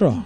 是啊，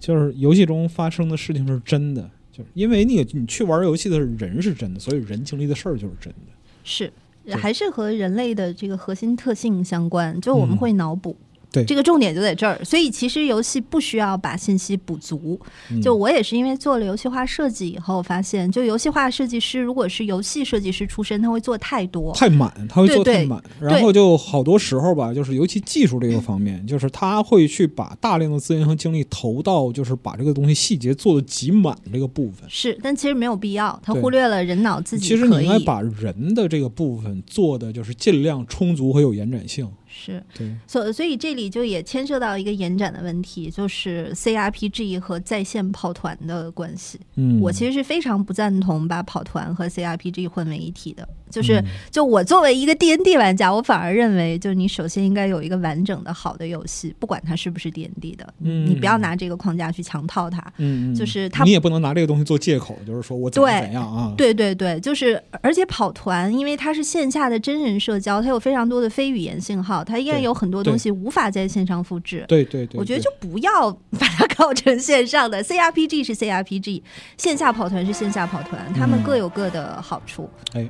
就是游戏中发生的事情是真的，就是因为你你去玩游戏的人是真的，所以人经历的事儿就是真的。是还是和人类的这个核心特性相关，就我们嗯会脑补。对这个重点就在这儿，所以其实游戏不需要把信息补足。嗯就我也是因为做了游戏化设计以后，发现就游戏化设计师如果是游戏设计师出身，他会做太多。太满，他会做对对太满，然后就好多时候吧，就是尤其技术这个方面，就是他会去把大量的资源和精力投到就是把这个东西细节做的极满这个部分。是，但其实没有必要，他忽略了人脑自己其实你。应该把人的这个部分做的就是尽量充足和有延展性。是，对，所所以这里就也牵涉到一个延展的问题，就是 CRPG 和在线跑团的关系。嗯，我其实是非常不赞同把跑团和 CRPG 混为一体的。就是嗯，就我作为一个 D N D 玩家，我反而认为，就是你首先应该有一个完整的好的游戏，不管它是不是 D N D 的，嗯你不要拿这个框架去强套它。嗯，嗯就是他你也不能拿这个东西做借口，就是说我怎么怎样啊？对对对，就是而且跑团，因为它是线下的真人社交，它有非常多的非语言信号，它依然有很多东西无法在线上复制。对对对，对我觉得就不要把它搞成线上的 CRPG 是 CRPG，线下跑团是线下跑团，他们嗯各有各的好处。哎。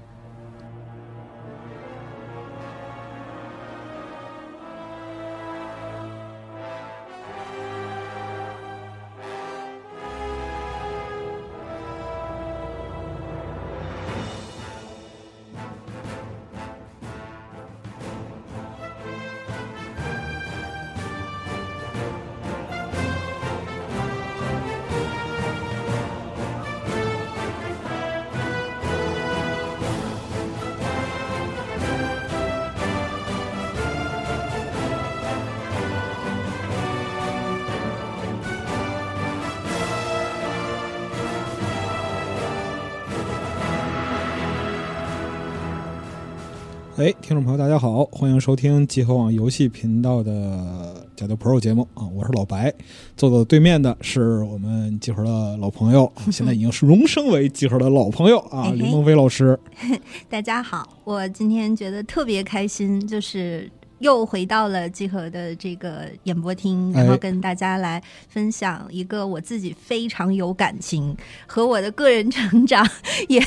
哎，听众朋友，大家好，欢迎收听集合网游戏频道的假的 Pro 节目啊，我是老白，坐到对面的是我们集合的老朋友，啊 现在已经是荣升为集合的老朋友啊，刘梦飞老师。大家好，我今天觉得特别开心，就是又回到了集合的这个演播厅，然后哎跟大家来分享一个我自己非常有感情和我的个人成长也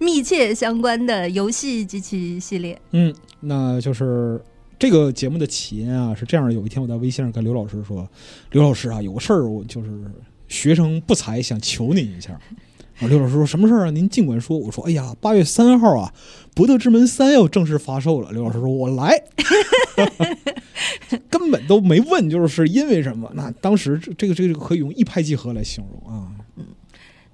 密切相关的游戏及其系列。嗯，那就是这个节目的起因啊，是这样的：有一天我在微信上跟刘老师说，刘老师啊，有个事儿，我就是学生不才，想求你一下。啊，刘老师说什么事儿啊？您尽管说。我说，哎呀，八月三号啊，《博德之门三》要正式发售了。刘老师说，我来，根本都没问，就是因为什么？那当时这这个这个可以用一拍即合来形容啊。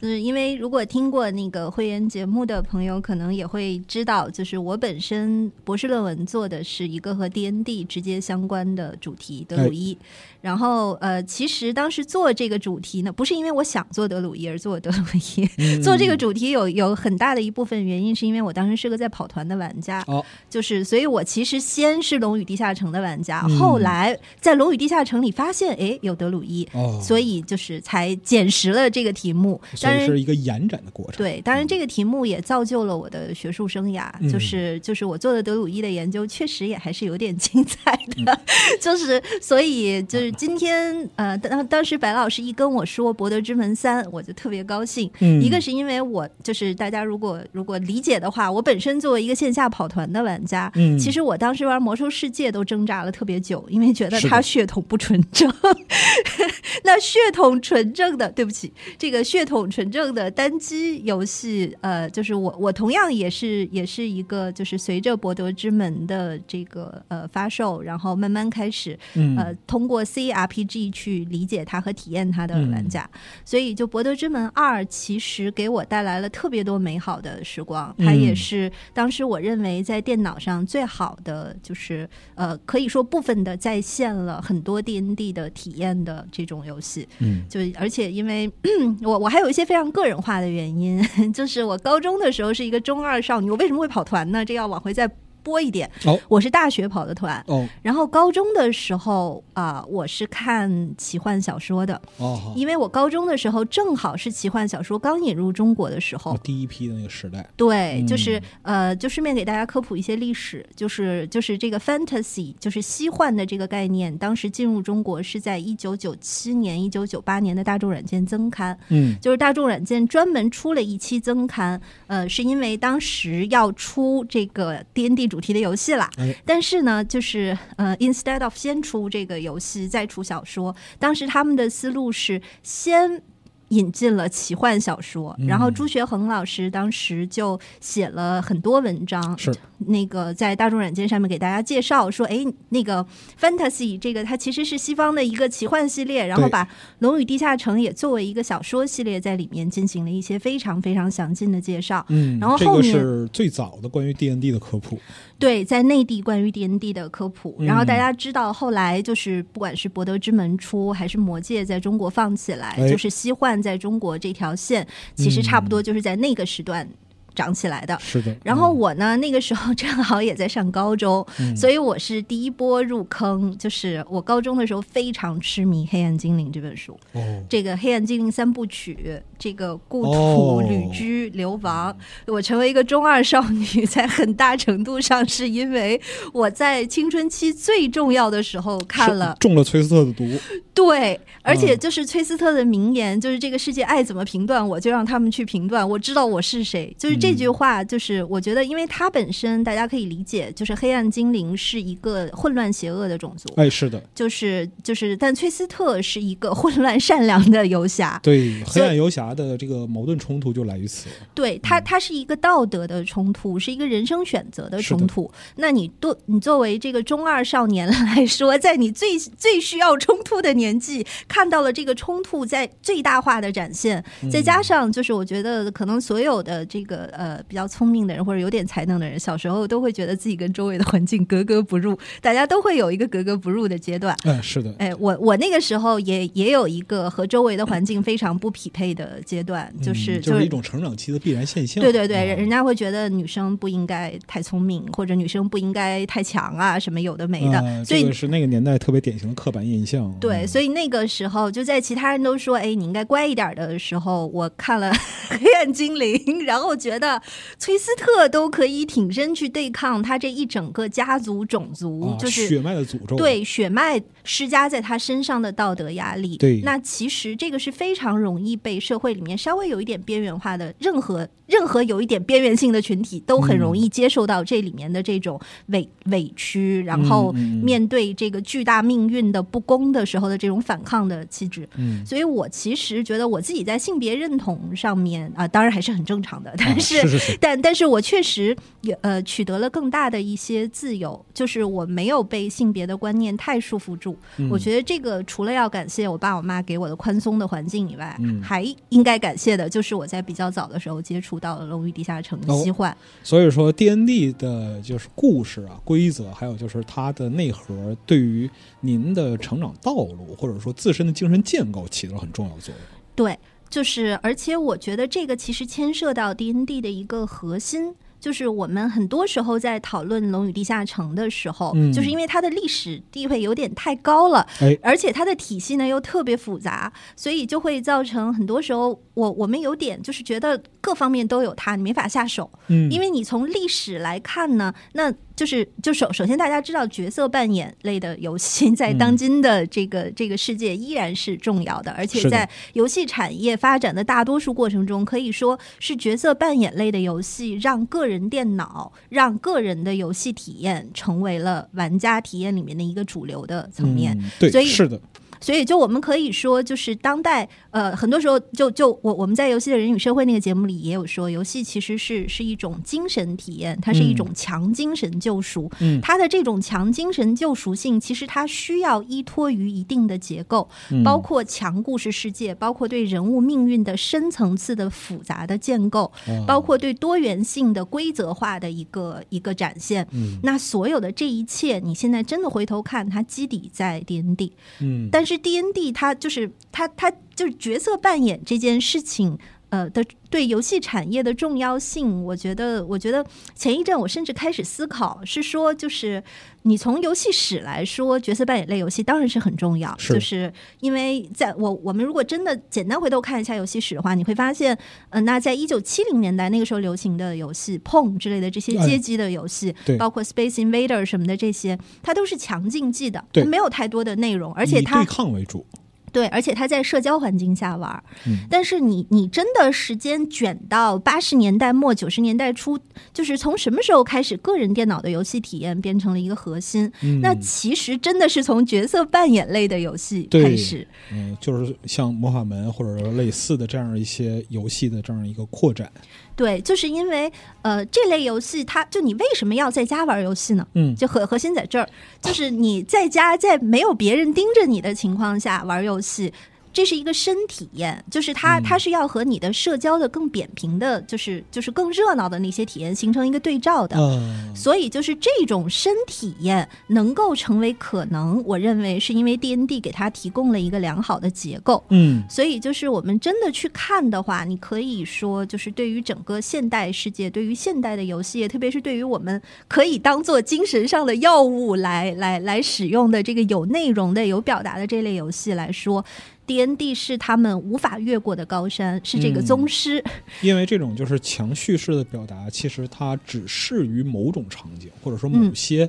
就是因为如果听过那个会员节目的朋友，可能也会知道，就是我本身博士论文做的是一个和 D N D 直接相关的主题德鲁伊。然后呃，其实当时做这个主题呢，不是因为我想做德鲁伊而做德鲁伊，嗯做这个主题有有很大的一部分原因是因为我当时是个在跑团的玩家，哦就是所以我其实先是龙与地下城的玩家，嗯后来在龙与地下城里发现，哎，有德鲁伊。哦，所以就是才捡拾了这个题目，当然是一个延展的过程。对，当然这个题目也造就了我的学术生涯，嗯就是就是我做的德鲁伊的研究，确实也还是有点 精彩的，就是所以就是今天呃，当当时白老师一跟我说《博德之门三》，我就特别高兴。嗯，一个是因为我就是大家如果如果理解的话，我本身作为一个线下跑团的玩家，嗯其实我当时玩魔兽世界都挣扎了特别久，因为觉得它血统不纯正。那血统纯正的，对不起，这个血统纯正的单机游戏，呃，就是我我同样也是也是一个，就是随着博德之门的这个呃发售，然后慢慢开始嗯。呃，通过 CRPG 去理解它和体验它的玩家，所以就《博德之门二》其实给我带来了特别多美好的时光，它也嗯是当时我认为在电脑上最好的，就是呃，可以说部分的再现了很多 D N D 的体验的这种游戏。嗯。就而且因为 我我还有一些非常个人化的原因，就是我高中的时候是一个中二少女，我为什么会跑团呢？这要往回再播一点。哦。我是大学跑的团，哦。然后高中的时候啊、我是看奇幻小说的，哦，因为我高中的时候正好是奇幻小说刚引入中国的时候。哦，。第一批的那个时代，对，嗯。就是呃，就顺便给大家科普一些历史，就是就是这个 fantasy，就是西幻的这个概念，当时进入中国是在一九九七年、一九九八年的大众软件增刊，嗯。就是大众软件专门出了一期增刊，呃，是因为当时要出这个 D N D 主题的游戏啦，哎但是呢，就是呃，instead of 先出这个游戏再出小说，当时他们的思路是先。引进了奇幻小说，嗯。然后朱学恒老师当时就写了很多文章，是。那个在大众软件上面给大家介绍说，哎，那个 fantasy 这个它其实是西方的一个奇幻系列，然后把《龙与地下城》也作为一个小说系列在里面进行了一些非常非常详尽的介绍。嗯，然后后面是最早的关于 D N D 的科普，对，在内地关于 D N D 的科普，然后大嗯家知道后来就是不管是博德之门出还是魔戒在中国放起来，哎就是西幻在中国这条线，其实差不多就是在那个时段长起来的。是的。然后我呢，那个时候正好也在上高中，嗯 所以我是第一波入坑。就是我高中的时候非常痴迷《黑暗精灵》这本书，哦，这个《黑暗精灵》三部曲，这个故土、哦旅居、流亡，我成为一个中二少女，在很大程度上是因为我在青春期最重要的时候看了中了崔斯特的毒，对，而且嗯。就是崔斯特的名言，就是这个世界爱怎么评断，我就让他们去评断。我知道我是谁，就是这句话，就是我觉得，因为他本身大家可以理解，就是黑暗精灵是一个混乱邪恶的种族，哎，是的，就是就是，但崔斯特是一个混乱善良的游侠，对，黑暗游侠的这个矛盾冲突就来于此。对他，他是一个道德的冲突，是一个人生选择的冲突。那你对你作为这个中二少年来说，在你最最需要冲突的年纪，看到了这个冲突在最大化的展现，嗯再加上就是我觉得可能所有的这个呃比较聪明的人或者有点才能的人，小时候都会觉得自己跟周围的环境格格不入，大家都会有一个格格不入的阶段。嗯，是的，哎，我我那个时候也也有一个和周围的环境非常不匹配的阶段，就是嗯就是一种成长期的必然现象。对对对，啊人人家会觉得女生不应该太聪明，或者女生不应该太强啊，什么有的没的，啊所以这个是那个年代特别典型的刻板印象。对，嗯所以那个时候就在其他人都说哎你应该乖一点的时候，我看了 《黑暗精灵》，然后觉得崔斯特都可以挺身去对抗他这一整个家族种族，啊就是血脉的诅咒。对血脉施加在他身上的道德压力。对那其实这个是非常容易被社会里面稍微有一点边缘化的任何任何有一点边缘性的群体都很容易接受到这里面的这种委委屈，然后面对这个巨大命运的不公的时候的这种反抗的气质。嗯，所以我其实觉得我自己在性别认同上面啊、当然还是很正常的，但啊是。但但是我确实也呃取得了更大的一些自由，就是我没有被性别的观念太束缚住。嗯。我觉得这个除了要感谢我爸我妈给我的宽松的环境以外，嗯。还应该感谢的就是我在比较早的时候接触到了《龙与地下城》的西幻。所以说 D N D 的就是故事啊、规则，还有就是它的内核，对于您的成长道路或者说自身的精神建构起到了很重要的作用。对，就是而且我觉得这个其实牵涉到 D N D 的一个核心。就是我们很多时候在讨论《龙与地下城》的时候，嗯就是因为它的历史地位有点太高了，哎，而且它的体系呢又特别复杂，所以就会造成很多时候我我们有点就是觉得各方面都有它，你没法下手。嗯，因为你从历史来看呢，那就是就首首先大家知道角色扮演类的游戏在当今的这个、这个世界依然是重要的，而且在游戏产业发展的大多数过程中，可以说是角色扮演类的游戏让个人电脑、让个人的游戏体验成为了玩家体验里面的一个主流的层面。嗯、对，所以是的，所以，就我们可以说，就是当代呃，很多时候就就我我们在《游戏的人与社会》那个节目里也有说，游戏其实是是一种精神体验，它是一种强精神救赎。嗯它的这种强精神救赎性，其实它需要依托于一定的结构，嗯包括强故事世界，包括对人物命运的深层次的复杂的建构，啊包括对多元性的规则化的一个一个展现。嗯那所有的这一切，你现在真的回头看，它基底在 D N D。嗯，但是是 D N D 它就是它它就是角色扮演这件事情，呃的对游戏产业的重要性，我觉得，我觉得前一阵我甚至开始思考，是说，就是你从游戏史来说，角色扮演类游戏当然是很重要，是。就是因为在我我们如果真的简单回头看一下游戏史的话，你会发现，呃，那在一九七零年代那个时候流行的游戏碰之类的这些哎街机的游戏，对包括 Space Invader 什么的这些，它都是强竞技的，它没有太多的内容，而且以它对抗为主，对，而且他在社交环境下玩儿。嗯但是你你真的时间卷到八十年代末九十年代初，就是从什么时候开始，个人电脑的游戏体验变成了一个核心？嗯，那其实真的是从角色扮演类的游戏开始。嗯，就是像魔法门或者说类似的这样一些游戏的这样一个扩展，对，就是因为呃这类游戏它，就你为什么要在家玩游戏呢？嗯，就核核心在这儿，就是你在家在没有别人盯着你的情况下玩游戏。这是一个深体验，就是它，嗯它是要和你的社交的更扁平的，就是就是更热闹的那些体验形成一个对照的。嗯，所以，就是这种深体验能够成为可能，我认为是因为 D N D 给它提供了一个良好的结构。嗯，所以，就是我们真的去看的话，你可以说，就是对于整个现代世界，对于现代的游戏，特别是对于我们可以当做精神上的药物来来来使用的这个有内容的、有表达的这类游戏来说，D N D 是他们无法越过的高山，是这个嗯宗师。因为这种就是强叙事的表达，其实它只适于某种场景，或者说某嗯些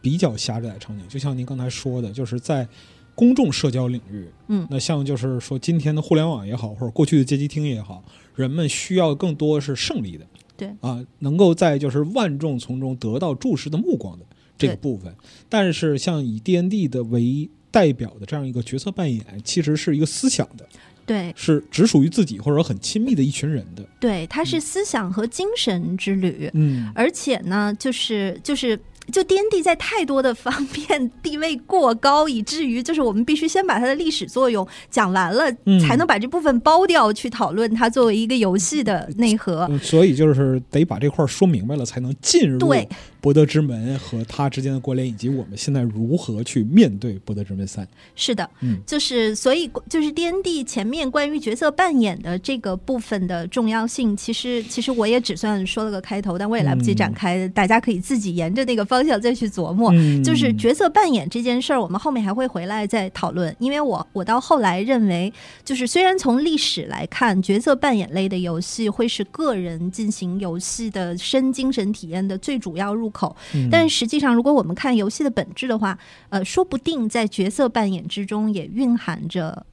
比较狭窄的场景。就像您刚才说的，就是在公众社交领域，嗯那像就是说今天的互联网也好，或者过去的街机厅也好，人们需要更多是胜利的，对啊，能够在就是万众从中得到注视的目光的这个部分。但是像以 D N D 的为代表的这样一个角色扮演，其实是一个思想的，对是只属于自己或者说很亲密的一群人的。对，它是思想和精神之旅。嗯，而且呢，就是就是就 D N D 在太多的方面地位过高，以至于就是我们必须先把它的历史作用讲完了，嗯才能把这部分剥掉，去讨论它作为一个游戏的内核。嗯所以就是得把这块儿说明白了，才能进入对博德之门和它之间的关联，以及我们现在如何去面对博德之门三。是的，嗯就是所以就是 D N D 前面关于角色扮演的这个部分的重要性，其实其实我也只算说了个开头，但我也来不及展开，大家可以自己沿着那个方向再去琢磨。嗯，就是角色扮演这件事儿，我们后面还会回来再讨论。因为我我到后来认为，就是虽然从历史来看，角色扮演类的游戏会是个人进行游戏的深精神体验的最主要入口，嗯但实际上，如果我们看游戏的本质的话，呃，说不定在角色扮演之中也蕴含着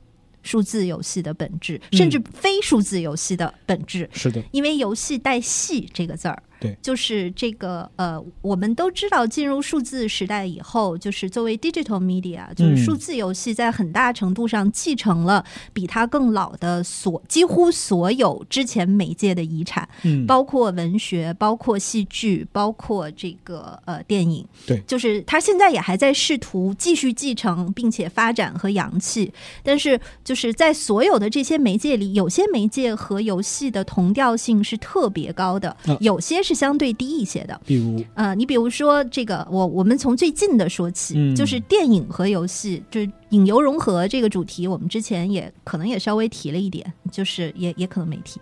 数字游戏的本质，嗯甚至非数字游戏的本质。是的，因为游戏带“戏”这个字儿，对。就是这个呃，我们都知道，进入数字时代以后，就是作为 digital media，就是嗯。数字游戏在很大程度上继承了比它更老的所几乎所有之前媒介的遗产，嗯，包括文学，包括戏剧，包括这个呃电影，对。就是它现在也还在试图继续继承并且发展和扬气，但是就是在所有的这些媒介里，有些媒介和游戏的同调性是特别高的，啊。有些是相对低一些的。比如呃，你比如说这个，我我们从最近的说起，嗯就是电影和游戏，就是影游融合这个主题，我们之前也可能也稍微提了一点，就是也也可能没提。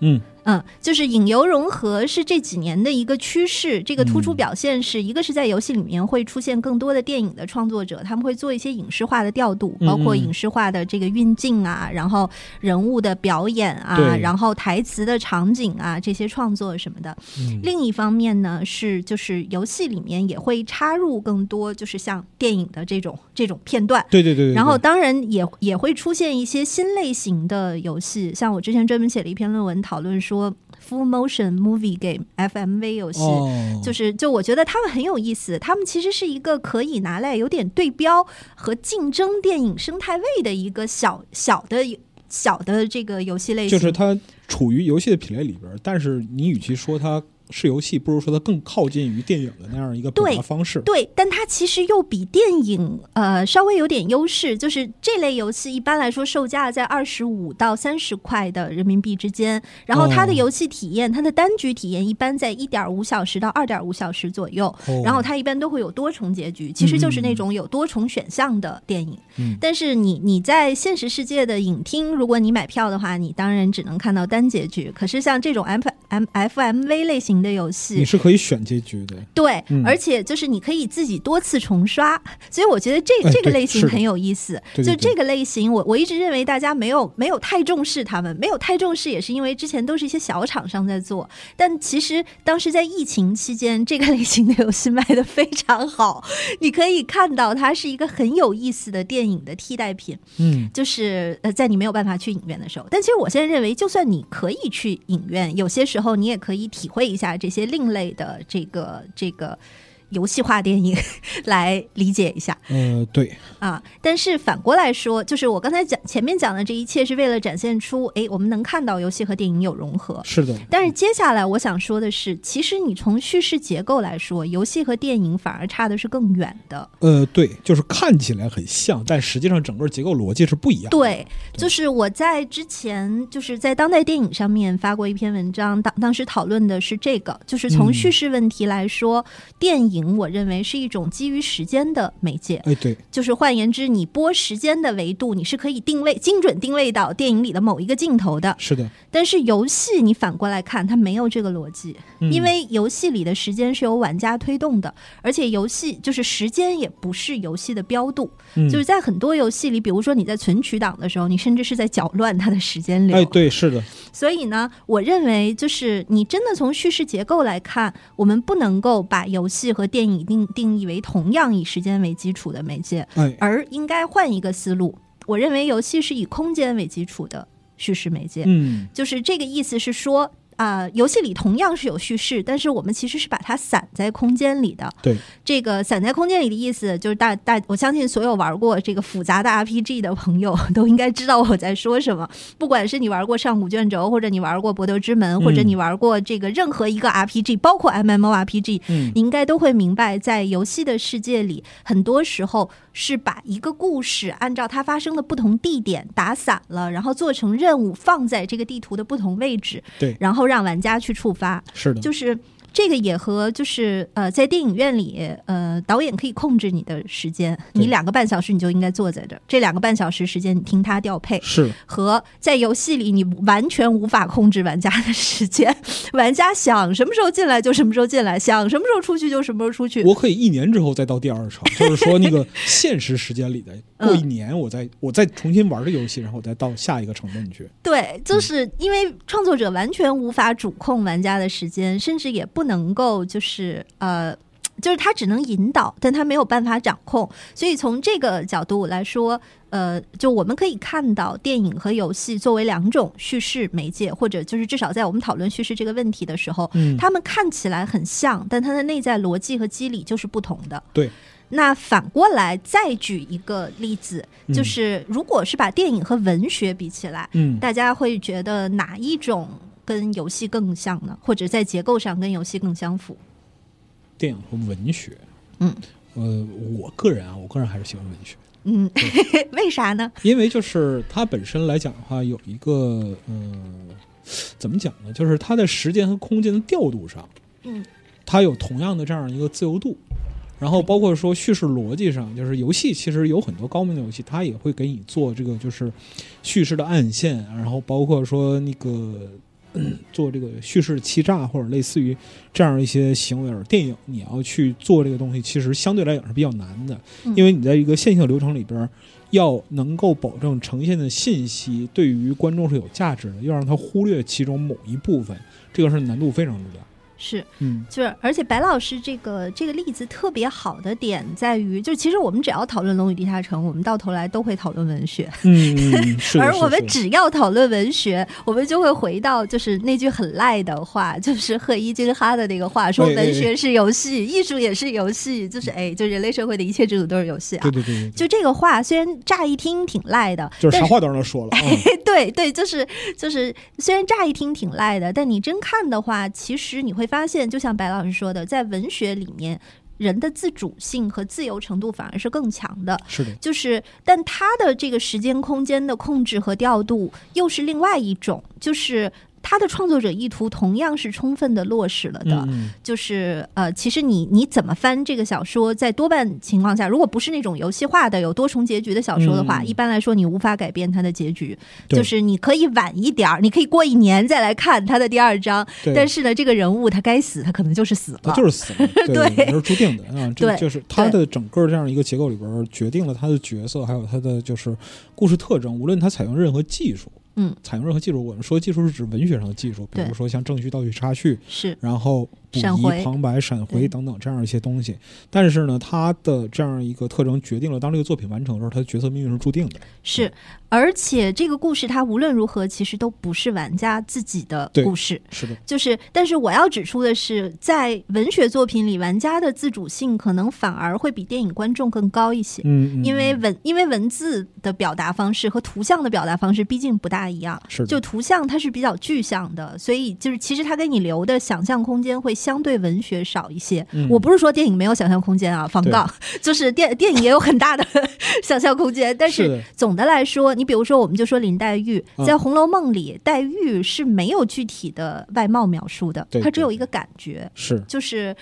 嗯嗯，就是影游融合是这几年的一个趋势。这个突出嗯表现是、一个是在游戏里面会出现更多的电影的创作者，他们会做一些影视化的调度，嗯包括嗯影视化的这个运镜啊，然后人物的表演啊，然后台词的场景啊这些创作什么的。嗯另一方面呢，是就是游戏里面也会插入更多，就是像电影的这种这种片段。对对对对，然后当然也也会出现一些新类型的游戏，像我之前专门写了一篇论文讨论说 full motion movie game FMV 游戏。哦，就是，就我觉得他们很有意思，他们其实是一个可以拿来有点对标和竞争电影生态位的一个小小的小的这个游戏类型。就是它处于游戏的品类里边，但是你与其说它是游戏，不如说它更靠近于电影的那样一个表达方式。对，但它其实又比电影呃稍微有点优势，就是这类游戏一般来说售价在二十五到三十块的人民币之间，然后它的游戏体验，它的单局体验一般在一点五小时到二点五小时左右，然后它一般都会有多重结局，其实就是那种有多重选项的电影。嗯，但是你你在现实世界的影厅，如果你买票的话，你当然只能看到单结局。可是像这种 M M F M V 类型的游戏，你是可以选结局的。对，而且就是你可以自己多次重刷，所以我觉得这这个类型很有意思。就这个类型，我我一直认为大家没有没有太重视他们，没有太重视也是因为之前都是一些小厂商在做。但其实当时在疫情期间，这个类型的游戏卖的非常好，你可以看到它是一个很有意思的电影的替代品。嗯，就是呃，在你没有办法去影院的时候，但其实我现在认为，就算你可以去影院，有些时候你也可以体会一下啊这些另类的这个这个。游戏化电影 来理解一下，呃，对啊，但是反过来说，就是我刚才讲前面讲的这一切是为了展现出，哎，我们能看到游戏和电影有融合，是的。但是接下来我想说的是，其实你从叙事结构来说，游戏和电影反而差的是更远的。呃，对，就是看起来很像，但实际上整个结构逻辑是不一样。对，就是我在之前就是在当代电影上面发过一篇文章，当当时讨论的是这个，就是从叙事问题来说，电影。我认为是一种基于时间的媒介，哎，对，就是换言之，你播时间的维度，你是可以定位精准定位到电影里的某一个镜头的，是的。但是游戏你反过来看，它没有这个逻辑，因为游戏里的时间是由玩家推动的，而且游戏就是时间也不是游戏的标度，就是在很多游戏里，比如说你在存取档的时候，你甚至是在搅乱它的时间流，哎，对，是的。所以呢，我认为就是你真的从叙事结构来看，我们不能够把游戏和电影定定义为同样以时间为基础的媒介，而应该换一个思路。我认为游戏是以空间为基础的叙事媒介，嗯，就是这个意思是说。啊，游戏里同样是有叙事，但是我们其实是把它散在空间里的。对，这个散在空间里的意思，就是大大，我相信所有玩过这个复杂的 RPG 的朋友都应该知道我在说什么。不管是你玩过上古卷轴，或者你玩过博德之门，或者你玩过这个任何一个 RPG，包括 MMORPG，嗯，你应该都会明白，在游戏的世界里，很多时候是把一个故事按照它发生的不同地点打散了，然后做成任务，放在这个地图的不同位置。对，然后。让玩家去触发，是的，就是。这个也和就是呃，在电影院里，呃，导演可以控制你的时间，你两个半小时你就应该坐在这儿，这两个半小时时间你听他调配。是和在游戏里，你完全无法控制玩家的时间，玩家想什么时候进来就什么时候进来，想什么时候出去就什么时候出去。我可以一年之后再到第二场，就是说那个现实时间里的过一年，我再我再重新玩这个游戏，然后我再到下一个城镇去。对，就是因为创作者完全无法主控玩家的时间，甚至也不。能够就是呃，就是他只能引导，但他没有办法掌控。所以从这个角度来说，呃，就我们可以看到电影和游戏作为两种叙事媒介，或者就是至少在我们讨论叙事这个问题的时候，嗯，他们看起来很像，但它的内在逻辑和机理就是不同的。对。那反过来再举一个例子，就是如果是把电影和文学比起来，嗯，大家会觉得哪一种？跟游戏更像呢，或者在结构上跟游戏更相符。电影和文学，嗯，呃，我个人啊，我个人还是喜欢文学。嗯，为啥呢？因为就是它本身来讲的话，有一个嗯，怎么讲呢？就是它的时间和空间的调度上，嗯，它有同样的这样一个自由度。然后包括说叙事逻辑上，就是游戏其实有很多高明的游戏，它也会给你做这个就是叙事的暗线，然后包括说那个。做这个叙事欺诈或者类似于这样一些行为，而电影你要去做这个东西，其实相对来讲是比较难的，因为你在一个线性流程里边，要能够保证呈现的信息对于观众是有价值的，要让他忽略其中某一部分，这个是难度非常之大。是，嗯，就是，而且白老师这个这个例子特别好的点在于，就其实我们只要讨论《龙与地下城》，我们到头来都会讨论文学，嗯，是。而我们只要讨论文学，我们就会回到就是那句很赖的话，就是赫伊金哈的那个话，说文学是游戏，艺术也是游戏，就是哎，就人类社会的一切制度都是游戏啊。对对对。就这个话，虽然乍一听挺赖的，就是啥话都让他说了。对对，就是就是，虽然乍一听挺赖的，但你真看的话，其实你会。发现，就像白老师说的，在文学里面，人的自主性和自由程度反而是更强的。是的，就是，但他的这个时间空间的控制和调度又是另外一种，就是他的创作者意图同样是充分的落实了的。嗯就是呃，其实你你怎么翻这个小说，在多半情况下，如果不是那种游戏化的有多重结局的小说的话，嗯一般来说你无法改变它的结局。就是你可以晚一点儿，你可以过一年再来看它的第二章，但是呢，这个人物他该死，他可能就是死了。他就是死了，对，对这是注定的啊。这对就是他的整个这样一个结构里边儿，决定了他的角色，还有他的就是故事特征。无论他采用任何技术，嗯，采用任何技术，我们说技术是指文学上的技术，比如说像正序、倒叙、插叙，是。然后补遗、旁白、闪回等等这样一些东西。但是呢，它的这样一个特征决定了，当这个作品完成的时候，它的角色命运是注定的。是，而且这个故事它无论如何其实都不是玩家自己的故事。是的，就是，但是我要指出的是，在文学作品里，玩家的自主性可能反而会比电影观众更高一些。嗯，嗯因为嗯文因为文字的表达方式和图像的表达方式毕竟不大一样，是就图像它是比较具象的，所以就是其实它给你留的想象空间会相对文学少一些。嗯。我不是说电影没有想象空间啊，防杠，就是电 电影也有很大的想象空间，但是总的来说，你比如说我们就说林黛玉嗯在《红楼梦》里，黛玉是没有具体的外貌描述的，她只有一个感觉，是就是。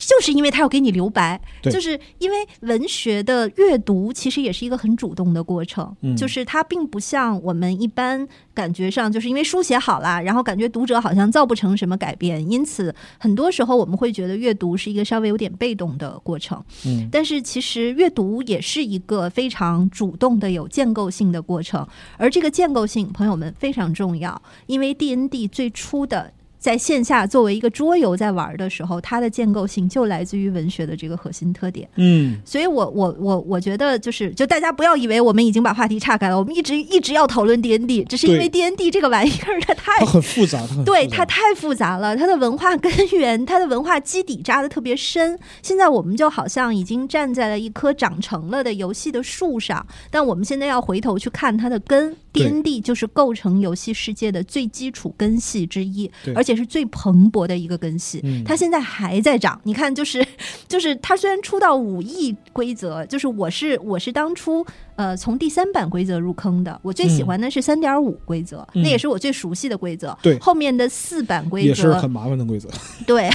就是因为他要给你留白，就是因为文学的阅读其实也是一个很主动的过程，嗯。就是它并不像我们一般感觉上，就是因为书写好了，然后感觉读者好像造不成什么改变，因此很多时候我们会觉得阅读是一个稍微有点被动的过程，嗯。但是其实阅读也是一个非常主动的、有建构性的过程，而这个建构性，朋友们非常重要，因为 D N D 最初的。在线下作为一个桌游在玩的时候，它的建构性就来自于文学的这个核心特点。嗯所以我我我我觉得就是，就大家不要以为我们已经把话题岔开了，我们一直一直要讨论 D N D，只是因为 D N D 这个玩意儿它太它很复杂，它很杂对它太复杂了，它的文化根源、它的文化基底扎的特别深。现在我们就好像已经站在了一棵长成了的游戏的树上，但我们现在要回头去看它的根。D N D 就是构成游戏世界的最基础根系之一，而且是最蓬勃的一个根系。嗯它现在还在涨，你看，就是就是它虽然出到五亿规则，就是我是我是当初呃从第三版规则入坑的，我最喜欢的是三点五规则，嗯那也是我最熟悉的规则。对后面的四版规则也是则很麻烦的规则。对，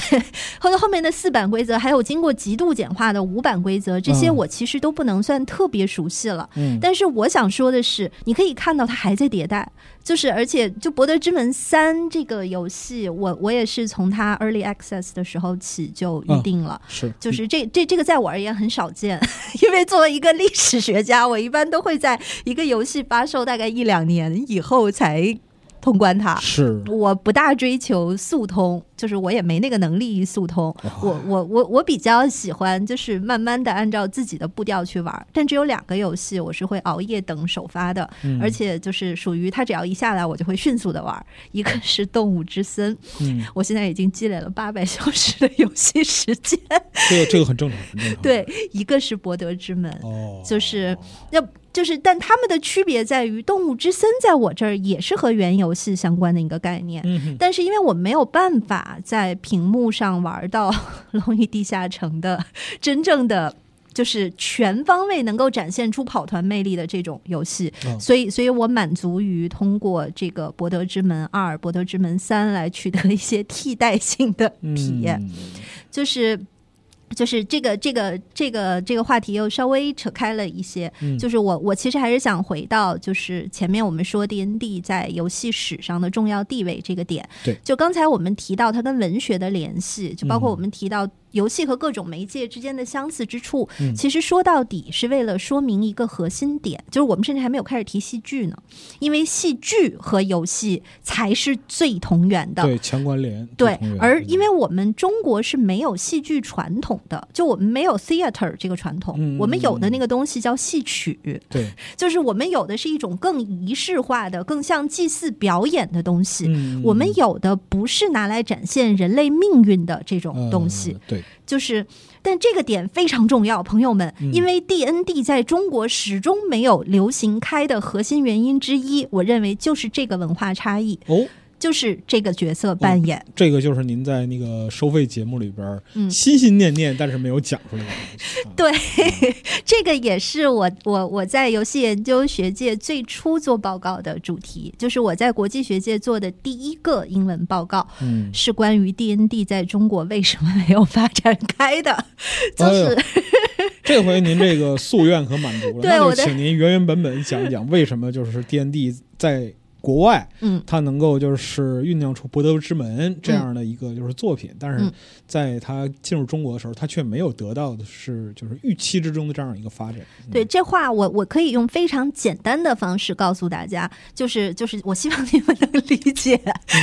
后后面的四版规则，还有经过极度简化的五版规则，这些嗯我其实都不能算特别熟悉了。嗯，但是我想说的是，你可以看到它还在迭代，就是而且就《博德之门三》这个游戏，我我也是从它 Early Access 的时候起就预定了。是就是这这这个在我而言很少见，因为作为一个历史学家，我一般般都会在一个游戏发售大概一两年以后才通关它。是我不大追求速通，就是我也没那个能力速通。我我我我比较喜欢就是慢慢的按照自己的步调去玩，但只有两个游戏我是会熬夜等首发的，嗯而且就是属于它只要一下来我就会迅速的玩。一个是《动物之森》，嗯，我现在已经积累了八百小时的游戏时间。这个这个很正常，很正常。对，一个是《博德之门》，哦，就是要就是，但他们的区别在于，《动物之森》在我这儿也是和原游戏相关的一个概念。嗯，但是因为我没有办法在屏幕上玩到《龙与地下城》的真正的。就是全方位能够展现出跑团魅力的这种游戏，哦所以，所以我满足于通过这个《博德之门二》《博德之门三》来取得一些替代性的体验。嗯就是就是这个这个这个这个话题又稍微扯开了一些，嗯。就是我我其实还是想回到就是前面我们说 D N D 在游戏史上的重要地位这个点。对。就刚才我们提到它跟文学的联系，就包括嗯。我们提到游戏和各种媒介之间的相似之处，嗯。其实说到底是为了说明一个核心点，就是我们甚至还没有开始提戏剧呢，因为戏剧和游戏才是最同源的。对强关联，对，而因为我们中国是没有戏剧传统的，就我们没有 theater 这个传统，嗯我们有的那个东西叫戏曲，对，就是我们有的是一种更仪式化的、更像祭祀表演的东西。嗯我们有的不是拿来展现人类命运的这种呃东西，对，就是，但这个点非常重要，朋友们，嗯因为 D N D 在中国始终没有流行开的核心原因之一，我认为就是这个文化差异。哦，就是这个角色扮演。这个就是您在那个收费节目里边嗯心心念念但是没有讲出来的东西。啊对，这个也是我我我在游戏研究学界最初做报告的主题，就是我在国际学界做的第一个英文报告，嗯，是关于 D N D 在中国为什么没有发展开的，就是、哎这回您这个夙愿可满足了，那就请您原原本本讲一讲为什么就是 D N D 在国外嗯他能够就是酝酿出《博德之门》这样的一个就是作品，但是嗯在他进入中国的时候，他却没有得到的是就是预期之中的这样一个发展。嗯对，这话我我可以用非常简单的方式告诉大家，就是就是我希望你们能理解，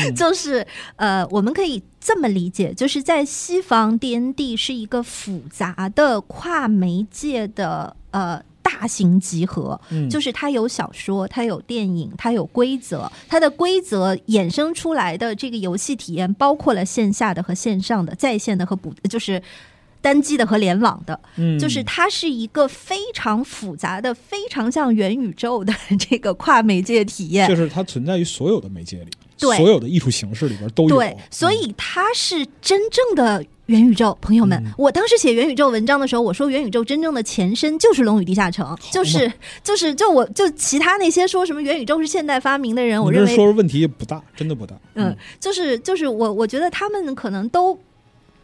嗯 就是呃，我们可以这么理解，就是在西方 D N D 是一个复杂的跨媒介的呃。大型集合，嗯就是它有小说，它有电影，它有规则，它的规则衍生出来的这个游戏体验，包括了线下的和线上的、在线的和不，就是单机的和联网的。嗯就是它是一个非常复杂的、非常像元宇宙的这个跨媒介体验。就是它存在于所有的媒介里，对所有的艺术形式里边都有。对，所以它是真正的元宇宙。朋友们，嗯我当时写元宇宙文章的时候，我说元宇宙真正的前身就是《龙与地下城》，就是就是就我就其他那些说什么元宇宙是现代发明的人，我认为说问题也不大，真的不大。嗯，就是就是我我觉得他们可能都。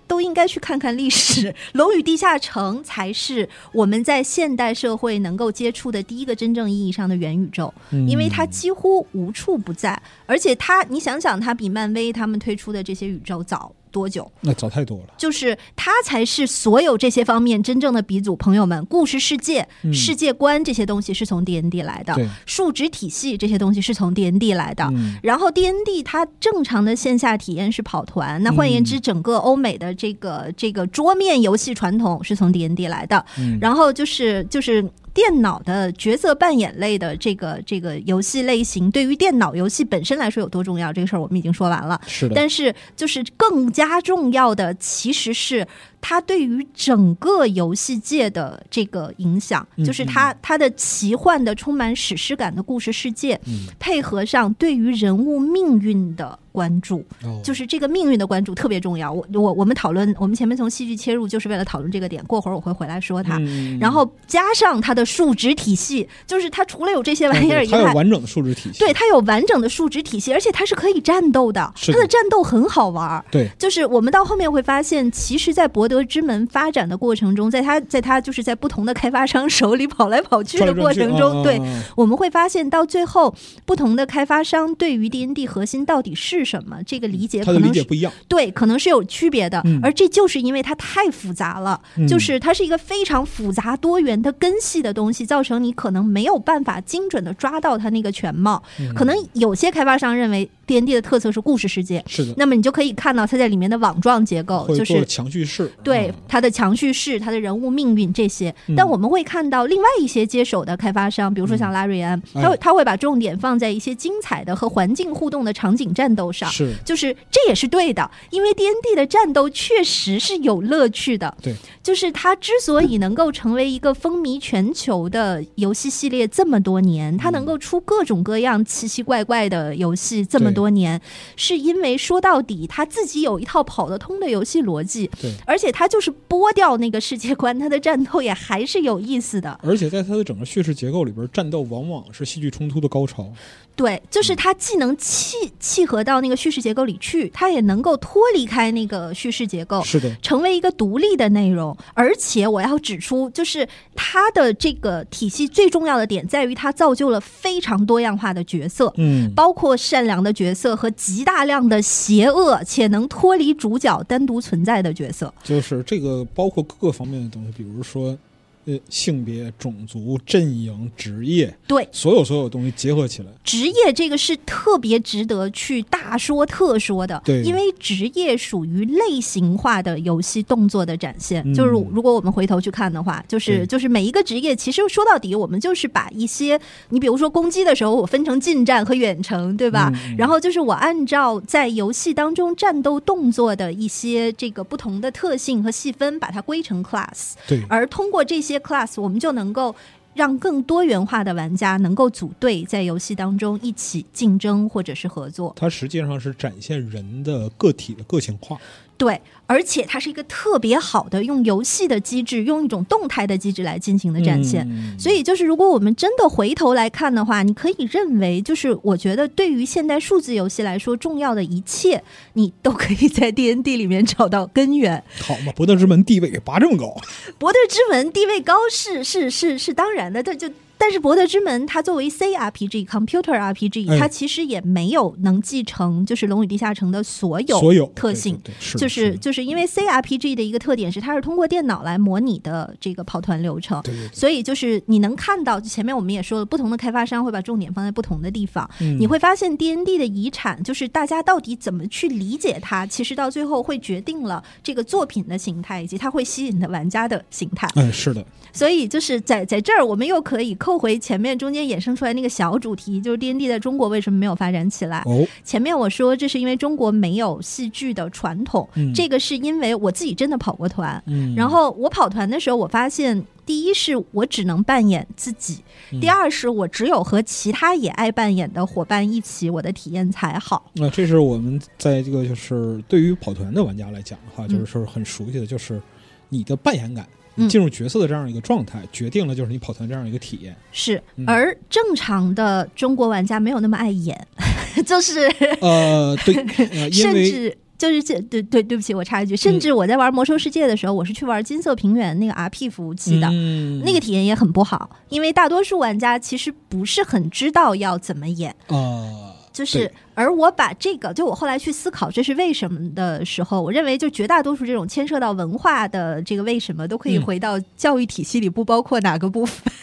都应该去看看历史，《龙与地下城》才是我们在现代社会能够接触的第一个真正意义上的元宇宙，嗯因为它几乎无处不在，而且它，你想想，它比漫威他们推出的这些宇宙早多久？那早太多了。就是它才是所有这些方面真正的鼻祖。朋友们，故事世界、嗯世界观这些东西是从 D N D 来的，数值体系这些东西是从 D N D 来的。嗯然后 D N D 它正常的线下体验是跑团，那换言之，整个欧美的这个这个桌面游戏传统是从 D N D 来的。嗯，然后就是就是电脑的角色扮演类的这个这个游戏类型，对于电脑游戏本身来说有多重要，这个事儿我们已经说完了。是的，但是，就是更加重要的，其实是它对于整个游戏界的这个影响，嗯就是它它的奇幻的、充满史诗感的故事世界，嗯配合上对于人物命运的关注，哦就是这个命运的关注特别重要。我我我们讨论，我们前面从戏剧切入，就是为了讨论这个点。过会儿我会回来说它。嗯然后加上它的数值体系，就是它除了有这些玩意儿以外，它有完整的数值体系。对它有完整的数值体系，而且它是可以战斗的它的战斗很好玩儿。对就是我们到后面会发现，其实，在博德之门发展的过程中，在它在它就是在不同的开发商手里跑来跑去的过程中，对，嗯我们会发现到最后，不同的开发商对于 D N D 核心到底是什么，这个理解可能是解不一样。对，可能是有区别的，嗯而这就是因为它太复杂了，嗯就是它是一个非常复杂多元的根系的东西，造成你可能没有办法精准的抓到它那个全貌。嗯可能有些开发商认为 D N D 的特色是故事世界，是的，那么你就可以看到它在里面的网状结构，就是强叙事。对嗯。它的强叙事、它的人物命运这些。嗯，但我们会看到另外一些接手的开发商，比如说像拉瑞安，哎。他会他会把重点放在一些精彩的和环境互动的场景战斗上。是。就是这也是对的，因为 D N D 的战斗确实是有乐趣的。对，就是它之所以能够成为一个风靡全球的游戏系列这么多年，它能够出各种各样奇奇怪怪的游戏这么多年，是因为说到底他自己有一套跑得通的游戏逻辑，对，而且他就是剥掉那个世界观，他的战斗也还是有意思的。而且在他的整个叙事结构里边，战斗往往是戏剧冲突的高潮。对，就是它既能契契合到那个叙事结构里去，它也能够脱离开那个叙事结构。是的，成为一个独立的内容，而且我要指出，就是它的这个体系最重要的点在于它造就了非常多样化的角色，嗯，包括善良的角色和极大量的邪恶且能脱离主角单独存在的角色。就是这个包括各个方面的东西，比如说。呃，性别、种族、阵营、职业，对，所有所有东西结合起来，职业这个是特别值得去大说特说的，对因为职业属于类型化的游戏动作的展现。嗯就是如果我们回头去看的话，就是就是每一个职业，其实说到底，我们就是把一些你比如说攻击的时候，我分成近战和远程，对吧？然后就是我按照在游戏当中战斗动作的一些这个不同的特性和细分，把它归成 class。对，而通过这些 class，我们就能够让更多元化的玩家能够组队在游戏当中一起竞争或者是合作。它实际上是展现人的个体的个性化。对，而且它是一个特别好的用游戏的机制，用一种动态的机制来进行的展现。嗯所以，就是如果我们真的回头来看的话，你可以认为，就是我觉得对于现代数字游戏来说，重要的一切，你都可以在 D N D 里面找到根源。好嘛，博德之门地位给拔这么高，博德之门地位高是是是是当然的，它就。但是博德之门它作为 C R P G computer R P G，、哎它其实也没有能继承就是龙与地下城的所有所有特性。对对对是就是的就是因为 C R P G 的一个特点是，它是通过电脑来模拟的这个跑团流程，所以就是你能看到，前面我们也说了，不同的开发商会把重点放在不同的地方。嗯你会发现 D N D 的遗产，就是大家到底怎么去理解它，其实到最后会决定了这个作品的形态，以及它会吸引的玩家的形态。嗯，是的，所以就是在在这儿，我们又可以扣回前面中间衍生出来那个小主题，就是 D N D 在中国为什么没有发展起来？哦，前面我说这是因为中国没有戏剧的传统，嗯这个是因为我自己真的跑过团，嗯，然后我跑团的时候，我发现第一是我只能扮演自己，嗯第二是我只有和其他也爱扮演的伙伴一起，我的体验才好。那、这是我们在这个就是对于跑团的玩家来讲的话，嗯就是很熟悉的，就是你的扮演感。进入角色的这样一个状态，决定了就是你跑团这样一个体验。是嗯，而正常的中国玩家没有那么爱演，就是呃，对，呃、因甚至就是这对对对不起，我插一句，甚至我在玩魔兽世界的时候，我是去玩金色平原那个 RP 服务器的。嗯、那个体验也很不好，因为大多数玩家其实不是很知道要怎么演，呃，就是，而我把这个，就我后来去思考这是为什么的时候，我认为就绝大多数这种牵涉到文化的这个为什么，都可以嗯。回到教育体系里，不包括哪个部分。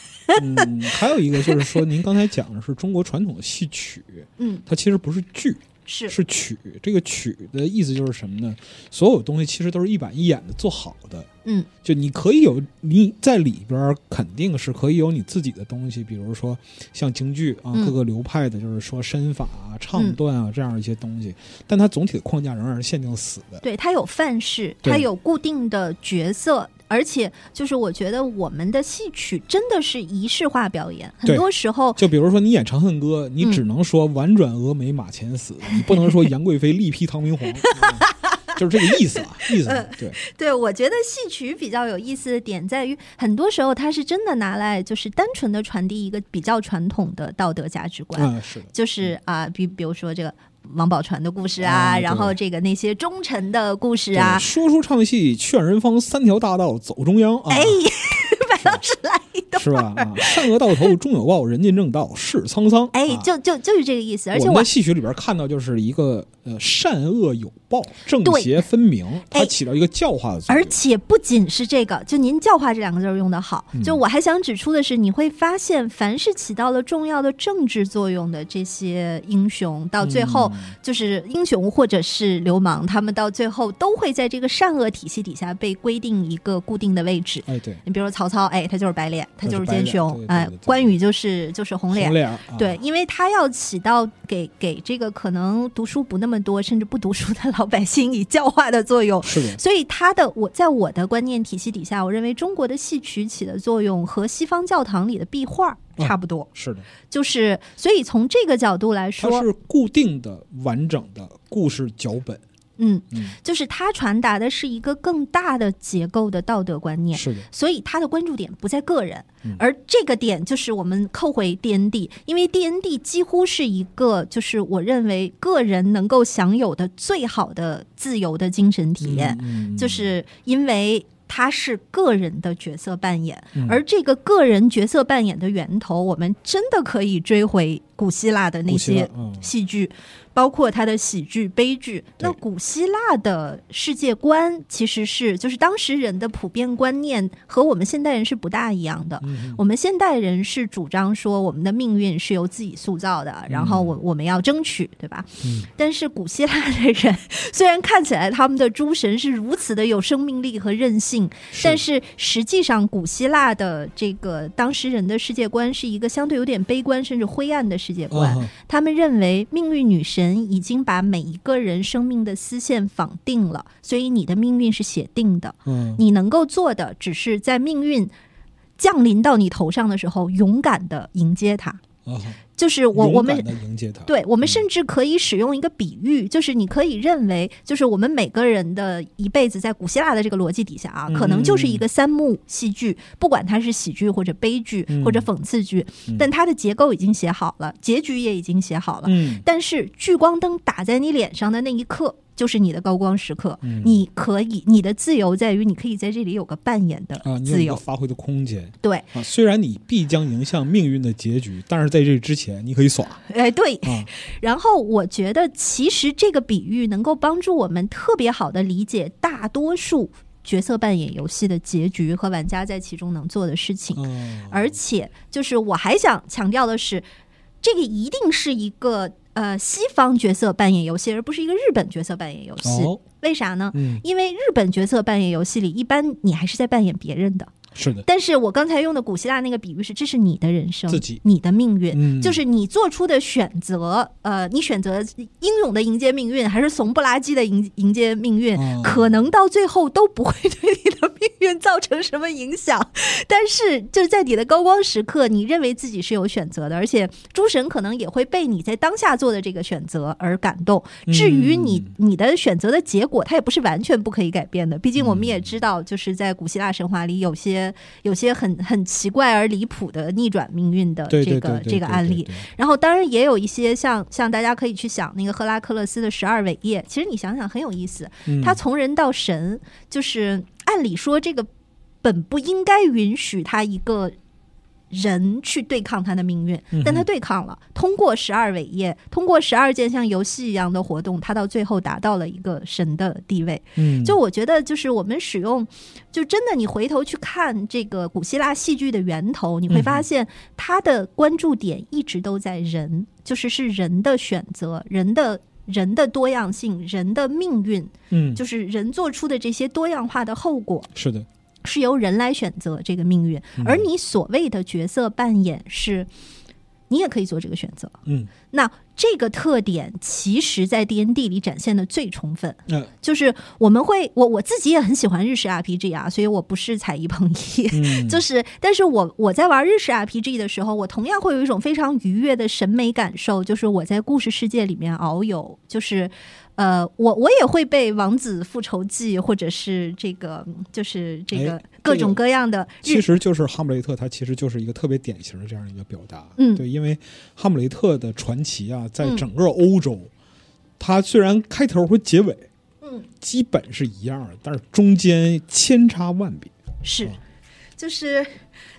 嗯，还有一个就是说，您刚才讲的是中国传统的戏曲，嗯，它其实不是剧，是是曲。这个曲的意思就是什么呢？所有东西其实都是一板一眼的做好的。嗯，就你可以有你在里边儿肯定是可以有你自己的东西，比如说像京剧啊，嗯各个流派的，就是说身法啊、唱段啊这样一些东西，但它总体的框架仍然是限定死的。对，它有范式，它有固定的角色。而且，就是我觉得我们的戏曲真的是仪式化表演，很多时候就比如说你演《长恨歌》，你嗯只能说婉转峨眉马前死，你不能说杨贵妃力劈唐明皇，嗯 就是这个意思啊，意思嗯对。对，我觉得戏曲比较有意思的点在于，很多时候它是真的拿来就是单纯的传递一个比较传统的道德价值观，嗯，是，就是啊，比比如说这个王宝钏的故事啊，啊然后这个那些忠臣的故事啊，说书唱戏劝人方，三条大道走中央啊，哎，白老师来是吧？啊，善恶到头终有报，人间正道是沧桑。哎，啊就就就是这个意思，而且我我们在戏曲里边看到，就是一个呃善恶有报，正邪分明，它哎起到一个教化的作用。而且不仅是这个，就您“教化”这两个字儿用的好，嗯就我还想指出的是，你会发现，凡是起到了重要的政治作用的这些英雄，到最后、嗯就是英雄或者是流氓，他们到最后都会在这个善恶体系底下被规定一个固定的位置。哎，对，你比如说曹操，哎，他就是白脸，他就是奸雄哎关羽就是就是红脸红。脸啊对，因为他要起到给给这个可能读书不那么多，甚至不读书的老百姓以教化的作用，是的，所以他的我在我的观念体系底下，我认为中国的戏曲起的作用和西方教堂里的壁画差不多，是的，就是所以从这个角度来说，它是固定的、完整的故事脚本。嗯，嗯，就是它传达的是一个更大的结构的道德观念。是的，所以它的关注点不在个人，嗯。而这个点就是我们扣回 D N D，因为 D N D 几乎是一个就是我认为个人能够享有的最好的自由的精神体验。就是因为它是个人的角色扮演，嗯。而这个个人角色扮演的源头，我们真的可以追回古希腊的那些嗯。戏剧，包括他的喜剧、悲剧。那古希腊的世界观其实是，就是当时人的普遍观念和我们现代人是不大一样的。嗯我们现代人是主张说我们的命运是由自己塑造的，然后我我们要争取，对吧？嗯但是古希腊的人虽然看起来他们的诸神是如此的有生命力和韧性，但是实际上古希腊的这个当时人的世界观是一个相对有点悲观甚至灰暗的世界观。啊他们认为命运女神已经把每一个人生命的丝线绑定了，所以你的命运是写定的。嗯，你能够做的只是在命运降临到你头上的时候，勇敢的迎接它。啊，就是我我们。对，我们甚至可以使用一个比喻，就是你可以认为，就是我们每个人的一辈子，在古希腊的这个逻辑底下啊，嗯可能就是一个三幕戏剧，不管它是喜剧或者悲剧嗯或者讽刺剧，但它的结构已经写好了，结局也已经写好了。嗯，但是聚光灯打在你脸上的那一刻，就是你的高光时刻。嗯你可以，你的自由在于你可以在这里有个扮演的啊，你有一个自由。发挥的空间对，啊。虽然你必将迎向命运的结局，但是在这之前，你可以耍哎，对。啊。然后我觉得，其实这个比喻能够帮助我们特别好的理解大多数角色扮演游戏的结局和玩家在其中能做的事情。嗯，而且，就是我还想强调的是，这个一定是一个呃西方角色扮演游戏，而不是一个日本角色扮演游戏。哦，为啥呢？嗯，因为日本角色扮演游戏里，一般你还是在扮演别人的。是的，但是我刚才用的古希腊那个比喻是，这是你的人生，自己你的命运，嗯就是你做出的选择。呃，你选择英勇的迎接命运，还是怂不拉几的迎迎接命运，哦可能到最后都不会对你的命运造成什么影响。但是就是在你的高光时刻，你认为自己是有选择的，而且诸神可能也会被你在当下做的这个选择而感动。至于你嗯你的选择的结果，它也不是完全不可以改变的。毕竟我们嗯也知道，就是在古希腊神话里，有些有些很很奇怪而离谱的逆转命运的这个这个案例。然后，当然也有一些像像大家可以去想那个赫拉克勒斯的十二伟业，其实你想想很有意思。嗯他从人到神，就是按理说这个本不应该允许他一个人去对抗他的命运，但他对抗了。通过十二伟业，通过十二件像游戏一样的活动，他到最后达到了一个神的地位。嗯，就我觉得，就是我们使用，就真的你回头去看这个古希腊戏剧的源头，你会发现他的关注点一直都在人，就是是人的选择，人的。人的多样性，人的命运，嗯，就是人做出的这些多样化的后果，是的，是由人来选择这个命运。嗯而你所谓的角色扮演是，你也可以做这个选择。嗯，那这个特点，其实在 D N D 里展现的最充分。嗯就是我们会，我我自己也很喜欢日式 RPG 啊，所以我不是踩一捧一，嗯，就是，但是我我在玩日式 RPG 的时候，我同样会有一种非常愉悦的审美感受，就是我在故事世界里面遨游，就是。呃，我我也会被《王子复仇记》或者是这个，就是这个哎各种各样的日其实就是哈姆雷特，他其实就是一个特别典型的这样一个表达。嗯对，因为哈姆雷特的传奇啊，在嗯整个欧洲，它虽然开头和结尾嗯基本是一样的，但是中间千差万别。是啊，就是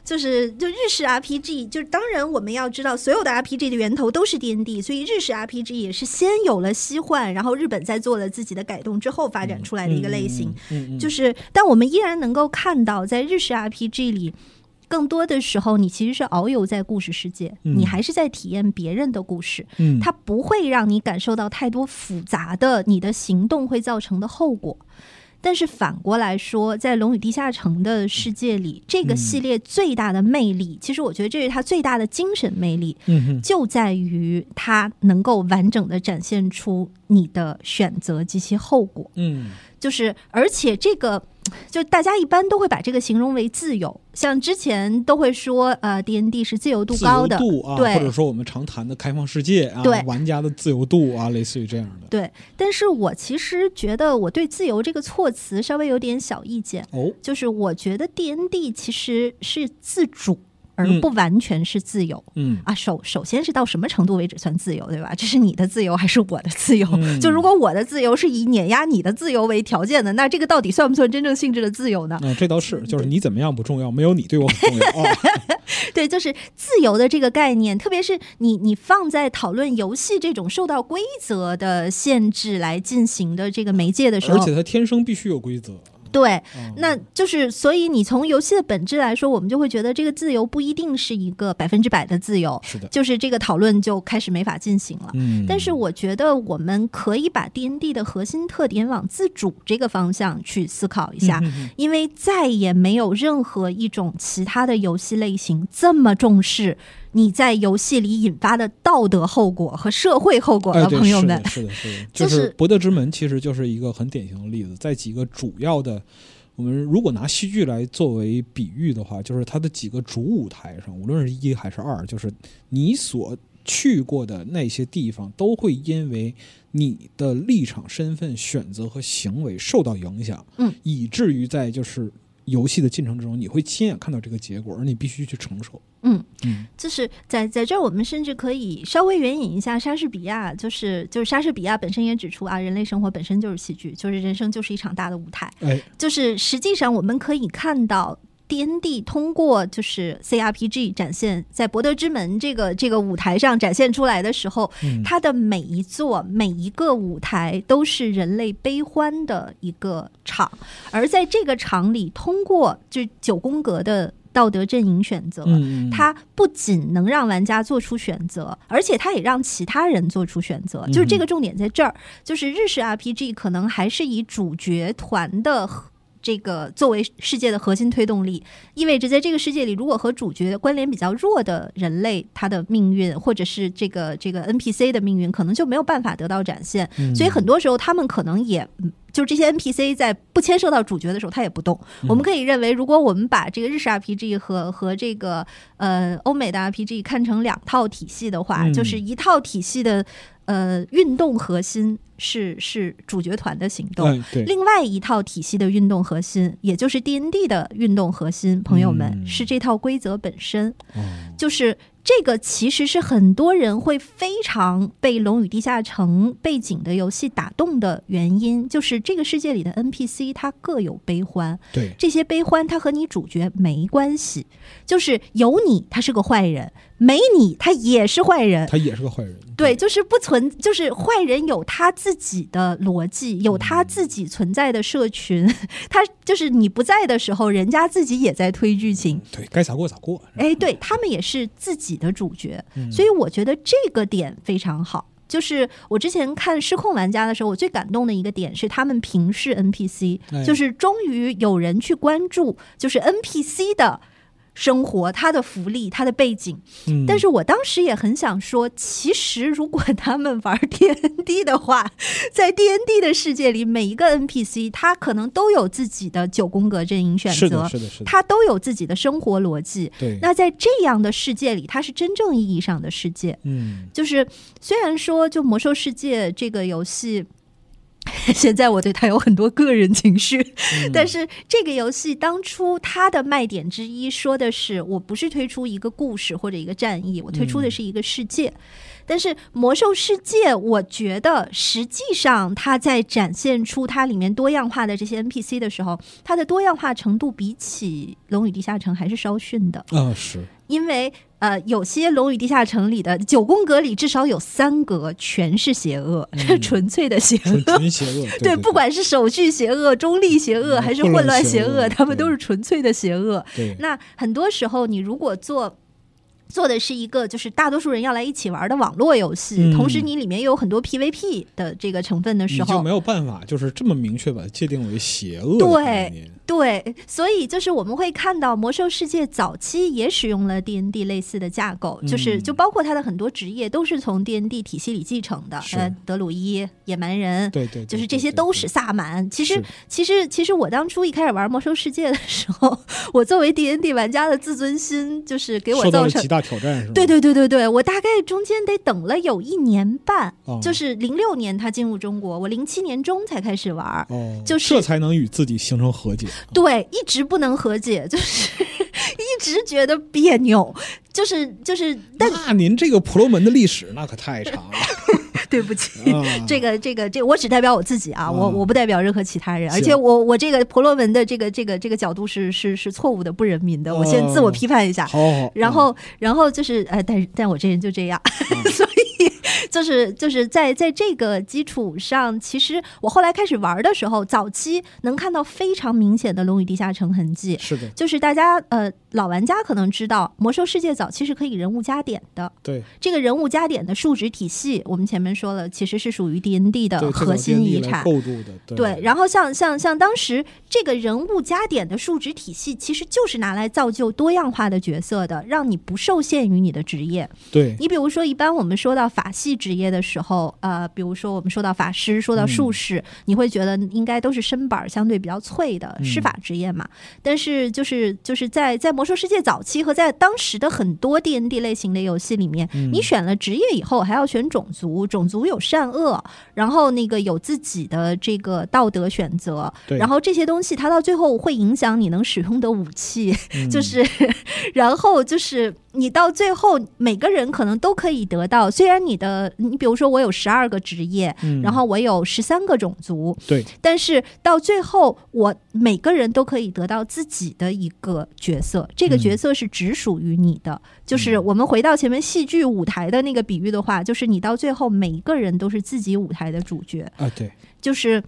就是就日式 RPG，就是当然我们要知道，所有的 RPG 的源头都是 D N D，所以日式 RPG 也是先有了西幻，然后日本在做了自己的改动之后发展出来的一个类型。嗯，就是，但我们依然能够看到，在日式 RPG 里。更多的时候，你其实是遨游在故事世界，嗯你还是在体验别人的故事，嗯，它不会让你感受到太多复杂的你的行动会造成的后果。但是反过来说，在《龙与地下城》的世界里，这个系列最大的魅力，其实我觉得这是它最大的精神魅力，嗯，就在于它能够完整的展现出你的选择及其后果。嗯。就是，而且这个，就大家一般都会把这个形容为自由，像之前都会说，呃，D N D 是自由度高的，度啊，对或者说我们常谈的开放世界啊，对玩家的自由度啊，类似于这样的。对。但是我其实觉得我对“自由”这个措辞稍微有点小意见，哦，就是我觉得 D N D 其实是自主，而嗯不完全是自由。嗯啊，首首先是到什么程度为止算自由，对吧？这是你的自由还是我的自由？嗯 就如果我的自由是以碾压你的自由为条件的，那这个到底算不算真正性质的自由呢？嗯，这倒是，就是你怎么样不重要，没有你对我很重要啊。对，就是自由的这个概念，特别是你你放在讨论游戏这种受到规则的限制来进行的这个媒介的时候而，且它天生必须有规则。对，嗯那就是，所以你从游戏的本质来说，我们就会觉得这个自由不一定是一个百分之百的自由，是的，就是这个讨论就开始没法进行了。嗯，但是我觉得我们可以把 D N D 的核心特点往自主这个方向去思考一下，因为再也没有任何一种其他的游戏类型这么重视你在游戏里引发的道德后果和社会后果哎，了，对，朋友们。是的，是的，就 就是是博德之门其实就是一个很典型的例子，在几个主要的我们如果拿戏剧来作为比喻的话，就是它的几个主舞台上，无论是一还是二，就是你所去过的那些地方，都会因为你的立场、身份、选择和行为受到影响，嗯，以至于在就是游戏的进程之中，你会亲眼看到这个结果，而你必须去承受。嗯嗯，就是在在这儿，我们甚至可以稍微援引一下莎士比亚，就是就是莎士比亚本身也指出啊，人类生活本身就是戏剧，就是人生就是一场大的舞台。哎，就是实际上我们可以看到。D N D 通过就是 C R P G 展现在博德之门这个这个舞台上展现出来的时候，嗯它的每一座每一个舞台都是人类悲欢的一个场，而在这个场里，通过就九宫格的道德阵营选择，它不仅能让玩家做出选择，而且它也让其他人做出选择。就是这个重点在这儿，就是日式 RPG 可能还是以主角团的。这个作为世界的核心推动力，意味着在这个世界里，如果和主角关联比较弱的人类，他的命运或者是这个这个 NPC 的命运，可能就没有办法得到展现。嗯所以很多时候，他们可能也，嗯就这些 NPC 在不牵涉到主角的时候，他也不动。我们可以认为，如果我们把这个日式 RPG 和和这个呃欧美的 RPG 看成两套体系的话，嗯就是一套体系的呃运动核心是是主角团的行动。另外一套体系的运动核心，也就是 D N D 的运动核心，朋友们、嗯。是这套规则本身。哦。就是这个其实是很多人会非常被《龙与地下城》背景的游戏打动的原因，就是这个世界里的 NPC 它各有悲欢，对，这些悲欢它和你主角没关系，就是有你他是个坏人，没你他也是坏人。他也是个坏人。对，就是不存，就是坏人有他自己的逻辑，有他自己存在的社群，他就是你不在的时候，人家自己也在推剧情。对，该咋过咋过。哎，对他们也是自己的主角，嗯所以我觉得这个点非常好。就是我之前看《失控玩家》的时候，我最感动的一个点是他们平视 NPC，、哎就是终于有人去关注，就是 NPC 的生活、他的福利、他的背景。嗯，但是我当时也很想说，其实如果他们玩 D N D 的话，在 D N D 的世界里，每一个 N P C 他可能都有自己的九宫格阵营选择是的，，是的，是的。他都有自己的生活逻辑。对，那在这样的世界里，它是真正意义上的世界。嗯，就是虽然说，就《魔兽世界》这个游戏，现在我对它有很多个人情绪，嗯但是这个游戏当初它的卖点之一说的是，我不是推出一个故事或者一个战役，我推出的是一个世界。但是《魔兽世界》，我觉得实际上它在展现出它里面多样化的这些 NPC 的时候，它的多样化程度比起《龙与地下城》还是稍逊的。啊是，因为呃，有些《龙与地下城》里的九宫格里至少有三格全是邪恶，是纯粹的邪纯恶。纯邪恶。对，对，不管是手续邪恶、中立邪恶，嗯还是混乱邪邪恶恶，他们都是纯粹的邪恶。对，那很多时候，你如果做。做的是一个就是大多数人要来一起玩的网络游戏，嗯同时你里面又有很多 PVP 的这个成分的时候你就没，有办法，就是这么明确把它界定为邪恶的概念。对，所以就是我们会看到魔兽世界早期也使用了 D N D 类似的架构，就是嗯就包括它的很多职业都是从 D N D 体系里继承的，是呃，德鲁伊、野蛮人。对对，对就是这些都是萨满。其实，其实，其实我当初一开始玩魔兽世界的时候，我作为 D N D 玩家的自尊心，就是给我造成极大挑战，是吗？对对对对对，我大概中间得等了有一年半，哦就是零六年他进入中国，我零七年中才开始玩儿。哦，就是这才能与自己形成和解。对，一直不能和解，就是一直觉得别扭，就是就是，但那您这个婆罗门的历史那可太长了 对不起。啊！这个这个这个，我只代表我自己啊，我啊我不代表任何其他人，而且我我这个婆罗门的这个这个这个角度是是是错误的、不人民的，我先自我批判一下。然后，然后就是，呃，但是，但我这人就这样，所以就是就是在在这个基础上，其实我后来开始玩的时候，早期能看到非常明显的《龙与地下城》痕迹。嗯，是的，就是大家呃老玩家可能知道，魔兽世界早期是可以人物加点的。对，这个人物加点的数值体系，我们前面说了，其实是属于 D N D 的核心遗产。构筑的，对。对，然后像像像当时这个人物加点的数值体系，其实就是拿来造就多样化的角色的，让你不受限于你的职业。对你比如说，一般我们说到法系职业的时候，呃，比如说我们说到法师，说到术士，你会觉得应该都是身板相对比较脆的施法职业嘛？但是就是就是在在魔兽世界早期。和在当时的很多 D N D 类型的游戏里面，你选了职业以后，还要选种族，种族有善恶，然后那个有自己的这个道德选择，然后这些东西它到最后会影响你能使用的武器，就是，然后就是你到最后每个人可能都可以得到，虽然你的你比如说我有十二个职业，然后我有十三个种族，对，但是到最后我每个人都可以得到自己的一个角色，这个角色是。只属于你的，就是我们回到前面戏剧舞台的那个比喻的话，就是你到最后每一个人都是自己舞台的主角啊。对，就是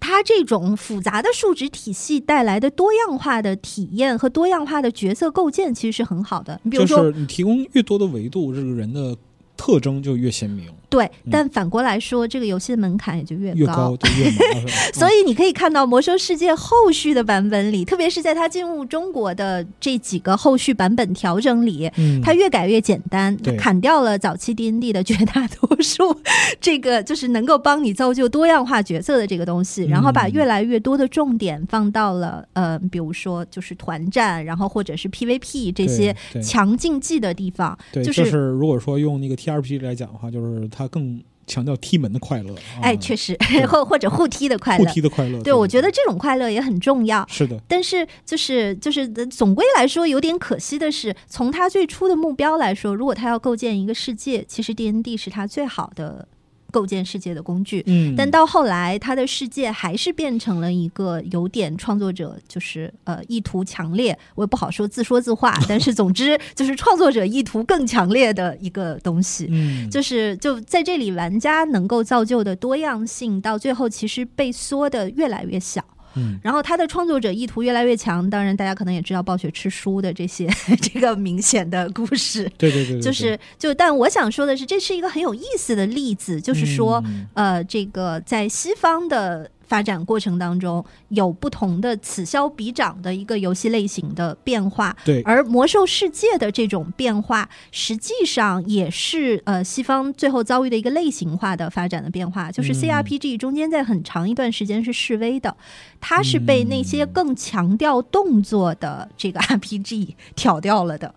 它这种复杂的数值体系带来的多样化的体验和多样化的角色构建，其实是很好的。你比如说，你提供越多的维度，这个人的特征就越鲜明。对，但反过来说，这个游戏的门槛也就越高，越 所以你可以看到《魔兽世界》后续的版本里，特别是在它进入中国的这几个后续版本调整里，它越改越简单，砍掉了早期 D N D 的绝大多数，这个就是能够帮你造就多样化角色的这个东西，然后把越来越多的重点放到了呃，比如说就是团战，然后或者是 P V P 这些强竞技的地方。对，就是如果说用那个 T R P 来讲的话，就是它。他更强调踢门的快乐，哎，确实，或或者互踢的快乐，互踢的快乐。对，我觉得这种快乐也很重要。是的，但是就是就是总归来说，有点可惜的是，从他最初的目标来说，如果他要构建一个世界，其实 D N D 是他最好的。构建世界的工具，嗯，但到后来，他的世界还是变成了一个有点创作者就是呃意图强烈，我也不好说自说自话，但是总之 就是创作者意图更强烈的一个东西，嗯，就是就在这里，玩家能够造就的多样性，到最后其实被缩的越来越小。嗯，然后他的创作者意图越来越强，当然大家可能也知道暴雪吃书的这些 这个明显的故事，对对对，就是就但我想说的是，这是一个很有意思的例子，就是说呃，这个在西方的。发展过程当中有不同的此消彼长的一个游戏类型的变化，对，而魔兽世界的这种变化，实际上也是呃西方最后遭遇的一个类型化的发展的变化，就是 C R P G 中间在很长一段时间是示威的，它是被那些更强调动作的这个 R P G 挑掉了的，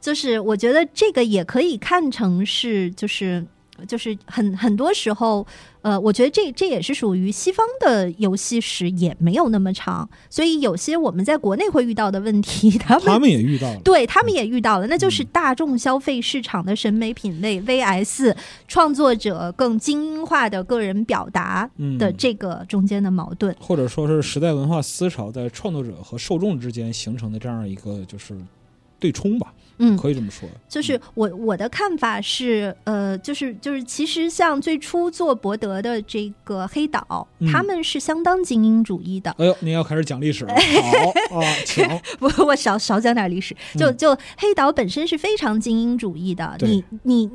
就是我觉得这个也可以看成是就是。就是很很多时候，呃，我觉得这这也是属于西方的游戏史也没有那么长，所以有些我们在国内会遇到的问题，他们他们也遇到了，对他们也遇到了，那就是大众消费市场的审美品味 VS 创作者更精英化的个人表达的这个中间的矛盾，或者说是时代文化思潮在创作者和受众之间形成的这样一个就是对冲吧。嗯，可以这么说。就是我我的看法是，呃，就是就是，其实像最初做博德的这个黑岛，他们是相当精英主义的。哎呦，您要开始讲历史了，好啊，请。不，我少少讲点历史。就就黑岛本身是非常精英主义的。你你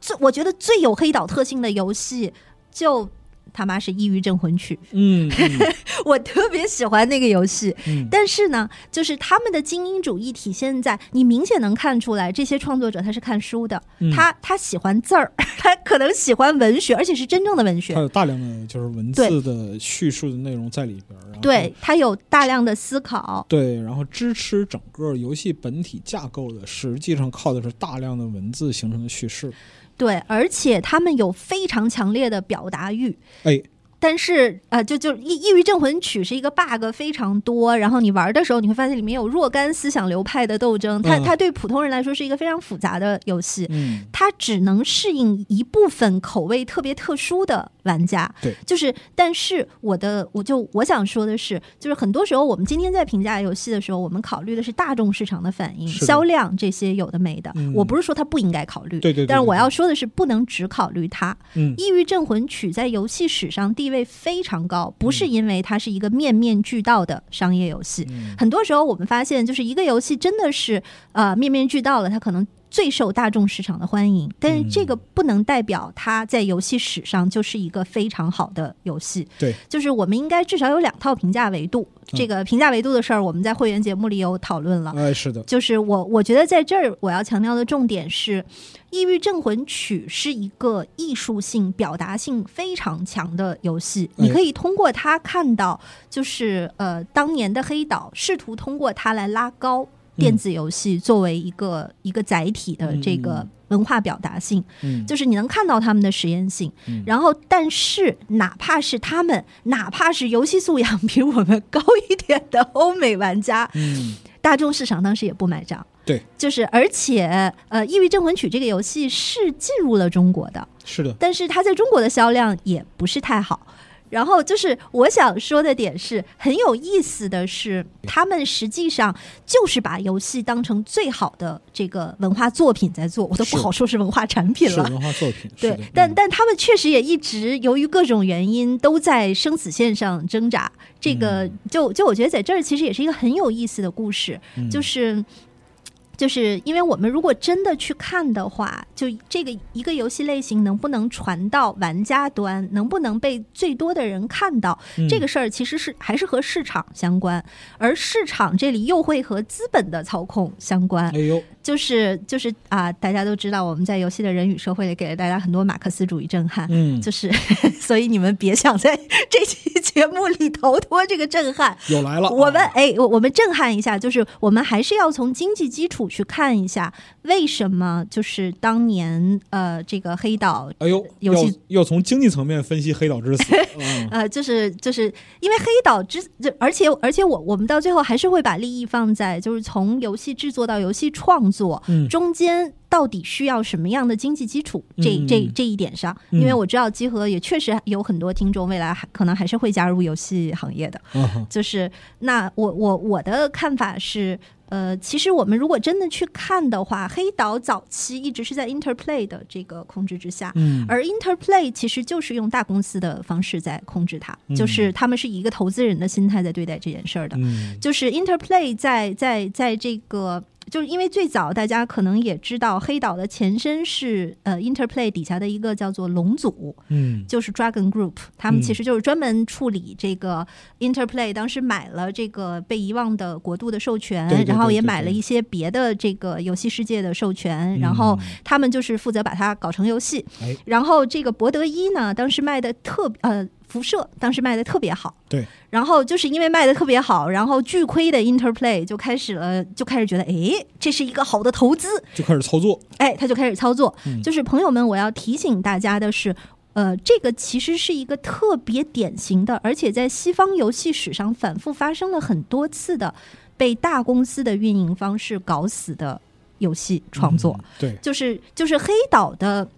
最我觉得最有黑岛特性的游戏就。他妈是《抑郁症魂曲》，嗯，我特别喜欢那个游戏，嗯，但是呢，就是他们的精英主义体现在你明显能看出来，这些创作者他是看书的，他他喜欢字儿，他可能喜欢文学，而且是真正的文学，他有大量的就是文字的叙述的内容在里边，对他有大量的思考，对，然后支持整个游戏本体架构的，实际上靠的是大量的文字形成的叙事。对，而且他们有非常强烈的表达欲。哎，但是呃，就就《抑抑郁镇魂曲》是一个 bug 非常多，然后你玩的时候你会发现里面有若干思想流派的斗争。它它对普通人来说是一个非常复杂的游戏。嗯，它只能适应一部分口味特别特殊的玩家。对，就是，但是我的，我就我想说的是，就是很多时候我们今天在评价游戏的时候，我们考虑的是大众市场的反应、销量这些有的没的。嗯我不是说它不应该考虑，对对对对但是我要说的是，不能只考虑它。嗯《异域镇魂曲》在游戏史上地位非常高，不是因为它是一个面面俱到的商业游戏。嗯很多时候我们发现，就是一个游戏真的是呃面面俱到了，它可能。最受大众市场的欢迎，但是这个不能代表它在游戏史上就是一个非常好的游戏。对，就是我们应该至少有两套评价维度。这个评价维度的事儿，我们在会员节目里有讨论了。哎，是的，就是我，我觉得在这儿我要强调的重点是，《抑郁镇魂曲》是一个艺术性、表达性非常强的游戏。哎你可以通过它看到，就是呃，当年的黑岛试图通过它来拉高电子游戏作为一个、一个载体的这个文化表达性。嗯，就是你能看到他们的实验性，嗯然后但是哪怕是他们，哪怕是游戏素养比我们高一点的欧美玩家，嗯，大众市场当时也不买账。对，就是而且呃，《异域镇魂曲》这个游戏是进入了中国的，是的，但是它在中国的销量也不是太好。然后就是我想说的点是很有意思的是，他们实际上就是把游戏当成最好的这个文化作品在做，我都不好说是文化产品了。是文化作品，对，但嗯但他们确实也一直由于各种原因都在生死线上挣扎。这个嗯就就我觉得在这儿其实也是一个很有意思的故事，嗯就是。就是因为我们如果真的去看的话，就这个一个游戏类型能不能传到玩家端，能不能被最多的人看到，嗯这个事儿其实是还是和市场相关，而市场这里又会和资本的操控相关。哎呦，就是就是啊，大家都知道我们在游戏的人与社会里给了大家很多马克思主义震撼，嗯，就是 所以你们别想在 这期节目里逃脱这个震撼。又来了，我们啊哎，我我们震撼一下，就是我们还是要从经济基础去看一下，为什么就是当年呃这个黑岛哎呦，要游戏要从经济层面分析黑岛之死，嗯。呃，就是就是因为黑岛之，就而且而且我我们到最后还是会把利益放在就是从游戏制作到游戏创作、嗯。中间到底需要什么样的经济基础这嗯。这这一点上，嗯。因为我知道集合也确实有很多听众未来还可能还是会加入游戏行业的，就是那我我我的看法是。呃，其实我们如果真的去看的话，黑岛早期一直是在 Interplay 的这个控制之下，嗯，而 Interplay 其实就是用大公司的方式在控制它，嗯。就是他们是以一个投资人的心态在对待这件事儿的。嗯。就是 Interplay 在在在这个，就是因为最早大家可能也知道，黑岛的前身是呃 Interplay 底下的一个叫做龙组，嗯。就是 Dragon Group，他们嗯。其实就是专门处理这个 Interplay，当时买了这个被遗忘的国度的授权，对对对然后也买了一些别的这个游戏世界的授权，然后嗯。他们就是负责把它搞成游戏。哎。然后这个博德一呢，当时卖的特呃辐射，当时卖的特别好。对。然后就是因为卖的特别好，然后巨亏的 Interplay 就开始了，就开始觉得，哎，这是一个好的投资，就开始操作，哎，他就开始操作。嗯就是朋友们，我要提醒大家的是。呃，这个其实是一个特别典型的，而且在西方游戏史上反复发生了很多次的被大公司的运营方式搞死的游戏创作。嗯，对，就是就是黑岛的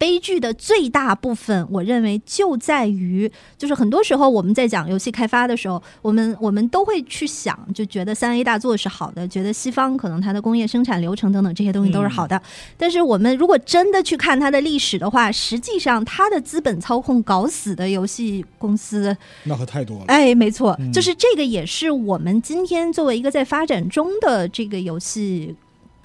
悲剧的最大部分，我认为就在于，就是很多时候我们在讲游戏开发的时候，我们我们都会去想，就觉得三 A 大作是好的，觉得西方可能它的工业生产流程等等这些东西都是好的。但是我们如果真的去看它的历史的话，实际上它的资本操控搞死的游戏公司，那可太多了，哎，没错，嗯就是这个也是我们今天作为一个在发展中的这个游戏。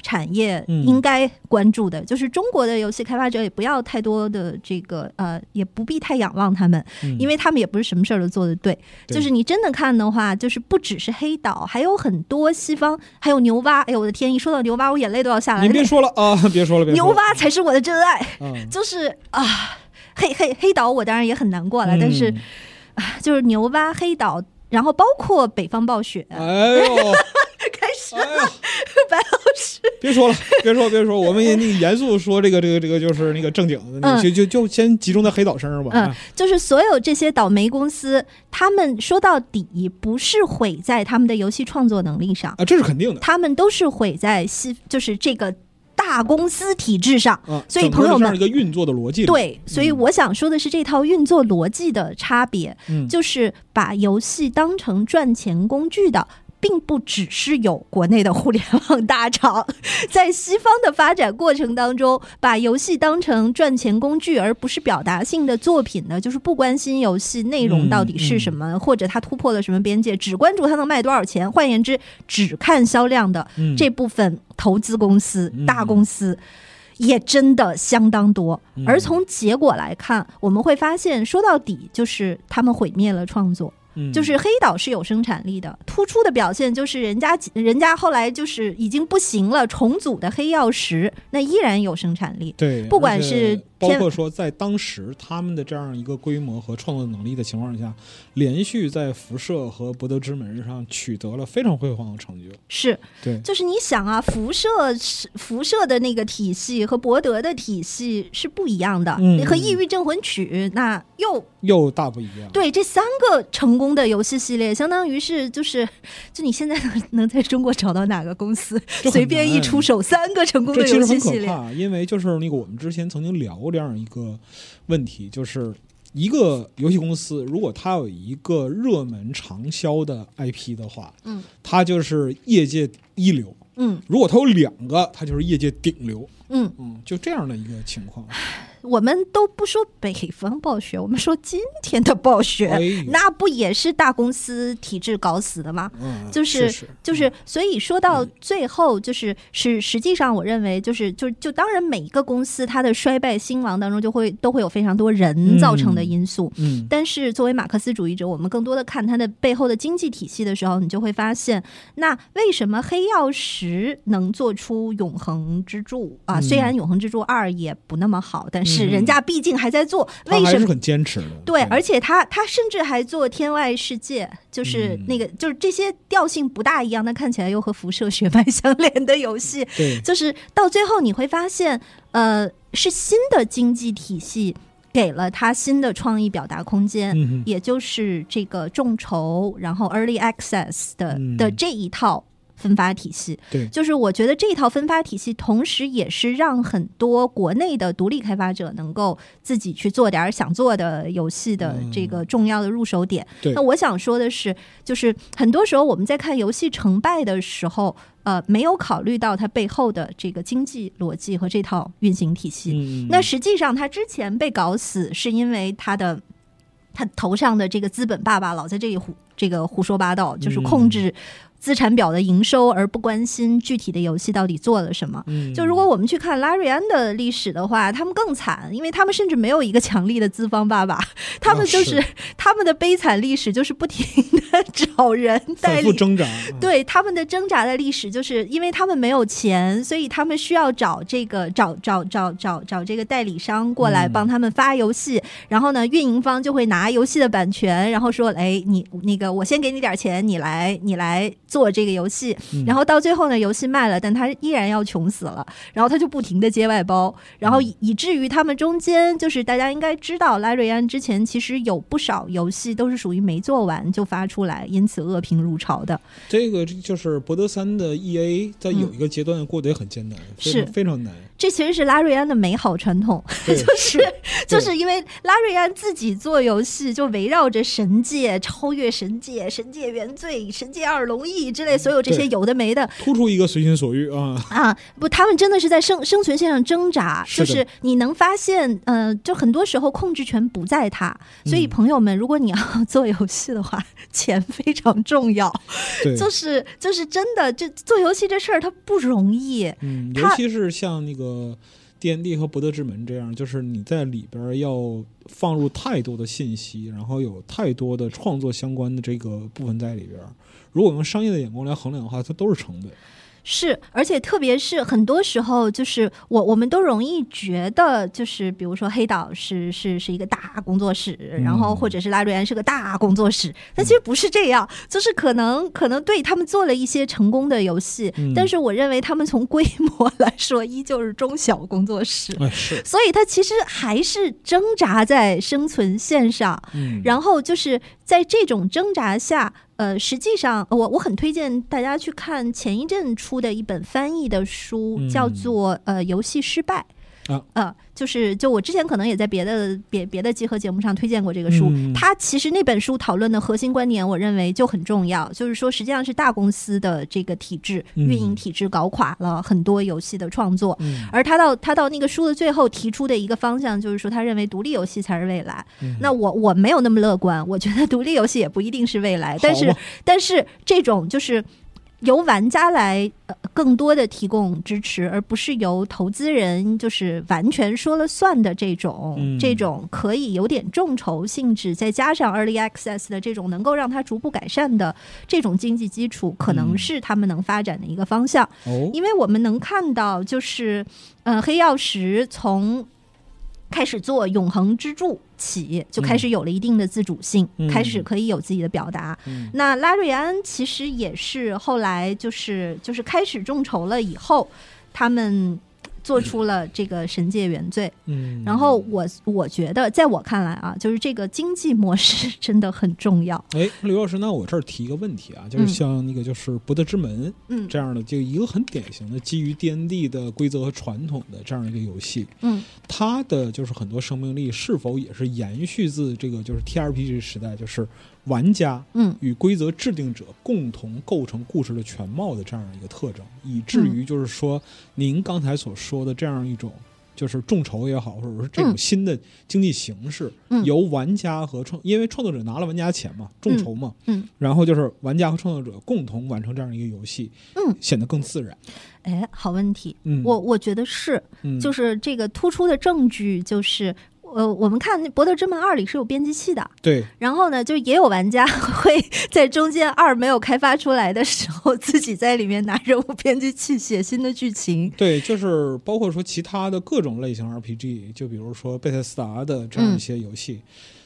产业嗯应该关注的，就是中国的游戏开发者也不要太多的这个呃，也不必太仰望他们，嗯。因为他们也不是什么事儿都做得对。对。就是你真的看的话，就是不只是黑岛，还有很多西方，还有牛蛙。哎呦我的天！一说到牛蛙，我眼泪都要下来。了。您别说了 啊，别说了，别说牛，蛙才是我的真爱，嗯，就是啊，黑黑黑岛我当然也很难过了，但是啊就是牛蛙、黑岛，然后包括北方暴雪，哎呦，开始哎呀，白老师，别说了，别说，别说，我们也那个严肃说这个这个这个就是那个正经的，嗯就就就先集中在黑岛身上吧。嗯，就是所有这些倒霉公司，他们说到底不是毁在他们的游戏创作能力上，啊，这是肯定的。他们都是毁在西，就是这个大大公司体制上。啊，所以朋友们一个运作的逻辑，对，所以我想说的是这套运作逻辑的差别，嗯，就是把游戏当成赚钱工具的。并不只是有国内的互联网大厂，在西方的发展过程当中，把游戏当成赚钱工具，而不是表达性的作品呢，就是不关心游戏内容到底是什么，或者它突破了什么边界，只关注它能卖多少钱。换言之，只看销量的嗯这部分投资公司、嗯大公司。也真的相当多，嗯而从结果来看，我们会发现，说到底就是他们毁灭了创作。嗯就是黑岛是有生产力的，突出的表现就是人家人家后来就是已经不行了，重组的黑曜石那依然有生产力。对，不管是天包括说在当时他们的这样一个规模和创作能力的情况下，连续在辐射和博德之门上取得了非常辉煌的成就。是，对，就是你想啊，辐射是辐射的那个体系和博德的体系是不一样的，嗯和异域镇魂曲那又又大不一样。对这三个成功的游戏系列，相当于是就是就你现在能 能在中国找到哪个公司随便一出手三个成功的游戏系列？因为就是那个我们之前曾经聊过这样一个问题，就是一个游戏公司如果它有一个热门长销的 IP 的话，嗯，它就是业界一流；嗯如果它有两个，它就是业界顶流。嗯，嗯，就这样的一个情况。我们都不说北方暴雪，我们说今天的暴雪，哎那不也是大公司体制搞死的吗？嗯，就是是就是，所以说到最后，就是是实际上，我认为就是就就当然每一个公司它的衰败兴亡当中，就会都会有非常多人造成的因素。嗯但是作为马克思主义者，我们更多的看它的背后的经济体系的时候，你就会发现，那为什么黑曜石能做出永恒之柱啊？嗯虽然永恒之柱二也不那么好，但是嗯人家毕竟还在做，为什么？很坚持的。对，而且他他甚至还做天外世界，就是嗯那个、就是这些调性不大一样，但看起来又和辐射血脉相连的游戏，对就是到最后你会发现，呃，是新的经济体系给了他新的创意表达空间，嗯也就是这个众筹，然后 early access 的、嗯的这一套。分发体系，对。就是我觉得这一套分发体系，同时也是让很多国内的独立开发者能够自己去做点儿想做的游戏的嗯。这个重要的入手点。对。那我想说的是，就是很多时候我们在看游戏成败的时候，呃，没有考虑到它背后的这个经济逻辑和这套运行体系。嗯，那实际上，它之前被搞死，是因为它的它头上的这个资本爸爸老在这里胡这个胡说八道，就是控制资产表的营收，而不关心具体的游戏到底做了什么。嗯。就如果我们去看拉瑞安的历史的话，他们更惨，因为他们甚至没有一个强力的资方爸爸，他们就是、是。他们的悲惨历史就是不停的找人代理。挣扎，对他们的挣扎的历史，就是因为他们没有钱，所以他们需要找这个找找找找找这个代理商过来嗯。帮他们发游戏，然后呢，运营方就会拿游戏的版权，然后说，哎，你那个我先给你点钱，你来你来做这个游戏，嗯。然后到最后呢，游戏卖了，但他依然要穷死了，然后他就不停的接外包，然后以以至于他们中间就是大家应该知道，拉瑞安之前其实有不少游戏都是属于没做完就发出来，因此恶评如潮的。这个就是博德三的 E A 在有一个阶段过得也很艰难，是。非常难。这其实是拉瑞安的美好传统，就是就是因为拉瑞安自己做游戏，就围绕着神界、超越神界、神界原罪、神界二龙翼之类所有这些有的没的突出一个随心所欲啊，啊，不，他们真的是在生生存线上挣扎。是就是你能发现，呃，就很多时候控制权不在他，所以嗯朋友们，如果你要做游戏的话，钱非常重要。对，就是就是真的，这做游戏这事儿它不容易。嗯，尤其是像那个 D N D 和博德之门这样，就是你在里边要放入太多的信息，然后有太多的创作相关的这个部分在里边。如果用商业的眼光来衡量的话，它都是成本。是，而且特别是很多时候，就是我我们都容易觉得，就是比如说黑岛是是是一个大工作室，然后嗯。或者是拉瑞安是个大工作室，但其实不是这样，就是可能可能对他们做了一些成功的游戏，嗯。但是我认为他们从规模来说，依旧是中小工作室。所以他其实还是挣扎在生存线上，嗯，然后就是在这种挣扎下，呃，实际上我我很推荐大家去看前一阵出的一本翻译的书，嗯叫做呃游戏失败。啊。呃，就是就我之前可能也在别的别别的集合节目上推荐过这个书，嗯。它其实那本书讨论的核心观点，我认为就很重要，就是说实际上是大公司的这个体制、嗯。运营体制搞垮了很多游戏的创作，嗯。而他到他到那个书的最后提出的一个方向，就是说他认为独立游戏才是未来。嗯。那我我没有那么乐观，我觉得独立游戏也不一定是未来，但是但是这种就是。由玩家来呃更多的提供支持，而不是由投资人就是完全说了算的这种、嗯。这种可以有点众筹性质，再加上 early access 的这种能够让它逐步改善的这种经济基础，可能嗯。是他们能发展的一个方向。哦，因为我们能看到，就是呃，黑曜石从开始做永恒支柱起，就开始有了一定的自主性，嗯。开始可以有自己的表达。嗯。那拉瑞安其实也是后来就是就是开始众筹了以后，他们做出了这个神界原罪。嗯，然后我我觉得，在我看来啊，就是这个经济模式真的很重要。哎，刘老师，那我这儿提一个问题啊，就是嗯像那个就是《博德之门》嗯这样的，就一个很典型的基于 D N D 的规则和传统的这样一个游戏，嗯它的就是很多生命力是否也是延续自这个就是 T R P G 时代，就是玩家嗯与规则制定者共同构成故事的全貌的这样一个特征，以至嗯于就是说您刚才所说的这样一种。就是众筹也好，或者说这种嗯新的经济形式，嗯由玩家和创，因为创作者拿了玩家钱嘛，众筹嘛，嗯，然后就是玩家和创作者共同完成这样一个游戏，嗯，显得更自然。哎，好问题。嗯，我我觉得是，嗯就是这个突出的证据就是。呃，我们看《博德之门二》里是有编辑器的，对，然后呢，就也有玩家 会在中间二没有开发出来的时候，自己在里面拿人物编辑器写新的剧情。对，就是包括说其他的各种类型 RPG，就比如说贝塞斯达的这样一些游戏，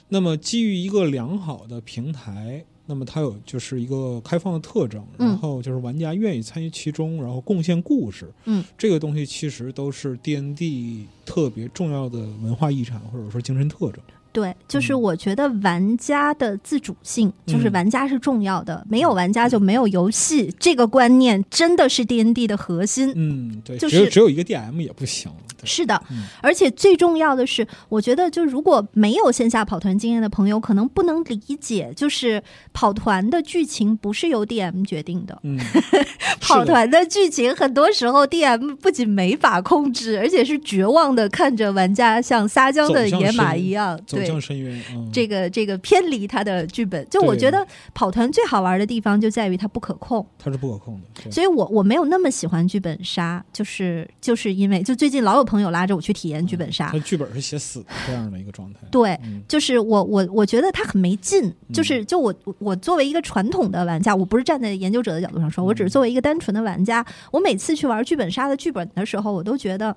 那么基于一个良好的平台，那么它有就是一个开放的特征，嗯然后就是玩家愿意参与其中，然后贡献故事，嗯，这个东西其实都是 D N D 特别重要的文化遗产或者说精神特征。对，就是嗯我觉得玩家的自主性，就是嗯玩家是重要的，没有玩家就没有游戏，这个观念真的是 D N D 的核心。嗯，对，就是只有只有一个 D M 也不行。对是的，嗯而且最重要的是，我觉得就如果没有线下跑团经验的朋友，可能不能理解，就是跑团的剧情不是由 DM 决定的。嗯，跑团的剧情很多时候 DM 不仅没法控制，而且是绝望的看着玩家像撒娇的野马一样，走对向深渊。嗯，这个这个偏离他的剧本。就我觉得跑团最好玩的地方就在于它不可控，它是不可控的。所以我我没有那么喜欢剧本杀，就是就是因为就最近老有朋友拉着我去体验剧本杀。嗯，剧本是写死的这样的一个状态。对，嗯。就是我我我觉得它很没劲，就是就我我作为一个传统的玩家，我不是站在研究者的角度上说，我只是作为一个单纯的玩家，我每次去玩剧本杀的剧本的时候，我都觉得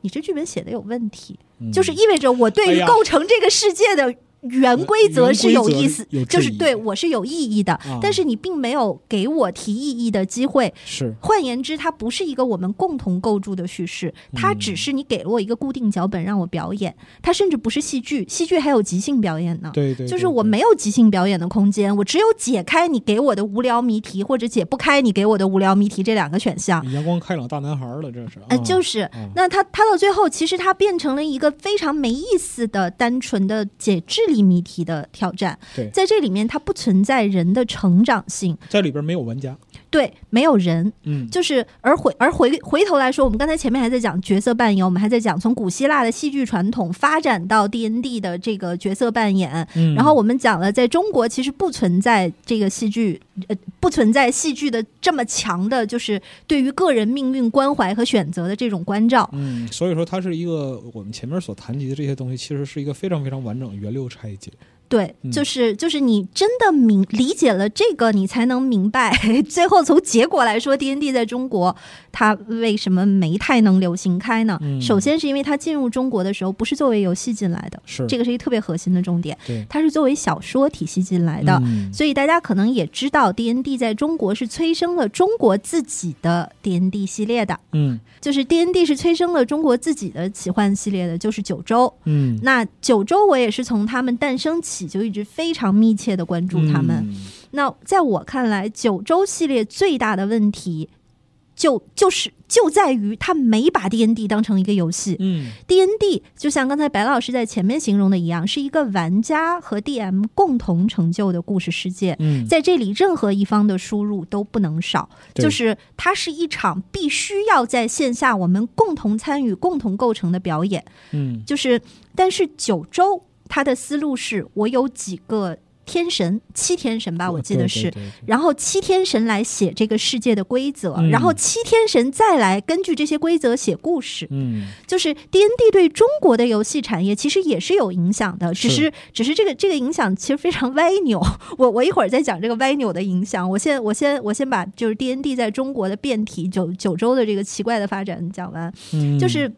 你这剧本写的有问题，嗯。就是意味着我对于构成这个世界的。原规则是有意思就是对我是有意义的，啊但是你并没有给我提意义的机会。是换言之，它不是一个我们共同构筑的叙事，它嗯只是你给了我一个固定脚本让我表演，它甚至不是戏剧，戏剧还有即兴表演呢。对对，就是我没有即兴表演的空间，我只有解开你给我的无聊谜题，或者解不开你给我的无聊谜题这两个选项。阳光开朗大男孩了，这是。呃，啊就是啊那他他到最后，其实他变成了一个非常没意思的、单纯的解智力谜题的挑战。对在这里面，它不存在人的成长性，在里边没有玩家。对，没有人，嗯，就是而回而回回头来说，我们刚才前面还在讲角色扮演，我们还在讲从古希腊的戏剧传统发展到 D N D 的这个角色扮演，嗯然后我们讲了，在中国其实不存在这个戏剧，呃，不存在戏剧的这么强的，就是对于个人命运关怀和选择的这种关照。嗯，所以说它是一个我们前面所谈及的这些东西，其实是一个非常非常完整的源流拆解。对，嗯就是就是你真的明理解了这个，你才能明白，最后从结果来说，D N D 在中国它为什么没太能流行开呢？嗯首先是因为它进入中国的时候不是作为游戏进来的，是这个是一个特别核心的重点，对它是作为小说体系进来的。嗯所以大家可能也知道，D N D 在中国是催生了中国自己的 D N D 系列的，嗯就是 D N D 是催生了中国自己的奇幻系列的，就是九州。嗯，那九州我也是从他们诞生起就一直非常密切的关注他们。嗯那在我看来，九州系列最大的问题就就是就在于他没把 D N D 当成一个游戏。嗯 D N D 就像刚才白老师在前面形容的一样，是一个玩家和 D M 共同成就的故事世界。嗯，在这里，任何一方的输入都不能少，就是它是一场必须要在线下我们共同参与、共同构成的表演。嗯就是，但是九州它的思路是我有几个天神，七天神吧，我记得是。对对对对然后七天神来写这个世界的规则，嗯然后七天神再来根据这些规则写故事。嗯就是 D N D 对中国的游戏产业其实也是有影响的，只是只是这个这个影响其实非常歪扭。我我一会儿再讲这个歪扭的影响。我先我先我先把就是 D N D 在中国的变体九九州的这个奇怪的发展讲完。嗯，就是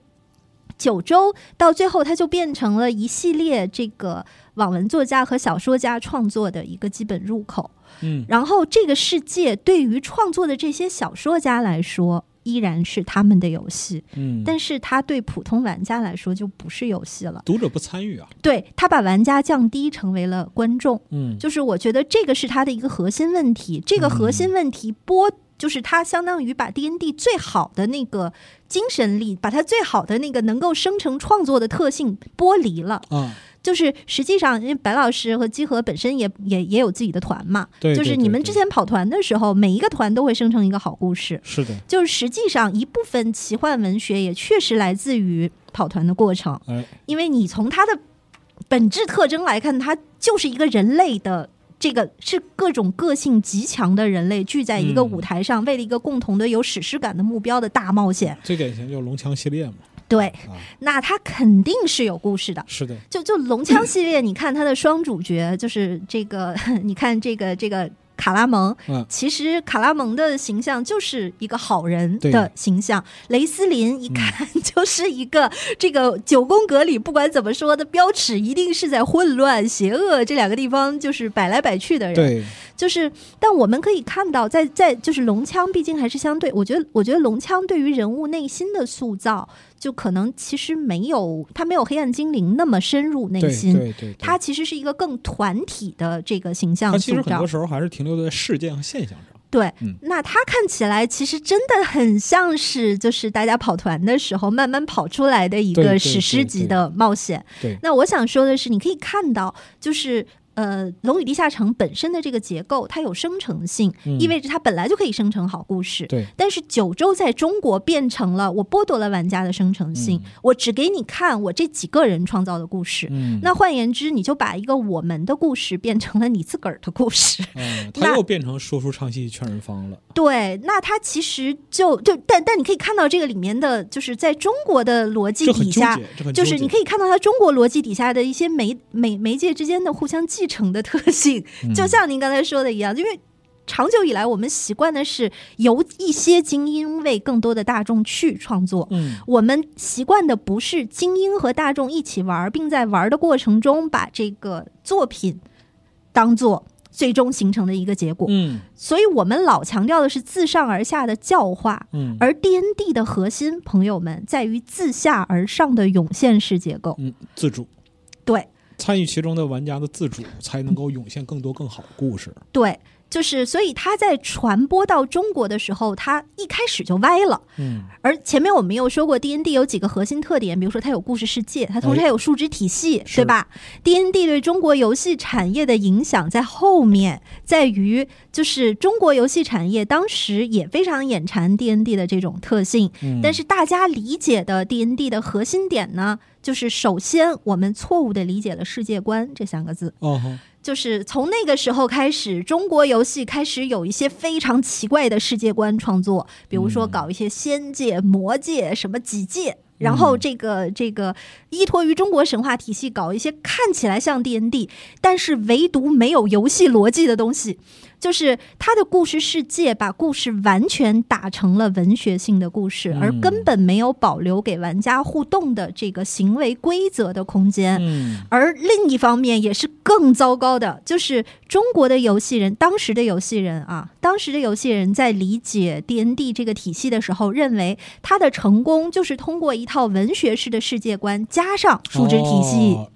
九州到最后，它就变成了一系列这个网文作家和小说家创作的一个基本入口。嗯然后，这个世界对于创作的这些小说家来说，依然是他们的游戏，嗯，但是它对普通玩家来说就不是游戏了。读者不参与啊。对他把玩家降低成为了观众。嗯就是我觉得这个是他的一个核心问题。这个核心问题剥，就是它相当于把 D N D 最好的那个精神力，把它最好的那个能够生成创作的特性剥离了。嗯，就是实际上，因为白老师和基和本身也也也有自己的团嘛，对，就是你们之前跑团的时候，每一个团都会生成一个好故事。是的，就是实际上一部分奇幻文学也确实来自于跑团的过程。哎，因为你从它的本质特征来看，它就是一个人类的。这个是各种个性极强的人类聚在一个嗯舞台上，为了一个共同的有史诗感的目标的大冒险。最典型就是龙枪系列嘛。对，啊，那它肯定是有故事的。是的，就就龙枪系列，你看它的双主角，就是这个，你看这个这个卡拉蒙，嗯。其实卡拉蒙的形象就是一个好人的形象，雷斯林一看 就是一个这个九宫格里不管怎么说的标尺一定是在混乱、邪恶这两个地方就是摆来摆去的人。对，就是，但我们可以看到在，在就是龙枪，毕竟还是相对，我觉得，我觉得龙枪对于人物内心的塑造，就可能其实没有他没有黑暗精灵那么深入内心，对对，对他其实是一个更团体的这个形象他其实很多。时候还是停留在事件和现象上。对，嗯那他看起来其实真的很像是就是大家跑团的时候慢慢跑出来的一个史诗级的冒险。对，那我想说的是，你可以看到，就是呃，《龙与地下城》本身的这个结构，它有生成性，嗯意味着它本来就可以生成好故事。对，但是九州在中国变成了我剥夺了玩家的生成性，嗯我只给你看我这几个人创造的故事。嗯，那换言之，你就把一个我们的故事变成了你自个儿的故事。嗯，那他又变成说书唱戏劝人方了。对，那它其实就就但但你可以看到这个里面的，就是在中国的逻辑底下，就是你可以，看到它中国逻辑底下的一些媒媒媒介之间的互相继承的特性，嗯就像您刚才说的一样，因为。长久以来，我们习惯的是由一些精英为更多的大众去创作。嗯我们习惯的不是精英和大众一起玩儿，并在玩儿的过程中把这个作品当做最终形成的一个结果。嗯所以我们老强调的是自上而下的教化，嗯而 D N D 的核心，朋友们在于自下而上的涌现式结构。嗯，自主对参与其中的玩家的自主，才能够涌现更多更好的故事。对，就是所以它在传播到中国的时候，它一开始就歪了。嗯而前面我们又说过，D N D 有几个核心特点，比如说它有故事世界，它同时哎还有数值体系，是对吧？D N D 对中国游戏产业的影响在后面，在于就是中国游戏产业当时也非常眼馋 D N D 的这种特性，嗯，但是大家理解的 D N D 的核心点呢，就是首先我们错误的理解了世界观这三个字。哦，就是从那个时候开始，中国游戏开始有一些非常奇怪的世界观创作，比如说嗯搞一些仙界、魔界、什么几界。然后这个这个依托于中国神话体系，搞一些看起来像 D N D，但是唯独没有游戏逻辑的东西，就是他的故事世界把故事完全打成了文学性的故事，嗯而根本没有保留给玩家互动的这个行为规则的空间。嗯而另一方面也是更糟糕的，就是中国的游戏人，当时的游戏人啊，当时的游戏人在理解 D N D 这个体系的时候，认为它的成功就是通过一套文学式的世界观加上数值体系。哦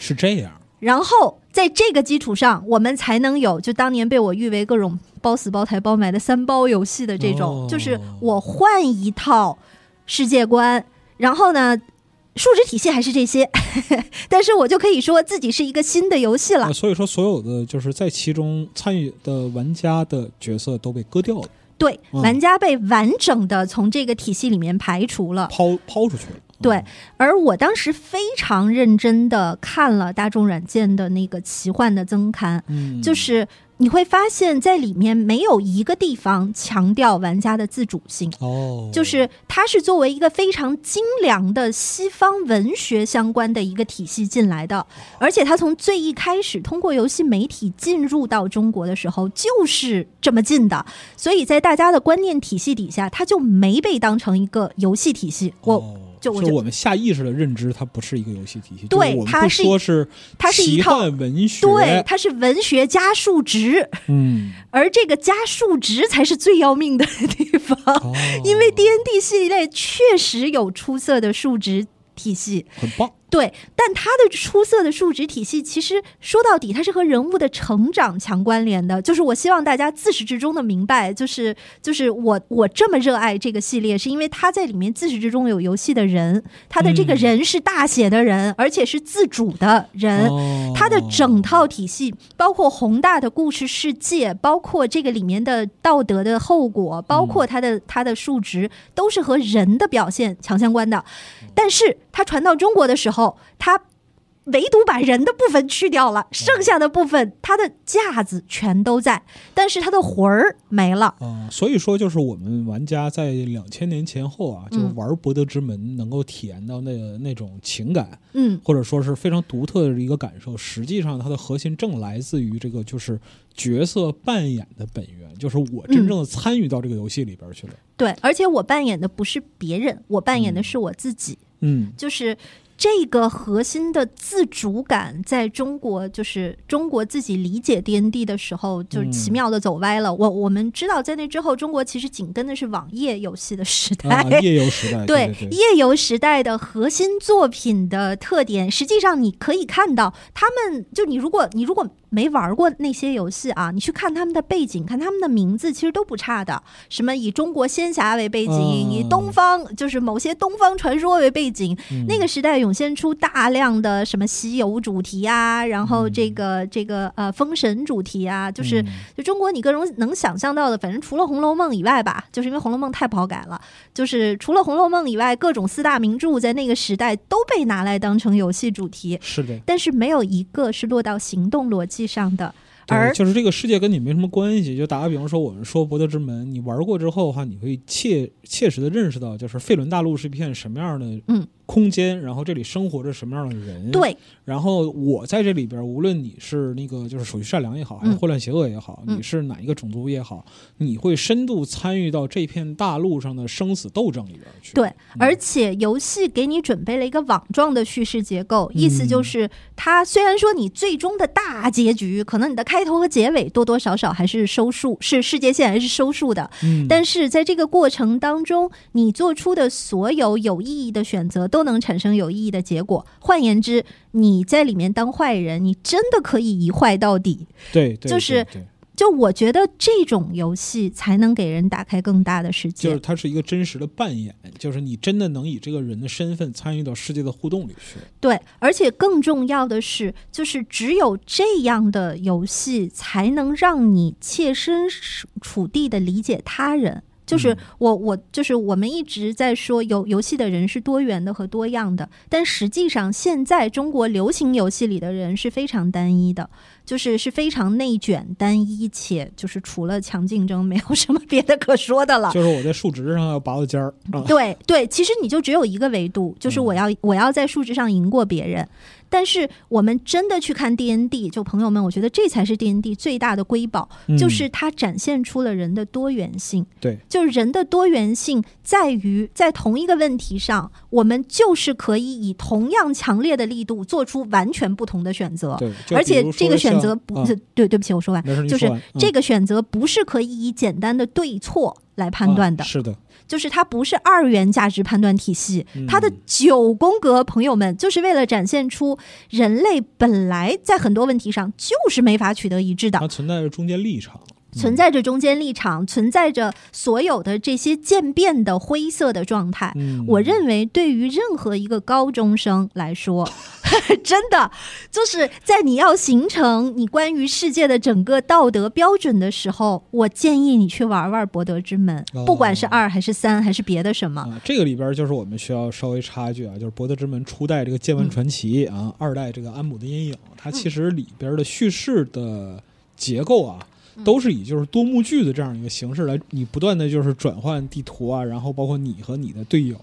是这样。然后在这个基础上，我们才能有就当年被我誉为各种包死、包抬、包埋的三包游戏的这种，哦就是我换一套世界观，然后呢。数值体系还是这些，但是我就可以说自己是一个新的游戏了啊。所以说，所有的就是在其中参与的玩家的角色都被割掉了，对，嗯玩家被完整的从这个体系里面排除了。抛抛出去了。对，而我当时非常认真的看了大众软件的那个奇幻的增刊，嗯，就是你会发现在里面没有一个地方强调玩家的自主性。哦，就是它是作为一个非常精良的西方文学相关的一个体系进来的，而且它从最一开始通过游戏媒体进入到中国的时候就是这么进的，所以在大家的观念体系底下，它就没被当成一个游戏体系。我、哦就我就是我们下意识的认知，它不是一个游戏体系，对就是我们会它是说是它是一套文学，对，它是文学加数值，嗯，而这个加数值才是最要命的地方。哦，因为 D N D 系列确实有出色的数值体系，很棒，对，但它的出色的数值体系，其实说到底，它是和人物的成长强关联的。就是我希望大家自始至终的明白，就是就是我我这么热爱这个系列，是因为它在里面自始至终有游戏的人，他的这个嗯人是大写的人，而且是自主的人。哦它的整套体系，包括宏大的故事世界，包括这个里面的道德的后果，包括它的它的数值，都是和人的表现强相关的。但是它传到中国的时候，它唯独把人的部分去掉了，剩下的部分它的架子全都在，但是它的魂儿没了。嗯、所以说就是我们玩家在两千年前后啊，就是玩《博德之门》能够体验到那那种情感，嗯，或者说是非常独特的一个感受。实际上，它的核心正来自于这个就是角色扮演的本源，就是我真正的参与到这个游戏里边去了。对，而且我扮演的不是别人，我扮演的是我自己。嗯，就是这个核心的自主感，在中国就是中国自己理解 D N D 的时候，就是奇妙的走歪了。我我们知道，在那之后，中国其实紧跟的是网页游戏的时代。啊，夜游时代，对 对对，夜游时代的核心作品的特点，实际上你可以看到，他们就你如果你如果没玩过那些游戏啊，你去看他们的背景，看他们的名字，其实都不差的。什么以中国仙侠为背景，嗯。以东方就是某些东方传说为背景，嗯。那个时代涌现出大量的什么西游主题啊，然后这个、这个呃封神主题啊，就是、嗯。就中国你各种能想象到的，反正除了《红楼梦》以外吧，就是因为《红楼梦》太不好改了，就是除了《红楼梦》以外，各种四大名著在那个时代都被拿来当成游戏主题，是的。但是没有一个是落到行动逻辑上的。而，就是这个世界跟你没什么关系。就打个比方说，我们说《博德之门》，你玩过之后的话，你会切切实的认识到，就是费伦大陆是一片什么样的嗯空间，然后这里生活着什么样的人。，对，然后我在这里边，无论你是那个就是属于善良也好，还是嗯混乱邪恶也好，嗯。你是哪一个种族也好，你会深度参与到这片大陆上的生死斗争里边去。对，而且游戏给你准备了一个网状的叙事结构，意思就是它虽然说你最终的大结局，可能你的开头和结尾多多少少还是收束，是世界线还是收束的，嗯，但是在这个过程当中，你做出的所有有意义的选择都能产生有意义的结果。换言之，你在里面当坏人，你真的可以一坏到底。对，对就是就我觉得这种游戏才能给人打开更大的世界。就是它是一个真实的扮演，就是你真的能以这个人的身份参与到世界的互动里去。对，而且更重要的是，就是只有这样的游戏，才能让你切身处地的理解他人。就是嗯我我就是我们一直在说游游戏的人是多元的和多样的，但实际上现在中国流行游戏里的人是非常单一的，就是是非常内卷、单一且就是除了强竞争没有什么别的可说的了。就是我在数值上要拔到尖儿啊，对对，其实你就只有一个维度，就是我要、我要在数值上赢过别人。但是我们真的去看 D N D，就朋友们，我觉得这才是 D N D 最大的瑰宝，嗯。就是它展现出了人的多元性。对，就就是人的多元性在于在同一个问题上，我们就是可以以同样强烈的力度做出完全不同的选择。对，而且这个选择不是、对，对不起，我说完，就是这个选择不是可以以简单的对错来判断的。啊，是的，就是它不是二元价值判断体系，嗯。它的九宫格，朋友们，就是为了展现出人类本来在很多问题上就是没法取得一致的，它存在着中间立场，存在着中间立场，存在着所有的这些渐变的灰色的状态。嗯，我认为，对于任何一个高中生来说，真的就是在你要形成你关于世界的整个道德标准的时候，我建议你去玩玩《博德之门》哦不管是二还是三还是别的什么。啊，这个里边就是我们需要稍微插一句啊，就是《博德之门》初代这个剑湾传奇、啊，二代这个安姆的阴影，它其实里边的叙事的结构啊，都是以就是多幕剧的这样一个形式来，你不断的就是转换地图啊，然后包括你和你的队友。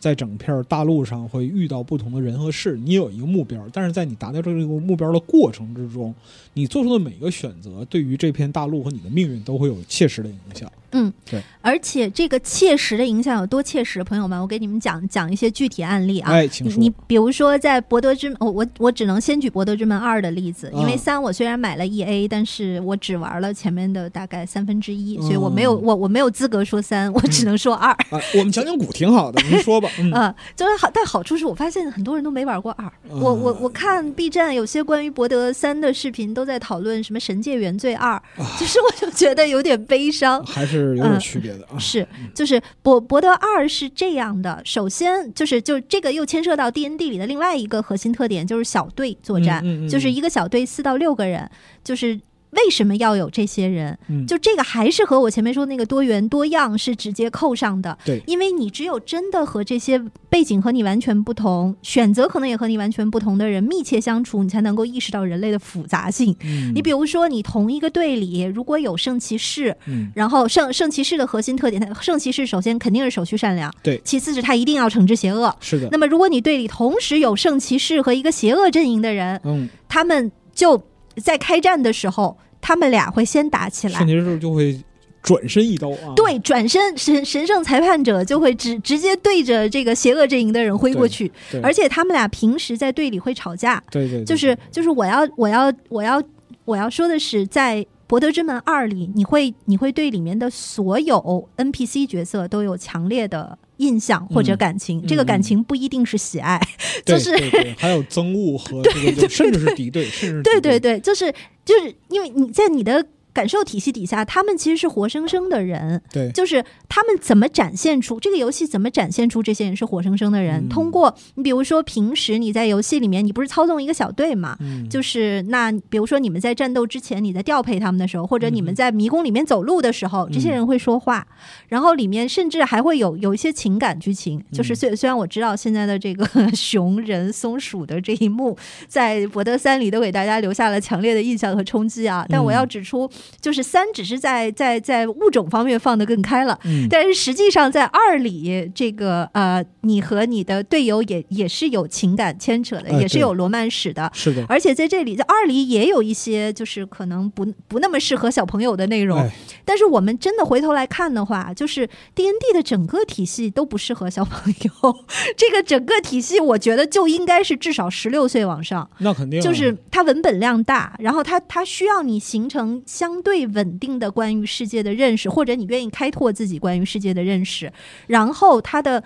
在整片大陆上会遇到不同的人和事，你有一个目标，但是在你达到这个目标的过程之中，你做出的每个选择，对于这片大陆和你的命运都会有切实的影响。嗯，对。而且这个切实的影响有多切实？朋友们，我给你们讲讲一些具体案例啊。哎，请说。你你比如说，在《博德之门》，我我我只能先举《博德之门二》的例子，因为嗯三我虽然买了 E A，但是我只玩了前面的大概三分之一，嗯所以我没有我我没有资格说三，我只能说二。啊，我们讲讲古挺好的，您说吧。嗯，呃，就是好，但好处是我发现很多人都没玩过二。嗯我我我看 B 站有些关于博德三的视频，都在讨论什么《神界原罪二》，就是我就觉得有点悲伤。还是有点区别的啊。是，就是博博德二是这样的，首先就是就这个又牵涉到 D N D 里的另外一个核心特点，就是小队作战，嗯嗯嗯就是一个小队四到六个人，就是。为什么要有这些人？嗯就这个还是和我前面说那个多元多样是直接扣上的。对因为你只有真的和这些背景和你完全不同、选择可能也和你完全不同的人密切相处，你才能够意识到人类的复杂性。嗯你比如说，你同一个队里如果有圣骑士，嗯然后圣圣骑士的核心特点，圣骑士首先肯定是手续善良，对其次是他一定要惩治邪恶。是的，那么，如果你队里同时有圣骑士和一个邪恶阵营的人，嗯，他们就在开战的时候，他们俩会先打起来圣。骑士就会转身一刀啊。对，转身神神圣裁判者就会直直接对着这个邪恶阵营的人挥过去，而且他们俩平时在队里会吵架，对对，对就是就是我要我要我要我要说的是，在《博德之门二》里，你会你会对里面的所有 NPC 角色都有强烈的印象或者感情，嗯这个感情不一定是喜爱，对就是对对还有憎恶和这个，甚至是敌对，甚至是对对对，就是就是因为你在你的。感受体系底下，他们其实是活生生的人，对就是他们怎么展现出这个游戏怎么展现出这些人是活生生的人？嗯通过你比如说平时你在游戏里面，你不是操纵一个小队嘛？嗯，就是那，比如说你们在战斗之前，你在调配他们的时候，或者你们嗯在迷宫里面走路的时候，这些人会说话，然后里面甚至还会有有一些情感剧情。就是嗯虽虽然我知道现在的这个 熊人松鼠的这一幕，在博德三里都给大家留下了强烈的印象和冲击啊，但我要嗯指出，就是三只是在在在物种方面放得更开了。嗯，但是实际上，在二里，这个呃，你和你的队友也也是有情感牵扯的，哎也是有罗曼史的。是的，而且在这里，在二里也有一些就是可能不不那么适合小朋友的内容。哎，但是我们真的回头来看的话，就是 D N D 的整个体系都不适合小朋友。这个整个体系，我觉得就应该是至少十六岁往上，那肯定啊就是它文本量大，然后它它需要你形成相对稳定的关于世界的认识，或者你愿意开拓自己关于世界的认识，然后他的。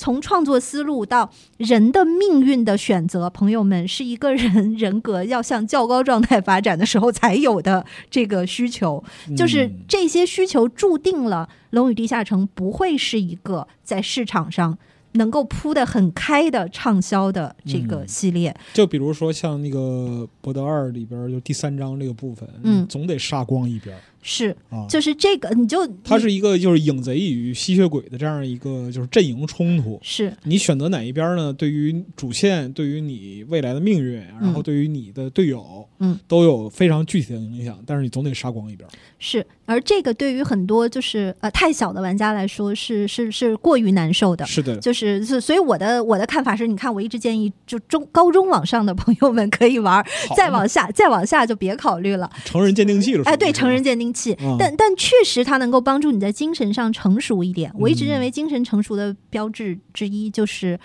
从创作思路到人的命运的选择，朋友们是一个人人格要向较高状态发展的时候才有的这个需求。就是嗯这些需求注定了《龙与地下城》不会是一个在市场上能够铺的很开的畅销的这个嗯。系列。就比如说像那个《博德二》里边，就第三章这个部分，嗯。总得杀光一边儿是，啊。就是这个，你就它是一个就是影贼与吸血鬼的这样一个就是阵营冲突。是你选择哪一边呢？对于主线，对于你未来的命运，然后对于你的队友，嗯，都有非常具体的影响。但是你总得杀光一边。是，而这个对于很多就是呃太小的玩家来说是是是过于难受的。是的，就是，是所以我的我的看法是，你看，我一直建议就中高中往上的朋友们可以玩，好再往下再往下就别考虑了。成人鉴定器了。哎，对，成人鉴定但但确实它能够帮助你在精神上成熟一点。我一直认为精神成熟的标志之一就是。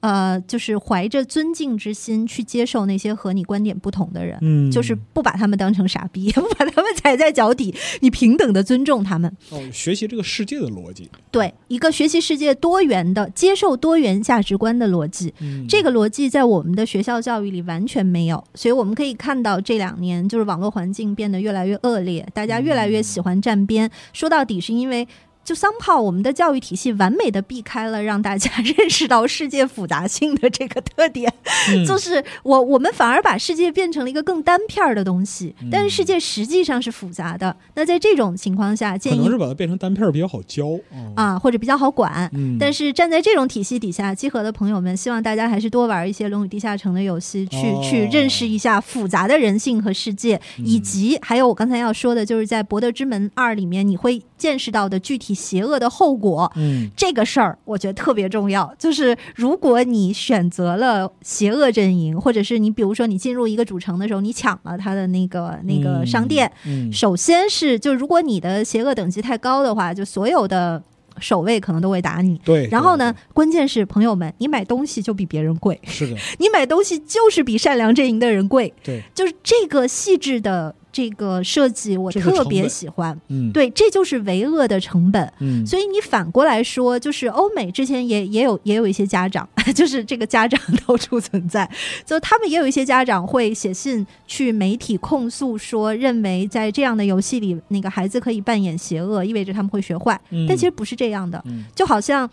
呃，就是怀着尊敬之心去接受那些和你观点不同的人，嗯，就是不把他们当成傻逼，不把他们踩在脚底，你平等的尊重他们。哦，学习这个世界的逻辑，对，一个学习世界多元的、接受多元价值观的逻辑，嗯，这个逻辑在我们的学校教育里完全没有，所以我们可以看到这两年就是网络环境变得越来越恶劣，大家越来越喜欢站边。说到底是因为。就桑炮，我们的教育体系完美的避开了让大家 认识到世界复杂性的这个特点，嗯。就是我我们反而把世界变成了一个更单片儿的东西，嗯。但是世界实际上是复杂的。那在这种情况下，建议能是把它变成单片儿比较好教。哦啊或者比较好管，嗯，但是站在这种体系底下，集合的朋友们，希望大家还是多玩一些《龙与地下城》的游戏，去、哦。去认识一下复杂的人性和世界，嗯。以及还有我刚才要说的，就是在《博德之门二》里面你会见识到的具体邪恶的后果。嗯。这个事儿我觉得特别重要，就是如果你选择了邪恶阵营，或者是你比如说你进入一个主城的时候，你抢了他的那个那个商店，嗯。首先是就如果你的邪恶等级太高的话，就所有的守卫可能都会打你。对，然后呢，关键是朋友们，你买东西就比别人贵，是的，你买东西就是比善良阵营的人贵，对，就是这个细致的这个设计，我特别喜欢。嗯，对，这就是为恶的成本。嗯，所以你反过来说，就是欧美之前也也有也有一些家长，就是这个家长到处存在，就他们也有一些家长会写信去媒体控诉说，认为在这样的游戏里，那个孩子可以扮演邪恶，意味着他们会学坏。嗯但其实不是这样的，嗯就好像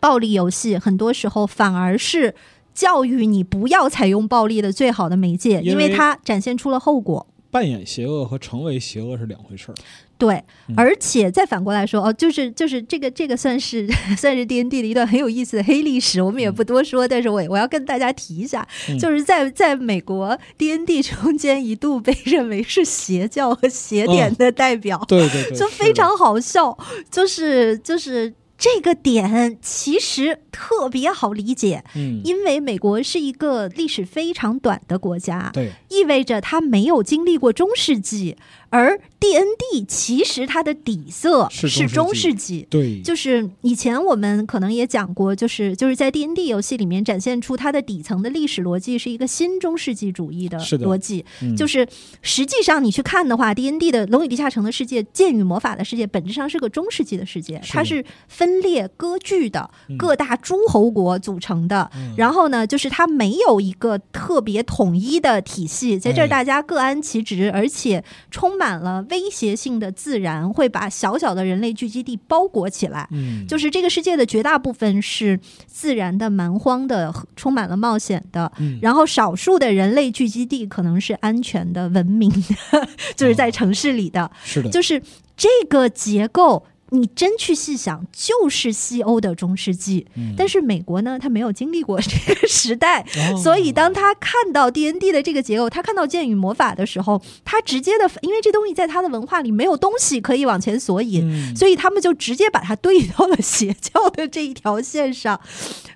暴力游戏很多时候反而是。教育你不要采用暴力的最好的媒介，因为它展现出了后果。扮演邪恶和成为邪恶是两回事儿。对嗯，而且再反过来说，哦，就是就是这个这个算是 算是 D N D 的一段很有意思的黑历史，我们也不多说，但是我我要跟大家提一下，嗯就是在在美国 D N D 中间一度被认为是邪教和邪典的代表，对对对，就非常好笑，就是就是。这个点其实特别好理解，嗯，因为美国是一个历史非常短的国家，对，意味着它没有经历过中世纪，而 D N D 其实它的底色是是中中世世纪。对，就是以前我们可能也讲过，就是就是在 D N D 游戏里面展现出它的底层的历史逻辑是一个新中世纪主义的逻辑，嗯。就是实际上你去看的话，D N D 的《龙与地下城》的世界，剑与魔法的世界，本质上是个中世纪的世界，是它是分裂割据的嗯。各大诸侯国组成的。嗯。然后呢，就是它没有一个特别统一的体系，在这儿哎。大家各安其职，而且充满了威胁性的自然会把小小的人类聚集地包裹起来。嗯，就是这个世界的绝大部分是自然的、蛮荒的、充满了冒险的，嗯然后少数的人类聚集地可能是安全的、文明的，就是在城市里的。是的，就是这个结构，你真去细想，就是西欧的中世纪。嗯但是美国呢，他没有经历过这个时代，哦所以当他看到 D N D 的这个结构，他看到剑与魔法的时候，他直接的，因为这东西在他的文化里没有东西可以往前索引，嗯所以他们就直接把它对到了邪教的这一条线上。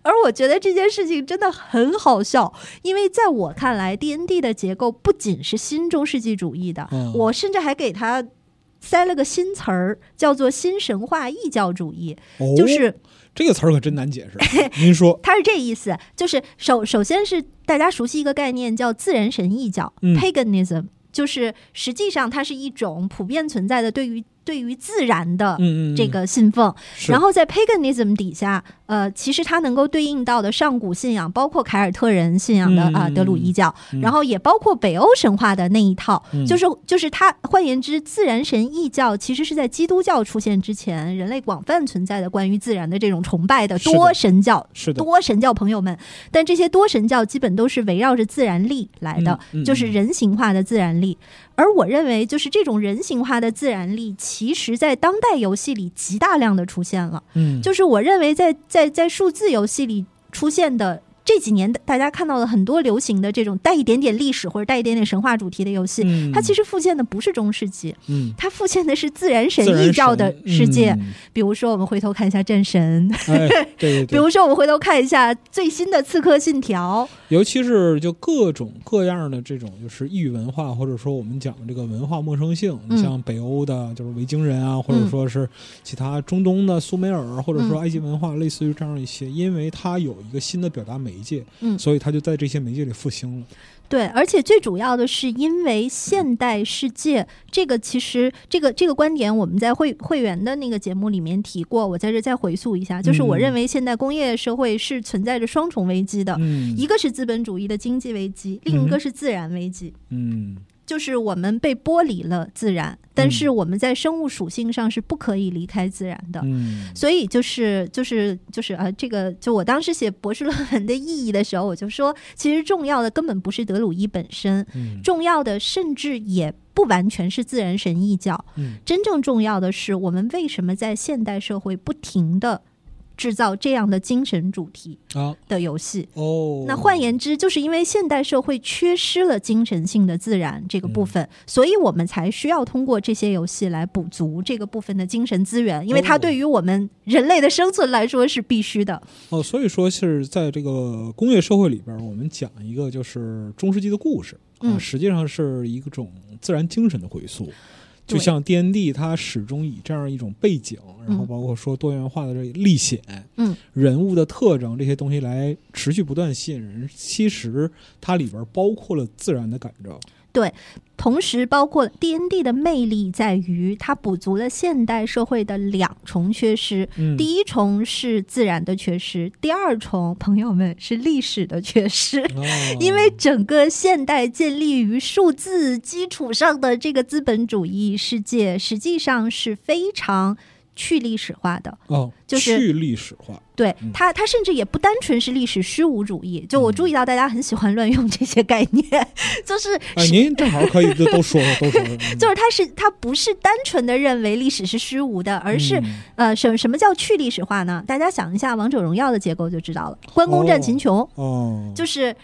而我觉得这件事情真的很好笑，因为在我看来，D N D 的结构不仅是新中世纪主义的，嗯我甚至还给它塞了个新词儿，叫做新神话异教主义，哦就是。这个词儿可真难解释。您说，它是这意思，就是首首先是大家熟悉一个概念叫自然神异教、嗯 （paganism），就是实际上它是一种普遍存在的对于对于自然的这个信奉。是。然后在 paganism 底下，呃，其实它能够对应到的上古信仰，包括凯尔特人信仰的啊、德鲁伊教，嗯。然后也包括北欧神话的那一套，嗯。就是就是它换言之，自然神异教其实是在基督教出现之前，人类广泛存在的关于自然的这种崇拜的多神教。是的，多神教朋友们，但这些多神教基本都是围绕着自然力来的，就是人形化的自然力。而我认为，就是这种人形化的自然力，其实在当代游戏里极大量的出现了。嗯，就是我认为在在在数字游戏里出现的这几年大家看到了很多流行的这种带一点点历史或者带一点点神话主题的游戏，嗯。它其实复现的不是中世纪，嗯，它复现的是自然神异教的世界。嗯比如说，我们回头看一下战神，哎，对对对，比如说我们回头看一下最新的刺客信条，尤其是就各种各样的这种就是异域文化，或者说我们讲的这个文化陌生性，像北欧的就是维京人啊，或者说是其他中东的苏美尔，或者说嗯。埃及文化，类似于这样一些，因为它有一个新的表达媒介，嗯。所以它就在这些媒介里复兴了。对，而且最主要的是，因为现代世界这个其实这个这个观点，我们在会会员的那个节目里面提过，我在这再回溯一下，就是我嗯认为现代工业社会是存在着双重危机的，嗯，一个是资本主义的经济危机，另一个是自然危机。嗯就是我们被剥离了自然，但是我们在生物属性上是不可以离开自然的。嗯。所以就是就是就是呃，这个就我当时写博士论文的意义的时候，我就说，其实重要的根本不是德鲁伊本身，嗯。重要的甚至也不完全是自然神异教，嗯。真正重要的是我们为什么在现代社会不停的制造这样的精神主题啊的游戏。哦，那换言之，就是因为现代社会缺失了精神性的自然这个部嗯分，所以我们才需要通过这些游戏来补足这个部分的精神资源，因为它哦对于我们人类的生存来说是必须的。哦，所以说是在这个工业社会里边，我们讲一个就是中世纪的故事啊，嗯实际上是一种自然精神的回溯。就像 D N D，它始终以这样一种背景，然后嗯包括说多元化的这个历险，嗯，人物的特征这些东西来持续不断吸引人。其实它里边儿包括了自然的感召。同时，包括 D N D 的魅力在于它补足了现代社会的两重缺失。嗯，第一重是自然的缺失，第二重，朋友们是历史的缺失。哦 因为整个现代建立于数字基础上的这个资本主义世界，实际上是非常去历史化的。哦，就是去历史化。对嗯它，它甚至也不单纯是历史虚无主义。就我嗯注意到大家很喜欢乱用这些概念，就是哎，您正好可以都都说说，都说说。嗯就是它是它不是单纯的认为历史是虚无的，而是、嗯呃什什么叫去历史化呢？大家想一下《王者荣耀》的结构就知道了，关公战秦琼。哦，就是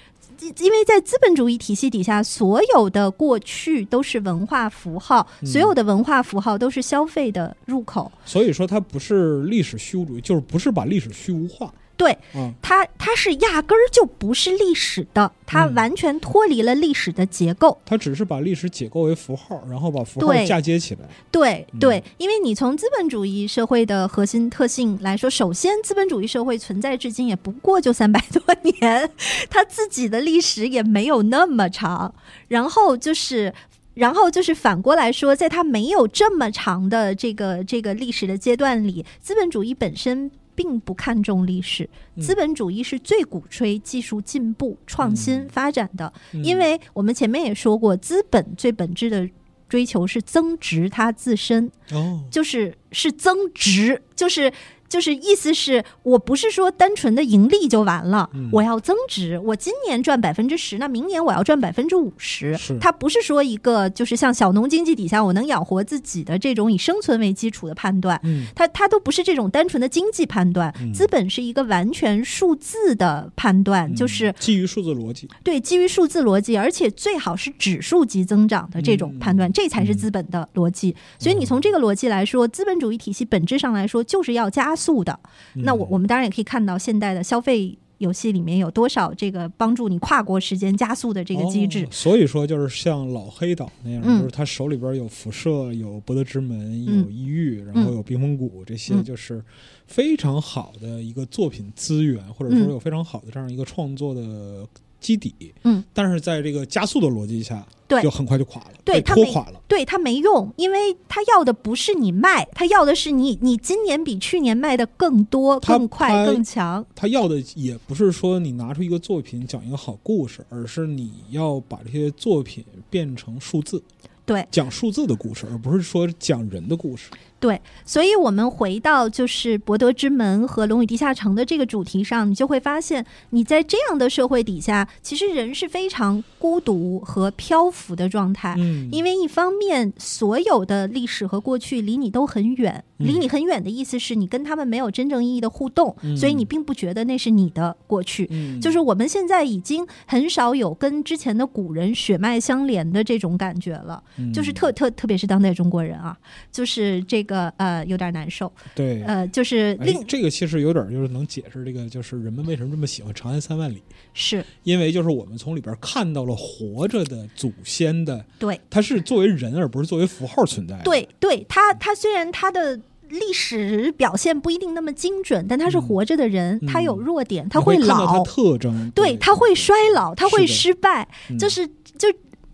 因因为在资本主义体系底下，所有的过去都是文化符号，嗯所有的文化符号都是消费的入口。所以说它不是历史虚无主义，就是不是把历史虚无化对嗯。它，它是压根儿就不是历史的，它嗯完全脱离了历史的结构。它只是把历史解构为符号，然后把符号嫁接起来。对嗯对，因为你从资本主义社会的核心特性来说，首先资本主义社会存在至今也不过就三百多年，它自己的历史也没有那么长。然后就是。然后就是反过来说，在它没有这么长的这个这个历史的阶段里，资本主义本身并不看重历史，嗯资本主义是最鼓吹技术进步、创新嗯发展的。嗯因为我们前面也说过，资本最本质的追求是增值它自身，哦，就是是增值，就是。就是意思是我不是说单纯的盈利就完了，嗯我要增值。我今年赚百分之十，那明年我要赚百分之五十是。它不是说一个就是像小农经济底下我能养活自己的这种以生存为基础的判断，嗯它它都不是这种单纯的经济判断。嗯资本是一个完全数字的判断，嗯就是基于数字逻辑。对，基于数字逻辑，而且最好是指数级增长的这种判断，嗯这才是资本的逻辑。所以你从这个逻辑来说，资本主义体系本质上来说就是要加速的。那我嗯我们当然也可以看到，现代的消费游戏里面有多少这个帮助你跨国时间加速的这个机制。哦。所以说，就是像老黑岛那样，嗯。就是他手里边有辐射、有博德之门、嗯。有异域，然后有冰封谷，这些嗯。就是非常好的一个作品资源，或者说嗯。有非常好的这样一个创作的基底。嗯，但是在这个加速的逻辑下，对就很快就垮了，被对拖垮了。对他没用，因为他要的不是你卖，他要的是你你今年比去年卖的更多、更快、更强。他要的也不是说你拿出一个作品讲一个好故事，而是你要把这些作品变成数字，对讲数字的故事，而不是说讲人的故事。对，所以我们回到就是博德之门和龙与地下城的这个主题上，你就会发现，你在这样的社会底下，其实人是非常孤独和漂浮的状态。嗯，因为一方面，所有的历史和过去离你都很远，嗯离你很远的意思是你跟他们没有真正意义的互动，嗯所以你并不觉得那是你的过去。嗯就是我们现在已经很少有跟之前的古人血脉相连的这种感觉了，嗯就是特特特别是当代中国人啊，就是这个呃有点难受，对。呃就是哎另、这个其实有点就是能解释这个，就是人们为什么这么喜欢《长安三万里》，是因为就是我们从里边看到了活着的祖先的，对他是作为人而不是作为符号存在的。对对，他他虽然他的。历史表现不一定那么精准，但他是嗯。活着的人，嗯。他有弱点，你他会老，特征，对，他会衰老，他会失败，嗯。就是就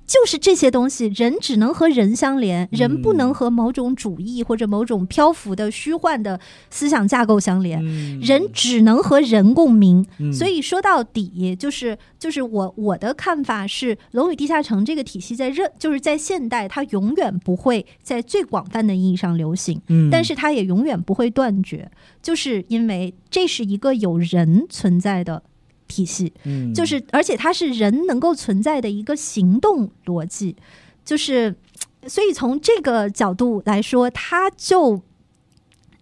就是这些东西，人只能和人相连，人不能嗯和某种主义或者某种漂浮的虚幻的思想架构相连。嗯。人只能和人共鸣，嗯。所以说到底，就是就是我我的看法是，《龙与地下城》这个体系在任就是在现代，它永远不会在最广泛的意义上流行，嗯。但是它也永远不会断绝，就是因为这是一个有人存在的体系。嗯就是而且它是人能够存在的一个行动逻辑，就是所以从这个角度来说，它就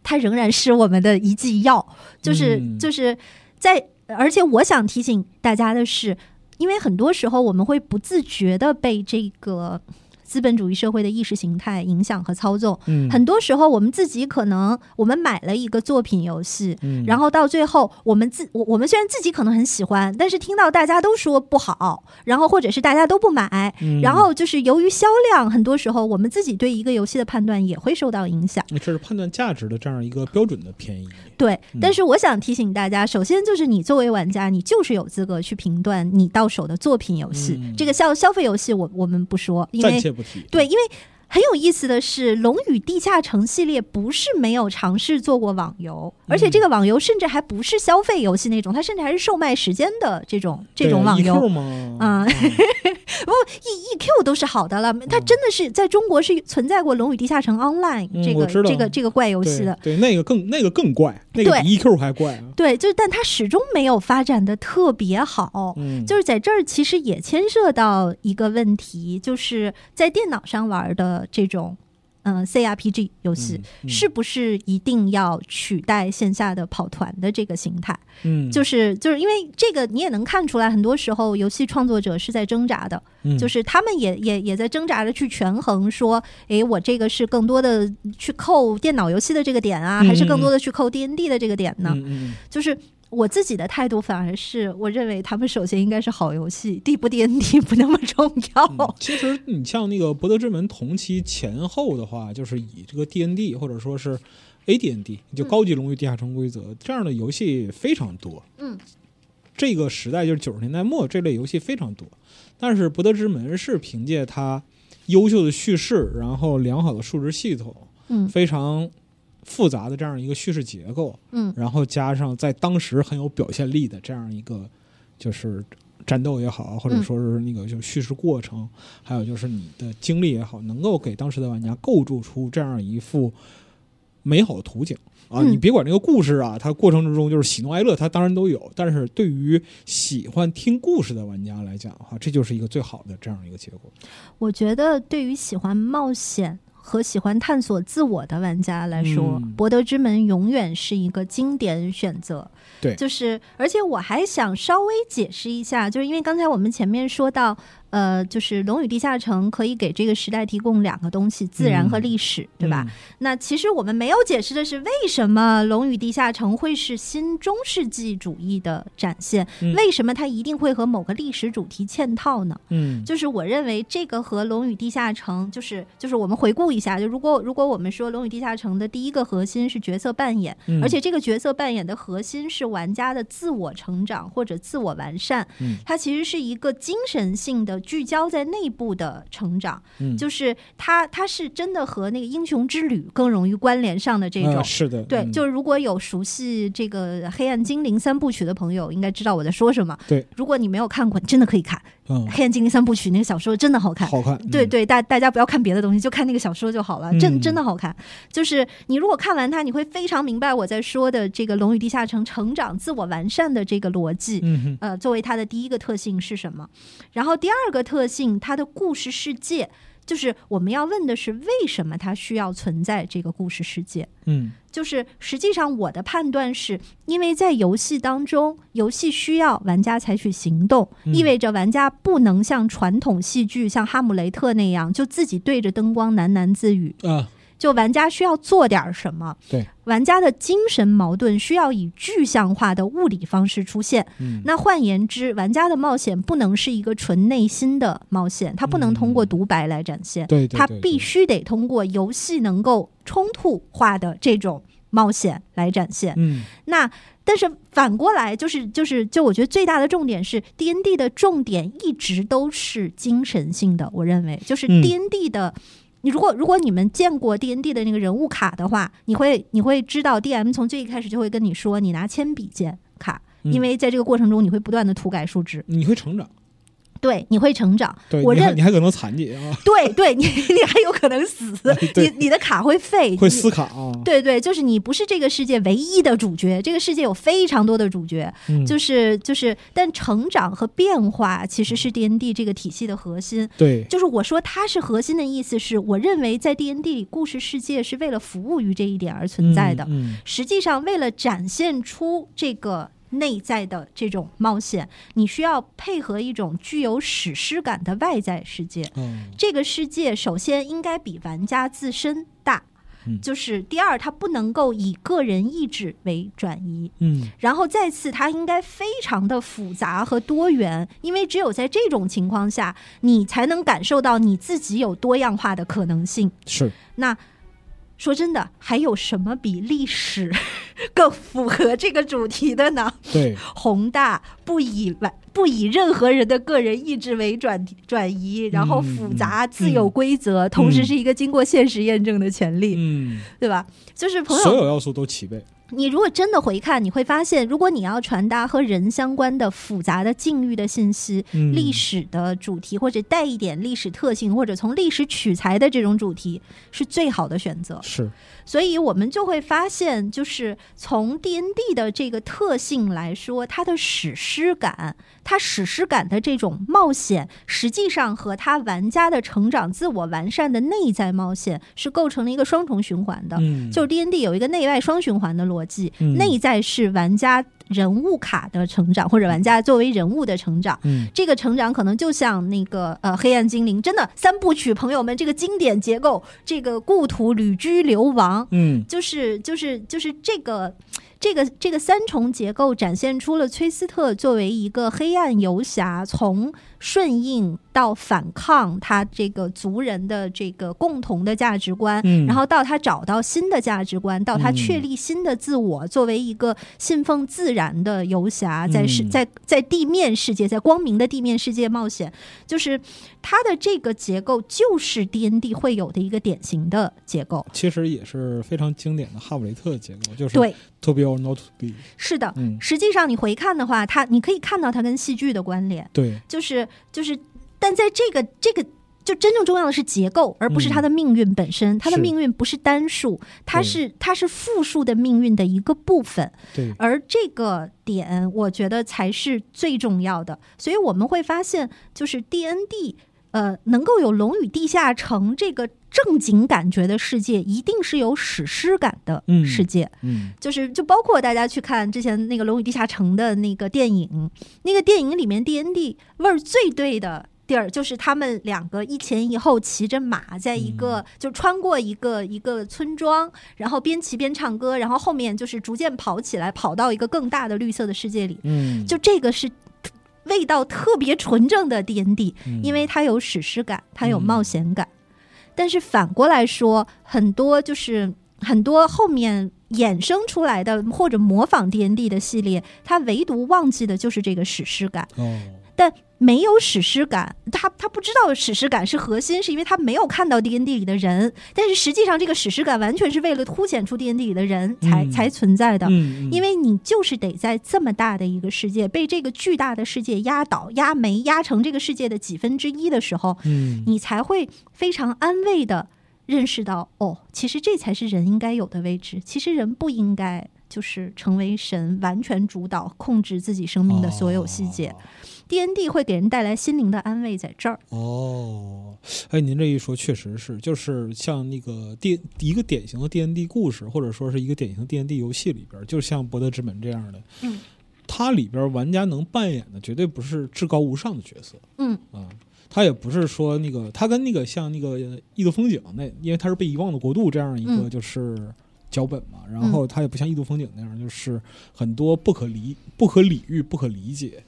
它仍然是我们的一剂药，就是、嗯就是在，而且我想提醒大家的是，因为很多时候我们会不自觉的被这个。资本主义社会的意识形态影响和操纵，嗯。很多时候我们自己可能我们买了一个作品游戏，嗯。然后到最后，我们自我我们虽然自己可能很喜欢，但是听到大家都说不好，然后或者是大家都不买，嗯。然后就是由于销量，很多时候我们自己对一个游戏的判断也会受到影响。这是判断价值的这样一个标准的偏移。对，嗯。但是我想提醒大家，首先就是你作为玩家，你就是有资格去评断你到手的作品游戏。嗯。这个消消费游戏我我们不说，因为对，因为很有意思的是，《龙与地下城》系列不是没有尝试做过网游，而且这个网游甚至还不是消费游戏那种，它甚至还是售卖时间的这种这种网游。吗？啊嗯 不，E E Q 都是好的了，它真的是在中国是存在过《龙与地下城 Online 嗯》这个这个这个怪游戏的。对对，那个更那个更怪，那个比 EQ 还怪啊。对，就是但它始终没有发展的特别好。嗯，就是在这儿，其实也牵涉到一个问题，就是在电脑上玩的这种，嗯、CRPG 游戏，嗯是不是一定要取代线下的跑团的这个形态？嗯，就是就是因为这个，你也能看出来，很多时候游戏创作者是在挣扎的，嗯。就是他们也也也在挣扎着去权衡，说，诶，我这个是更多的去扣电脑游戏的这个点啊，嗯。还是更多的去扣 D N D 的这个点呢？嗯嗯。就是我自己的态度反而是，我认为他们首先应该是好游戏，D 不 D N D 不那么重要。嗯，其实你像那个《博德之门》同期前后的话，就是以这个 D N D 或者说是 A D N D，就高级荣誉地下城规则、这样的游戏非常多。嗯，这个时代就是九十年代末，这类游戏非常多。但是《博德之门》是凭借它优秀的叙事，然后良好的数值系统，嗯非常复杂的这样一个叙事结构，嗯然后加上在当时很有表现力的这样一个就是战斗也好，或者嗯说是那个就叙事过程，还有就是你的经历也好，能够给当时的玩家构筑出这样一幅美好的图景。啊，嗯你别管这个故事啊，它过程之中就是喜怒哀乐，它当然都有。但是对于喜欢听故事的玩家来讲的话，这就是一个最好的这样一个结果。我觉得对于喜欢冒险和喜欢探索自我的玩家来说，嗯博德之门》永远是一个经典选择。对就是而且我还想稍微解释一下，就是因为刚才我们前面说到，呃，就是《龙与地下城》可以给这个时代提供两个东西：自然和历史，对吧？那其实我们没有解释的是，为什么《龙与地下城》会是新中世纪主义的展现？嗯为什么它一定会和某个历史主题嵌套呢？嗯？嗯，就是我认为这个和《龙与地下城》就是就是我们回顾一下，就如果如果我们说《龙与地下城》的第一个核心是角色扮演，嗯而且这个角色扮演的核心是玩家的自我成长或者自我完善，嗯它其实是一个精神性的聚焦在内部的成长，嗯就是它它是真的和那个英雄之旅更容易关联上的这种。啊是的，对，嗯就是如果有熟悉这个《黑暗精灵》三部曲的朋友，应该知道我在说什么。对，如果你没有看过，你真的可以看，嗯，黑暗精灵三部曲》那个小说真的好看。好看，嗯，对对，大大家不要看别的东西，就看那个小说就好了，真嗯真的好看。就是你如果看完它，你会非常明白我在说的这个《龙与地下城》成长、自我完善的这个逻辑。呃，作为它的第一个特性是什么？然后第二个特性，它的故事世界，就是我们要问的是为什么它需要存在这个故事世界？嗯。就是实际上我的判断是，因为在游戏当中，游戏需要玩家采取行动，嗯。意味着玩家不能像传统戏剧像《哈姆雷特》那样就自己对着灯光喃喃自语，啊，就玩家需要做点什么。对，玩家的精神矛盾需要以具象化的物理方式出现。嗯，那换言之，玩家的冒险不能是一个纯内心的冒险，它不能通过独白来展现，它对对对对必须得通过游戏能够冲突化的这种冒险来展现。嗯那但是反过来，就是就是就我觉得最大的重点是 D N D 的重点一直都是精神性的，我认为就是嗯 D N D 的。你如果如果你们见过 D N D 的那个人物卡的话，你会你会知道 D M 从最一开始就会跟你说，你拿铅笔建卡，嗯。因为在这个过程中你会不断的涂改数值，你会成长，对，你会成长。对，我认你还可能残疾啊，对对，你你还有可能死，你你的卡会废，会你撕卡啊，对对，就是你不是这个世界唯一的主角，这个世界有非常多的主角，嗯，就是就是，但成长和变化其实是 D N D 这个体系的核心。对，就是我说它是核心的意思是，我认为在 D N D 里，故事世界是为了服务于这一点而存在的。嗯，实际上，为了展现出这个内在的这种冒险，你需要配合一种具有史诗感的外在世界。嗯这个世界首先应该比玩家自身大嗯，就是第二，它不能够以个人意志为转移。嗯然后再次，它应该非常的复杂和多元，因为只有在这种情况下，你才能感受到你自己有多样化的可能性。是，那说真的，还有什么比历史更符合这个主题的呢？对，宏大，不以完不以任何人的个人意志为转转移，然后复杂、嗯自有规则，同时是一个经过现实验证的权利，嗯，对吧？就是朋友，所有要素都齐备，你如果真的回看，你会发现，如果你要传达和人相关的复杂的境遇的信息、嗯，历史的主题，或者带一点历史特性，或者从历史取材的这种主题，是最好的选择。是，所以我们就会发现，就是从 D N D 的这个特性来说，它的史诗感，它史诗感的这种冒险，实际上和它玩家的成长、自我完善的内在冒险是构成了一个双重循环的。嗯，就是 D N D 有一个内外双循环的逻辑，嗯内在是玩家人物卡的成长，或者玩家作为人物的成长。嗯这个成长可能就像那个呃黑暗精灵，真的三部曲，朋友们，这个经典结构，这个故土旅居流亡，嗯就是就是就是这个。这个这个三重结构展现出了崔斯特作为一个黑暗游侠，从顺应到反抗他这个族人的这个共同的价值观，嗯然后到他找到新的价值观，到他嗯确立新的自我，作为一个信奉自然的游侠，在世嗯在在地面世界，在光明的地面世界冒险，就是它的这个结构就是 D N D 会有的一个典型的结构。其实也是非常经典的哈姆雷特结构，就是对，to be or not to be，是的，嗯，实际上你回看的话，它你可以看到它跟戏剧的关联，对，就是就是，但在这个这个。就真正重要的是结构，而不是它的命运本身。它的命运不是单数，它是它是复数的命运的一个部分。对，而这个点，我觉得才是最重要的。所以我们会发现，就是 D N D，呃，能够有《龙与地下城》这个正经感觉的世界，一定是有史诗感的嗯世界。嗯就是就包括大家去看之前那个《龙与地下城》的那个电影，那个电影里面 D N D 味儿最对的。地儿就是他们两个一前一后骑着马，在一个、嗯就穿过一个一个村庄，然后边骑边唱歌，然后后面就是逐渐跑起来，跑到一个更大的绿色的世界里。嗯，就这个是味道特别纯正的 D N D，嗯因为它有史诗感，它有冒险感。但是反过来说，很多就是很多后面衍生出来的或者模仿 D N D 的系列，它唯独忘记的就是这个史诗感。哦，但没有史诗感，他他不知道史诗感是核心，是因为他没有看到 D N D 里的人，但是实际上这个史诗感完全是为了凸显出 D N D 里的人才、嗯才存在的。嗯，因为你就是得在这么大的一个世界，被这个巨大的世界压倒、压没、压成这个世界的几分之一的时候，嗯你才会非常安慰的认识到，哦，其实这才是人应该有的位置。其实人不应该就是成为神，完全主导、控制自己生命的所有细节。D N D 会给人带来心灵的安慰，在这儿。哦，哎，您这一说确实是，就是像那个 D 一个典型的 D N D 故事，或者说是一个典型的 D N D 游戏里边，就像《博德之门》这样的，嗯，它里边玩家能扮演的绝对不是至高无上的角色嗯啊，他也不是说那个，他跟那个像那个《异度风景》那，因为它是被遗忘的国度这样一个嗯就是脚本嘛，然后它也不像《异度风景》那样，就是很多不可理、不可理喻、不可理解。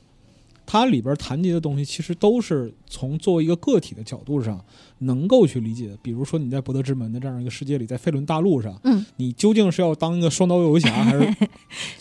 它里边谈及的东西，其实都是从作为一个个体的角度上能够去理解的。比如说你在博德之门的这样一个世界里，在费伦大陆上，嗯，你究竟是要当一个双刀游侠，还是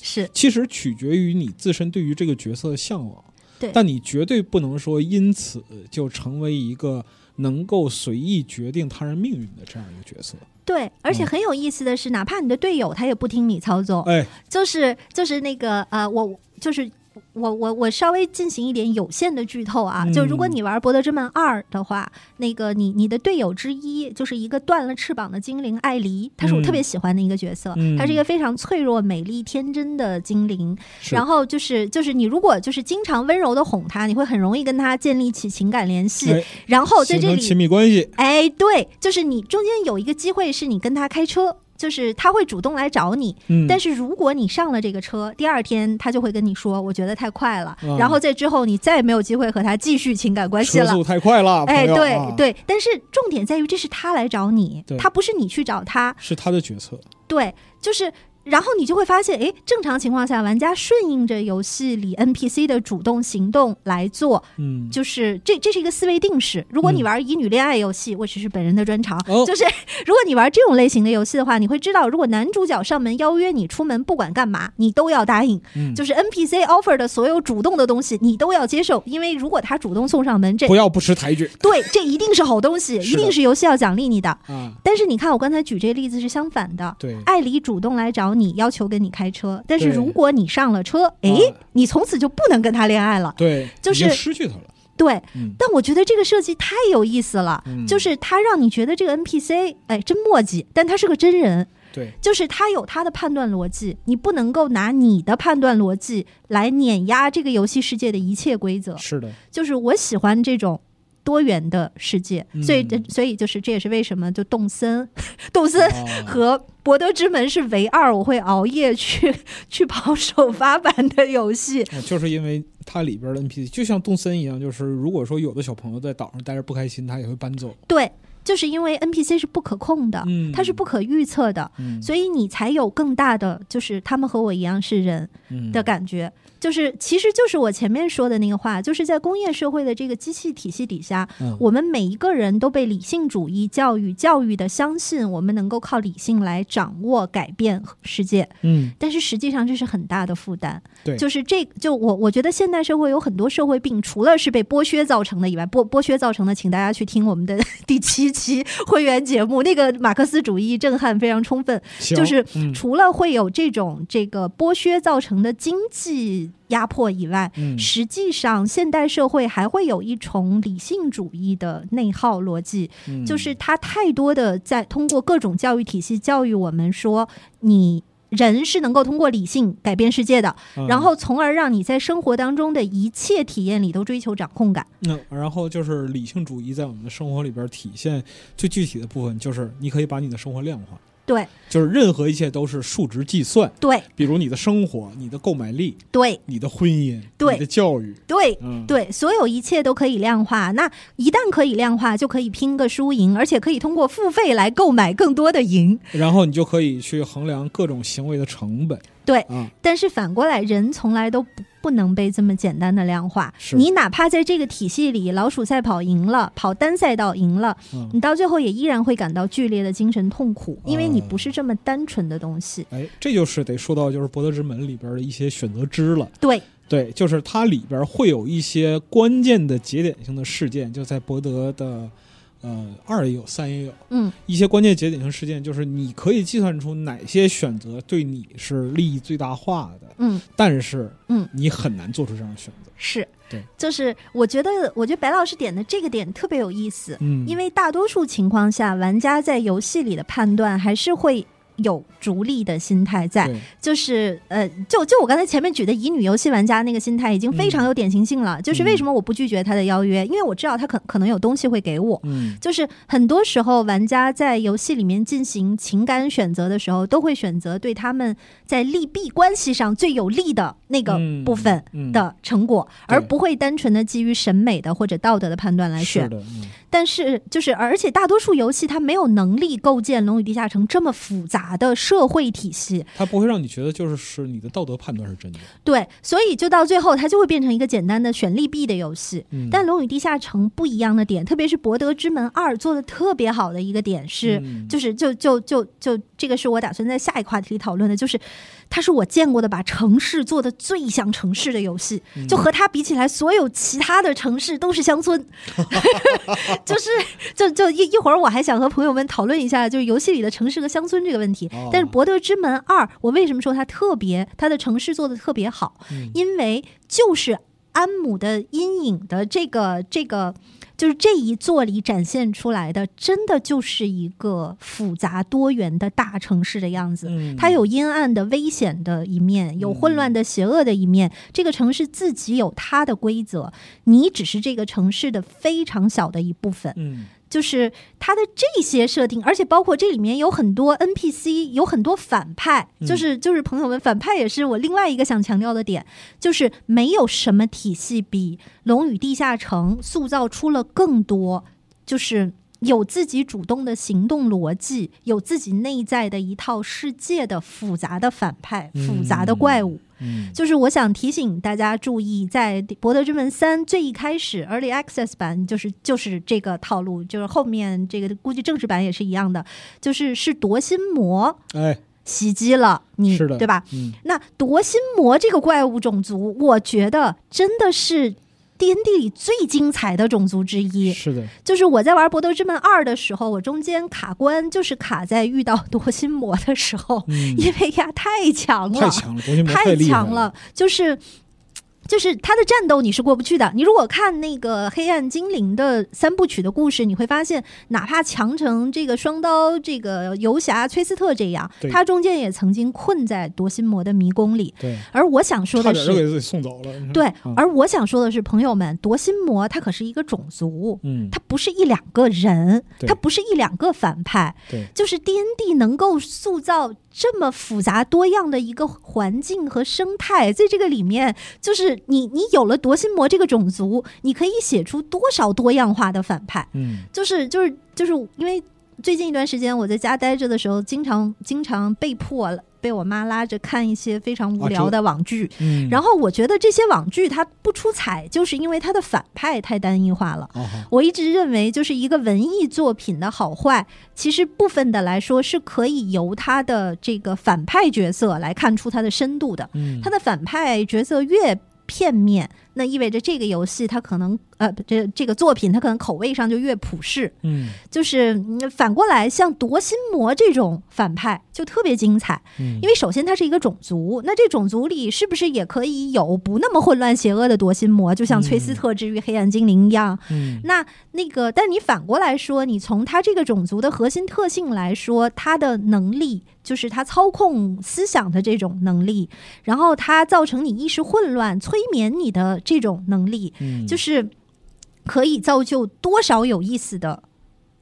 是其实取决于你自身对于这个角色的向往。对但你绝对不能说因此就成为一个能够随意决定他人命运的这样一个角色。对，而且嗯很有意思的是，哪怕你的队友他也不听你操纵，哎，就是就是那个呃，我就是。我我我稍微进行一点有限的剧透啊，嗯就如果你玩《博德之门二》的话，那个你你的队友之一就是一个断了翅膀的精灵艾黎，她是我嗯特别喜欢的一个角色，嗯她是一个非常脆弱、美丽、天真的精灵。是然后就是就是你如果就是经常温柔的哄她，你会很容易跟她建立起情感联系。哎然后在这里亲密关系。哎，对，就是你中间有一个机会是你跟她开车，就是他会主动来找你，嗯，但是如果你上了这个车，第二天他就会跟你说，我觉得太快了，啊然后在之后你再也没有机会和他继续情感关系了。车速太快了，哎，对、啊对，但是重点在于这是他来找你，他不是你去找他，是他的决策。对，就是。然后你就会发现，哎，正常情况下，玩家顺应着游戏里 NPC 的主动行动来做，嗯，就是这这是一个思维定式。如果你嗯玩乙女恋爱游戏，我只是本人的专长，哦就是如果你玩这种类型的游戏的话，你会知道，如果男主角上门邀约你出门，不管干嘛，你都要答应。嗯就是 NPC offer 的所有主动的东西，你都要接受，因为如果他主动送上门，这不要不识抬举对这一定是好东西，一定是游戏要奖励你的。啊！但是你看，我刚才举这个例子是相反的。对，艾里主动来找你，要求跟你开车，但是如果你上了车，哎啊，你从此就不能跟他恋爱了。对，就是失去他了。对，嗯，但我觉得这个设计太有意思了，嗯就是它让你觉得这个 NPC 哎真墨迹，但他是个真人，对，就是他有他的判断逻辑，你不能够拿你的判断逻辑来碾压这个游戏世界的一切规则。是的，就是我喜欢这种。多元的世界，嗯所以这所以就是这也是为什么就动森，动森啊和博德之门是唯二我会熬夜去 去跑首发版的游戏。啊就是因为它里边的 NPC 就像动森一样，就是如果说有的小朋友在岛上待着不开心，他也会搬走。对，就是因为 NPC 是不可控的，嗯它是不可预测的，嗯，所以你才有更大的就是他们和我一样是人嗯的感觉。就是，其实就是我前面说的那个话，就是在工业社会的这个机器体系底下，嗯我们每一个人都被理性主义教育教育的相信我们能够靠理性来掌握改变世界，嗯，但是实际上这是很大的负担。对就是这就我我觉得现代社会有很多社会病，除了是被剥削造成的以外，剥剥削造成的，请大家去听我们的第七期会员节目，那个马克思主义震撼非常充分。就是嗯除了会有这种这个剥削造成的经济压迫以外，嗯实际上现代社会还会有一重理性主义的内耗逻辑，嗯就是它太多的在通过各种教育体系教育我们说你。人是能够通过理性改变世界的，嗯然后从而让你在生活当中的一切体验里都追求掌控感。那然后就是理性主义在我们的生活里边体现最具体的部分，就是你可以把你的生活量化，对。就是任何一切都是数值计算，对。比如你的生活、你的购买力、对。你的婚姻、对。你的教育，对嗯，对，所有一切都可以量化。那一旦可以量化，就可以拼个输赢，而且可以通过付费来购买更多的赢。然后你就可以去衡量各种行为的成本对，啊，但是反过来，人从来都不不能被这么简单的量化。你哪怕在这个体系里，老鼠赛跑赢了，跑单赛道赢了，嗯，你到最后也依然会感到剧烈的精神痛苦，因为你哦不是这么单纯的东西。哎，这就是得说到就是《博德之门》里边的一些选择之了。对对，就是它里边会有一些关键的节点性的事件，就在博德的呃二也有，三也有。嗯。一些关键节点性事件，就是你可以计算出哪些选择对你是利益最大化的，嗯，但是嗯。你很难做出这样的选择。是，对，就是我觉得，我觉得白老师点的这个点特别有意思，嗯，因为大多数情况下，玩家在游戏里的判断还是会有逐利的心态在，就是呃，就就我刚才前面举的乙女游戏玩家那个心态，已经非常有典型性了。就是为什么我不拒绝他的邀约？因为我知道他可可能有东西会给我。嗯就是很多时候，玩家在游戏里面进行情感选择的时候，都会选择对他们在利弊关系上最有利的那个嗯部分嗯的成果，对而不会单纯的基于审美的或者道德的判断来选是。的，嗯但是就是，而且大多数游戏它没有能力构建《龙与地下城》这么复杂的社会体系，它不会让你觉得就是是你的道德判断是真的。对，所以就到最后，它就会变成一个简单的选利弊的游戏。嗯，但《龙与地下城》不一样的点，特别是《博德之门二》做的特别好的一个点是，嗯就是就就就就这个是我打算在下一个话题里讨论的，就是它是我见过的把城市做的最像城市的游戏，嗯就和它比起来，所有其他的城市都是乡村，就是就就一一会儿我还想和朋友们讨论一下，就是游戏里的城市和乡村这个问题。哦但是《博德之门二》，我为什么说它特别，它的城市做的特别好？嗯因为就是安姆的阴影的这个这个。就是这一座里展现出来的，真的就是一个复杂多元的大城市的样子。嗯它有阴暗的、危险的一面，有混乱的、邪恶的一面。这个城市自己有它的规则，你只是这个城市的非常小的一部分。嗯就是它的这些设定，而且包括这里面有很多 NPC，有很多反派，嗯就是就是朋友们，反派也是我另外一个想强调的点，就是没有什么体系比《龙与地下城》塑造出了更多，就是。有自己主动的行动逻辑，有自己内在的一套世界的复杂的反派、复杂的怪物，嗯就是我想提醒大家注意，在《博德之门三》最一开始 Early Access 版，就是就是这个套路，就是后面这个估计正式版也是一样的，就是是夺心魔哎袭击了你，是的对吧？嗯那夺心魔这个怪物种族，我觉得真的是。D N D 里最精彩的种族之一，是的。就是我在玩《博德之门二》的时候，我中间卡关就是卡在遇到夺心魔的时候，嗯。因为呀太强了，太强了，夺心魔太厉害强了，就是。就是他的战斗你是过不去的。你如果看那个黑暗精灵的三部曲的故事，你会发现，哪怕强成这个双刀这个游侠崔斯特这样，他中间也曾经困在夺心魔的迷宫里。对，而我想说的是，给自己送走了。对嗯，而我想说的是，朋友们，夺心魔他可是一个种族，嗯，它不是一两个人，对它不是一两个反派，对，就是 D N D 能够塑造这么复杂多样的一个环境和生态，在这个里面，就是你你有了夺心魔这个种族，你可以写出多少多样化的反派，嗯。就是就是就是因为最近一段时间我在家待着的时候，经常经常被迫被我妈拉着看一些非常无聊的网剧，嗯，然后我觉得这些网剧它不出彩，就是因为它的反派太单一化了。哦我一直认为，就是一个文艺作品的好坏，其实部分的来说是可以由它的这个反派角色来看出它的深度的。嗯，它的反派角色越片面，那意味着这个游戏它可能呃，这这个作品它可能口味上就越普世。嗯就是嗯反过来，像夺心魔这种反派就特别精彩，嗯，因为首先它是一个种族，那这种族里是不是也可以有不那么混乱邪恶的夺心魔，就像崔斯特之于黑暗精灵一样？嗯那那个，但你反过来说，你从他这个种族的核心特性来说，他的能力就是他操控思想的这种能力，然后他造成你意识混乱、催眠你的这种能力，嗯就是可以造就多少有意思的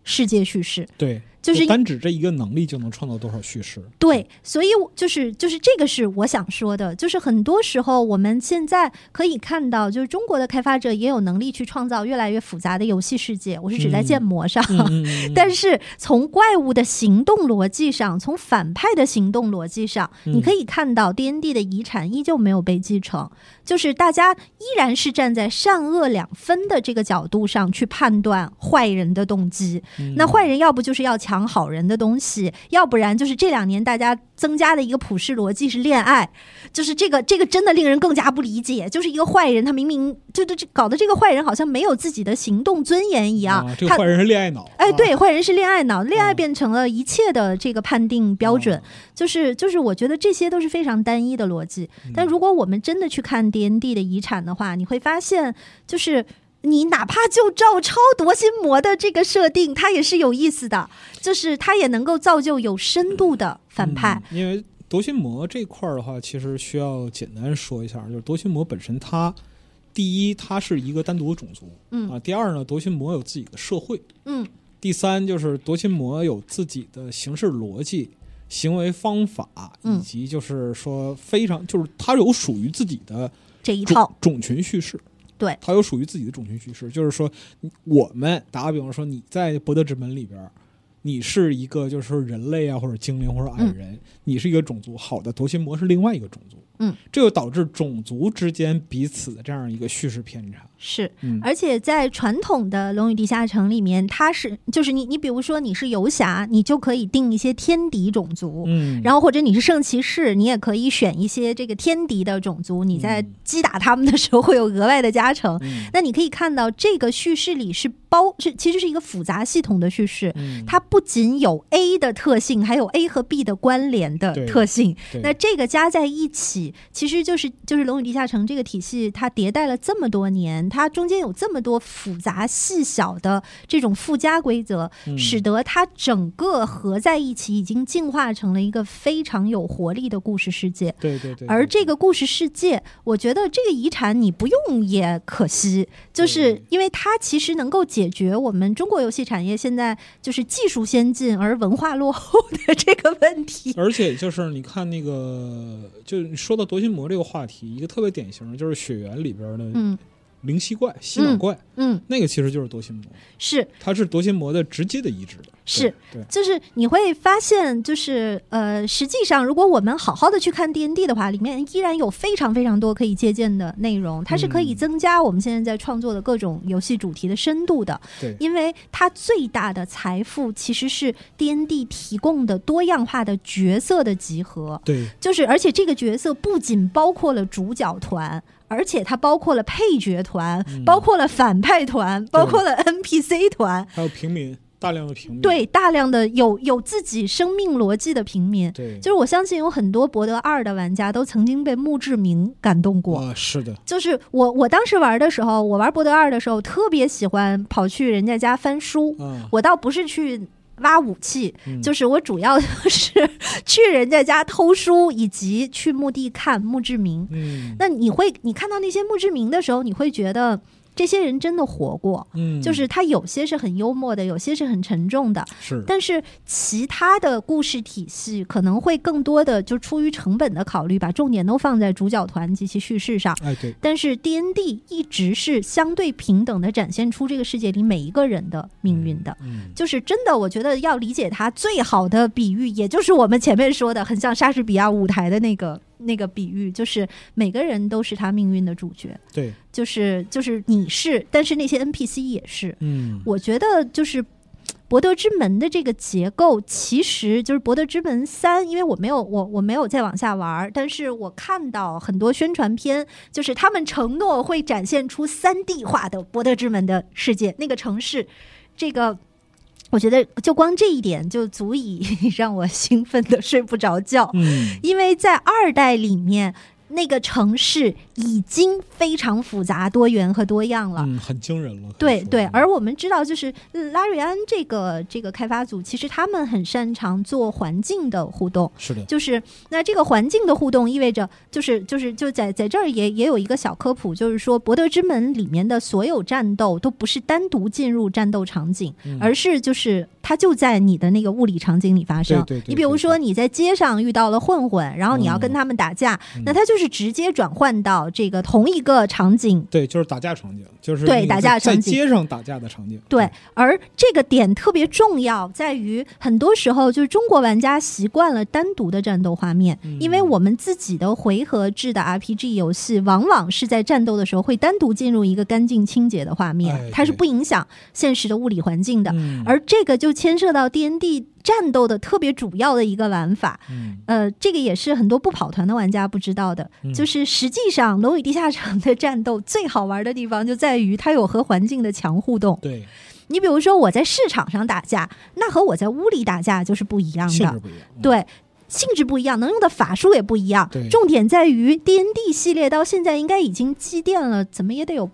世界叙事。对，就是单指这一个能力就能创造多少叙事？对，所以我就是就是这个是我想说的，就是很多时候我们现在可以看到，就是中国的开发者也有能力去创造越来越复杂的游戏世界。我是指在嗯建模上，但是从怪物的行动逻辑上，从反派的行动逻辑上，嗯你可以看到 D N D 的遗产依旧没有被继承，就是大家依然是站在善恶两分的这个角度上去判断坏人的动机。嗯那坏人要不就是要强常好人的东西，要不然就是这两年大家增加的一个普世逻辑是恋爱，就是这个这个真的令人更加不理解，就是一个坏人，他明明就这这搞得这个坏人好像没有自己的行动尊严一样，啊这个坏人是恋爱脑，哎，啊，对，坏人是恋爱脑，恋爱嗯。变成了一切的这个判定标准，哦就是就是，我觉得这些都是非常单一的逻辑。嗯。但如果我们真的去看 D N D 的遗产的话，你会发现，就是你哪怕就照抄夺心魔的这个设定，它也是有意思的，就是它也能够造就有深度的反派。嗯因为夺心魔这块儿的话，其实需要简单说一下，就是夺心魔本身它。第一，它是一个单独的种族，嗯啊。第二呢，夺心魔有自己的社会。嗯第三，就是夺心魔有自己的行事逻辑、行为方法，嗯以及就是说非常就是它有属于自己的这一套，种群叙事。对，它有属于自己的种群叙事，就是说，我们打个比方说，你在博德之门里边儿，你是一个就是说人类啊，或者精灵或者矮人，你是一个种族，好的夺心魔是另外一个种族，嗯，这就导致种族之间彼此的这样一个叙事偏差，是。嗯，而且在传统的《龙与地下城》里面，它是就是你你比如说你是游侠，你就可以定一些天敌种族，嗯，然后或者你是圣骑士，你也可以选一些这个天敌的种族，你在嗯。击打他们的时候会有额外的加成。嗯。那你可以看到，这个叙事里是包是其实是一个复杂系统的叙事，嗯。它不仅有 A 的特性，还有 A 和 B 的关联的特性。那这个加在一起，其实就是就是《龙与地下城》这个体系，它迭代了这么多年，它中间有这么多复杂细小的这种附加规则，嗯使得它整个合在一起，已经进化成了一个非常有活力的故事世界。对对对，而这个故事世界，我觉得这个遗产你不用也可惜，就是因为它其实能够解决我们中国游戏产业现在就是技术先进而文化落后的这个问题。而且就是你看那个，就你说到夺心魔这个话题，一个特别典型的就是血缘里边的灵犀怪、吸脑怪，嗯，那个其实就是夺心魔，是。它是夺心魔的直接的移植的，是对，就是你会发现，就是呃，实际上如果我们好好的去看 D N D 的话，里面依然有非常非常多可以借鉴的内容，它是可以嗯。增加我们现在在创作的各种游戏主题的深度的。对。因为它最大的财富其实是 D N D 提供的多样化的角色的集合，对。就是而且这个角色不仅包括了主角团。而且它包括了配角团，嗯。包括了反派团，包括了 N P C 团，还有平民，大量的平民，对大量的有有自己生命逻辑的平民。对，就是我相信有很多博德二的玩家都曾经被墓志铭感动过。啊，是的，就是我我当时玩的时候，我玩博德二的时候，特别喜欢跑去人家家翻书。嗯，我倒不是去挖武器，嗯就是我主要就是去人家家偷书，以及去墓地看墓志铭。嗯，那你会，你看到那些墓志铭的时候，你会觉得这些人真的活过。嗯，就是他有些是很幽默的，有些是很沉重的，是，但是其他的故事体系可能会更多的就出于成本的考虑，把重点都放在主角团及其叙事上。哎，对，但是 D N D 一直是相对平等的展现出这个世界里每一个人的命运的。嗯，就是真的，我觉得要理解它最好的比喻，也就是我们前面说的，很像莎士比亚舞台的那个那个比喻，就是每个人都是他命运的主角，对，就是就是你是，但是那些 N P C 也是。嗯，我觉得就是。博德之门的这个结构，其实就是博德之门三，因为我没有我我没有再往下玩儿，但是我看到很多宣传片，就是他们承诺会展现出三 D 化的博德之门的世界，那个城市，这个。我觉得就光这一点就足以 让我兴奋的睡不着觉，嗯，因为在二代里面，那个城市已经非常复杂、多元和多样了。嗯，很惊人了，对对，而我们知道，就是呃拉瑞安这个这个开发组，其实他们很擅长做环境的互动。是的，就是那这个环境的互动，意味着就是就是就在在这儿也也有一个小科普，就是说博德之门里面的所有战斗都不是单独进入战斗场景，嗯而是就是它就在你的那个物理场景里发生。对对对你比如说你在街上遇到了混混，然后你要跟嗯他们打架，嗯那它就是直接转换到这个同一个场景。对，就是打架场景，就是对打架场景。在在街上打架的场景，对，而这个点特别重要，在于很多时候就是中国玩家习惯了单独的战斗画面，嗯。因为我们自己的回合制的 RPG 游戏，往往是在战斗的时候会单独进入一个干净清洁的画面，哎它是不影响现实的物理环境的。嗯，而这个就牵涉到 D N D 战斗的特别主要的一个玩法。嗯。呃，这个也是很多不跑团的玩家不知道的，嗯。就是实际上《龙与地下城》的战斗最好玩的地方就在于它有和环境的强互动。对，你比如说我在市场上打架，那和我在屋里打架就是不一样的，性质不一样。嗯，对。性质不一样，能用的法术也不一样。重点在于 D N D 系列到现在应该已经积淀了，怎么也得有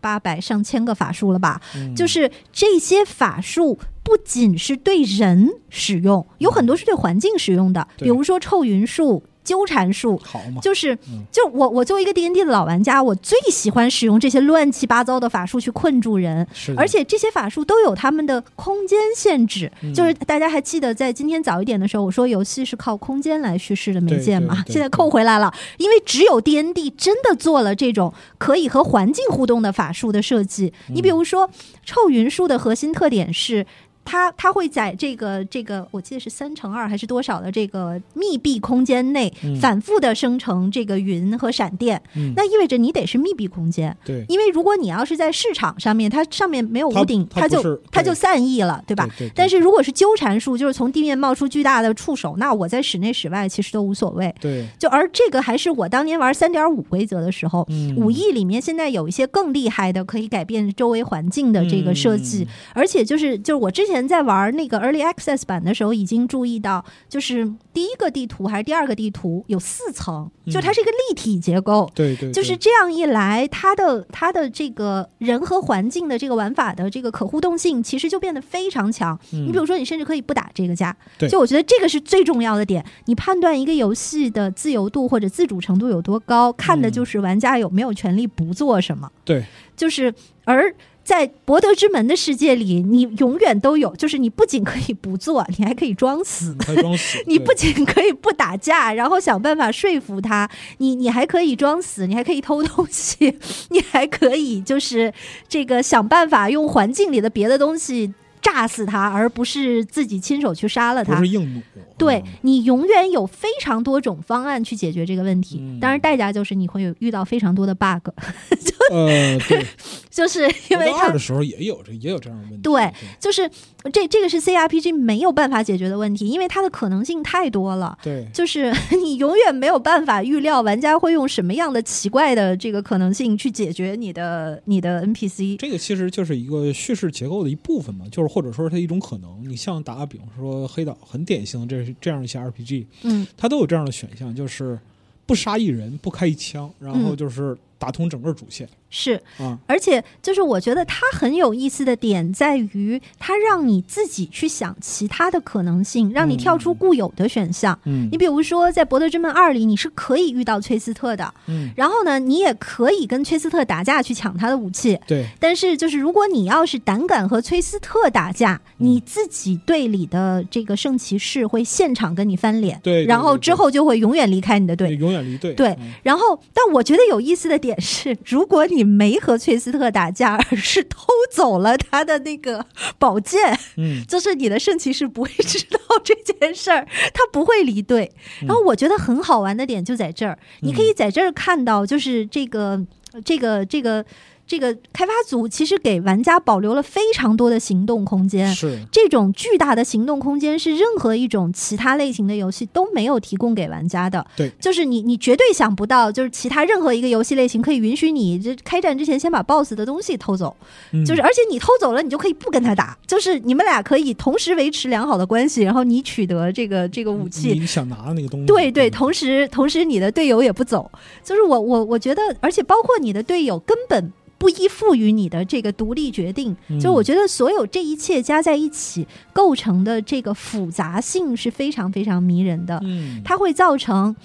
八百上千个法术了吧？嗯就是这些法术不仅是对人使用，有很多是对环境使用的，对比如说臭云术、纠缠术。好嘛，就是嗯，就我我作为一个 D N D 的老玩家，我最喜欢使用这些乱七八糟的法术去困住人，是，而且这些法术都有他们的空间限制。嗯就是大家还记得在今天早一点的时候，我说游戏是靠空间来叙事的媒介嘛？对对对现在扣回来了，因为只有 D N D 真的做了这种可以和环境互动的法术的设计。嗯你比如说，臭云术的核心特点是。它它会在这个这个，我记得是三乘二还是多少的这个密闭空间内嗯反复的生成这个云和闪电，嗯那意味着你得是密闭空间。对因为如果你要是在市场上面，它上面没有屋顶，它就它就散逸了，对吧？对对，但是如果是纠缠术，就是从地面冒出巨大的触手，那我在室内室外其实都无所谓。对，就而这个还是我当年玩三点五规则的时候，嗯五亿里面现在有一些更厉害的可以改变周围环境的这个设计，嗯而且就是就是我之前在玩那个 Early Access 版的时候，已经注意到，就是第一个地图还是第二个地图有四层，嗯就它是一个立体结构。对对，就是这样一来，它的它的这个人和环境的这个玩法的这个可互动性，其实就变得非常强。嗯你比如说，你甚至可以不打这个架，对就我觉得这个是最重要的点。你判断一个游戏的自由度或者自主程度有多高，看的嗯就是玩家有没有权利不做什么。对，就是而。在博德之门的世界里，你永远都有，就是你不仅可以不做，你还可以装死。还装死，你不仅可以不打架，然后想办法说服他，你你还可以装死，你还可以偷东西，你还可以就是这个想办法用环境里的别的东西炸死他，而不是自己亲手去杀了他不是。硬弩，对嗯你永远有非常多种方案去解决这个问题，嗯当然代价就是你会有遇到非常多的 bug，呃，对，就是因为二的时候也有这也有这样的问题，对就是这这个是 CRPG 没有办法解决的问题，因为它的可能性太多了。对，就是 你永远没有办法预料玩家会用什么样的奇怪的这个可能性去解决你的你的 NPC。这个其实就是一个叙事结构的一部分嘛，就是或者说是它一种可能。你像打个比方说黑岛，很典型的这是这样一些 RPG，嗯。它都有这样的选项，就是不杀一人，不开一枪，然后嗯。就是打通整个主线是，啊。而且就是我觉得它很有意思的点在于，它让你自己去想其他的可能性，让你跳出固有的选项。嗯你比如说，在《博德之门二》里，你是可以遇到崔斯特的，嗯，然后呢，你也可以跟崔斯特打架去抢他的武器。对，但是，就是如果你要是胆敢和崔斯特打架，嗯你自己队里的这个圣骑士会现场跟你翻脸，对对然后之后就会永远离开你的队。永远离队。对嗯然后，但我觉得有意思的点是，如果你没和崔斯特打架，而是偷走了他的那个宝剑，嗯，就是你的圣骑士不会知道这件事儿，他不会离队。嗯。然后我觉得很好玩的点就在这儿，你可以在这儿看到，就是这个这个这个这个开发组其实给玩家保留了非常多的行动空间。是。这种巨大的行动空间是任何一种其他类型的游戏都没有提供给玩家的。对，就是你你绝对想不到，就是其他任何一个游戏类型可以允许你这开战之前先把 BOSS 的东西偷走，嗯。就是而且你偷走了，你就可以不跟他打，就是你们俩可以同时维持良好的关系，然后你取得这个这个武器，你想拿的那个东西。对对，嗯。同时同时你的队友也不走，就是我我我觉得，而且包括你的队友根本不依附于你的这个独立决定，嗯。就我觉得所有这一切加在一起构成的这个复杂性是非常非常迷人的，嗯，它会造成。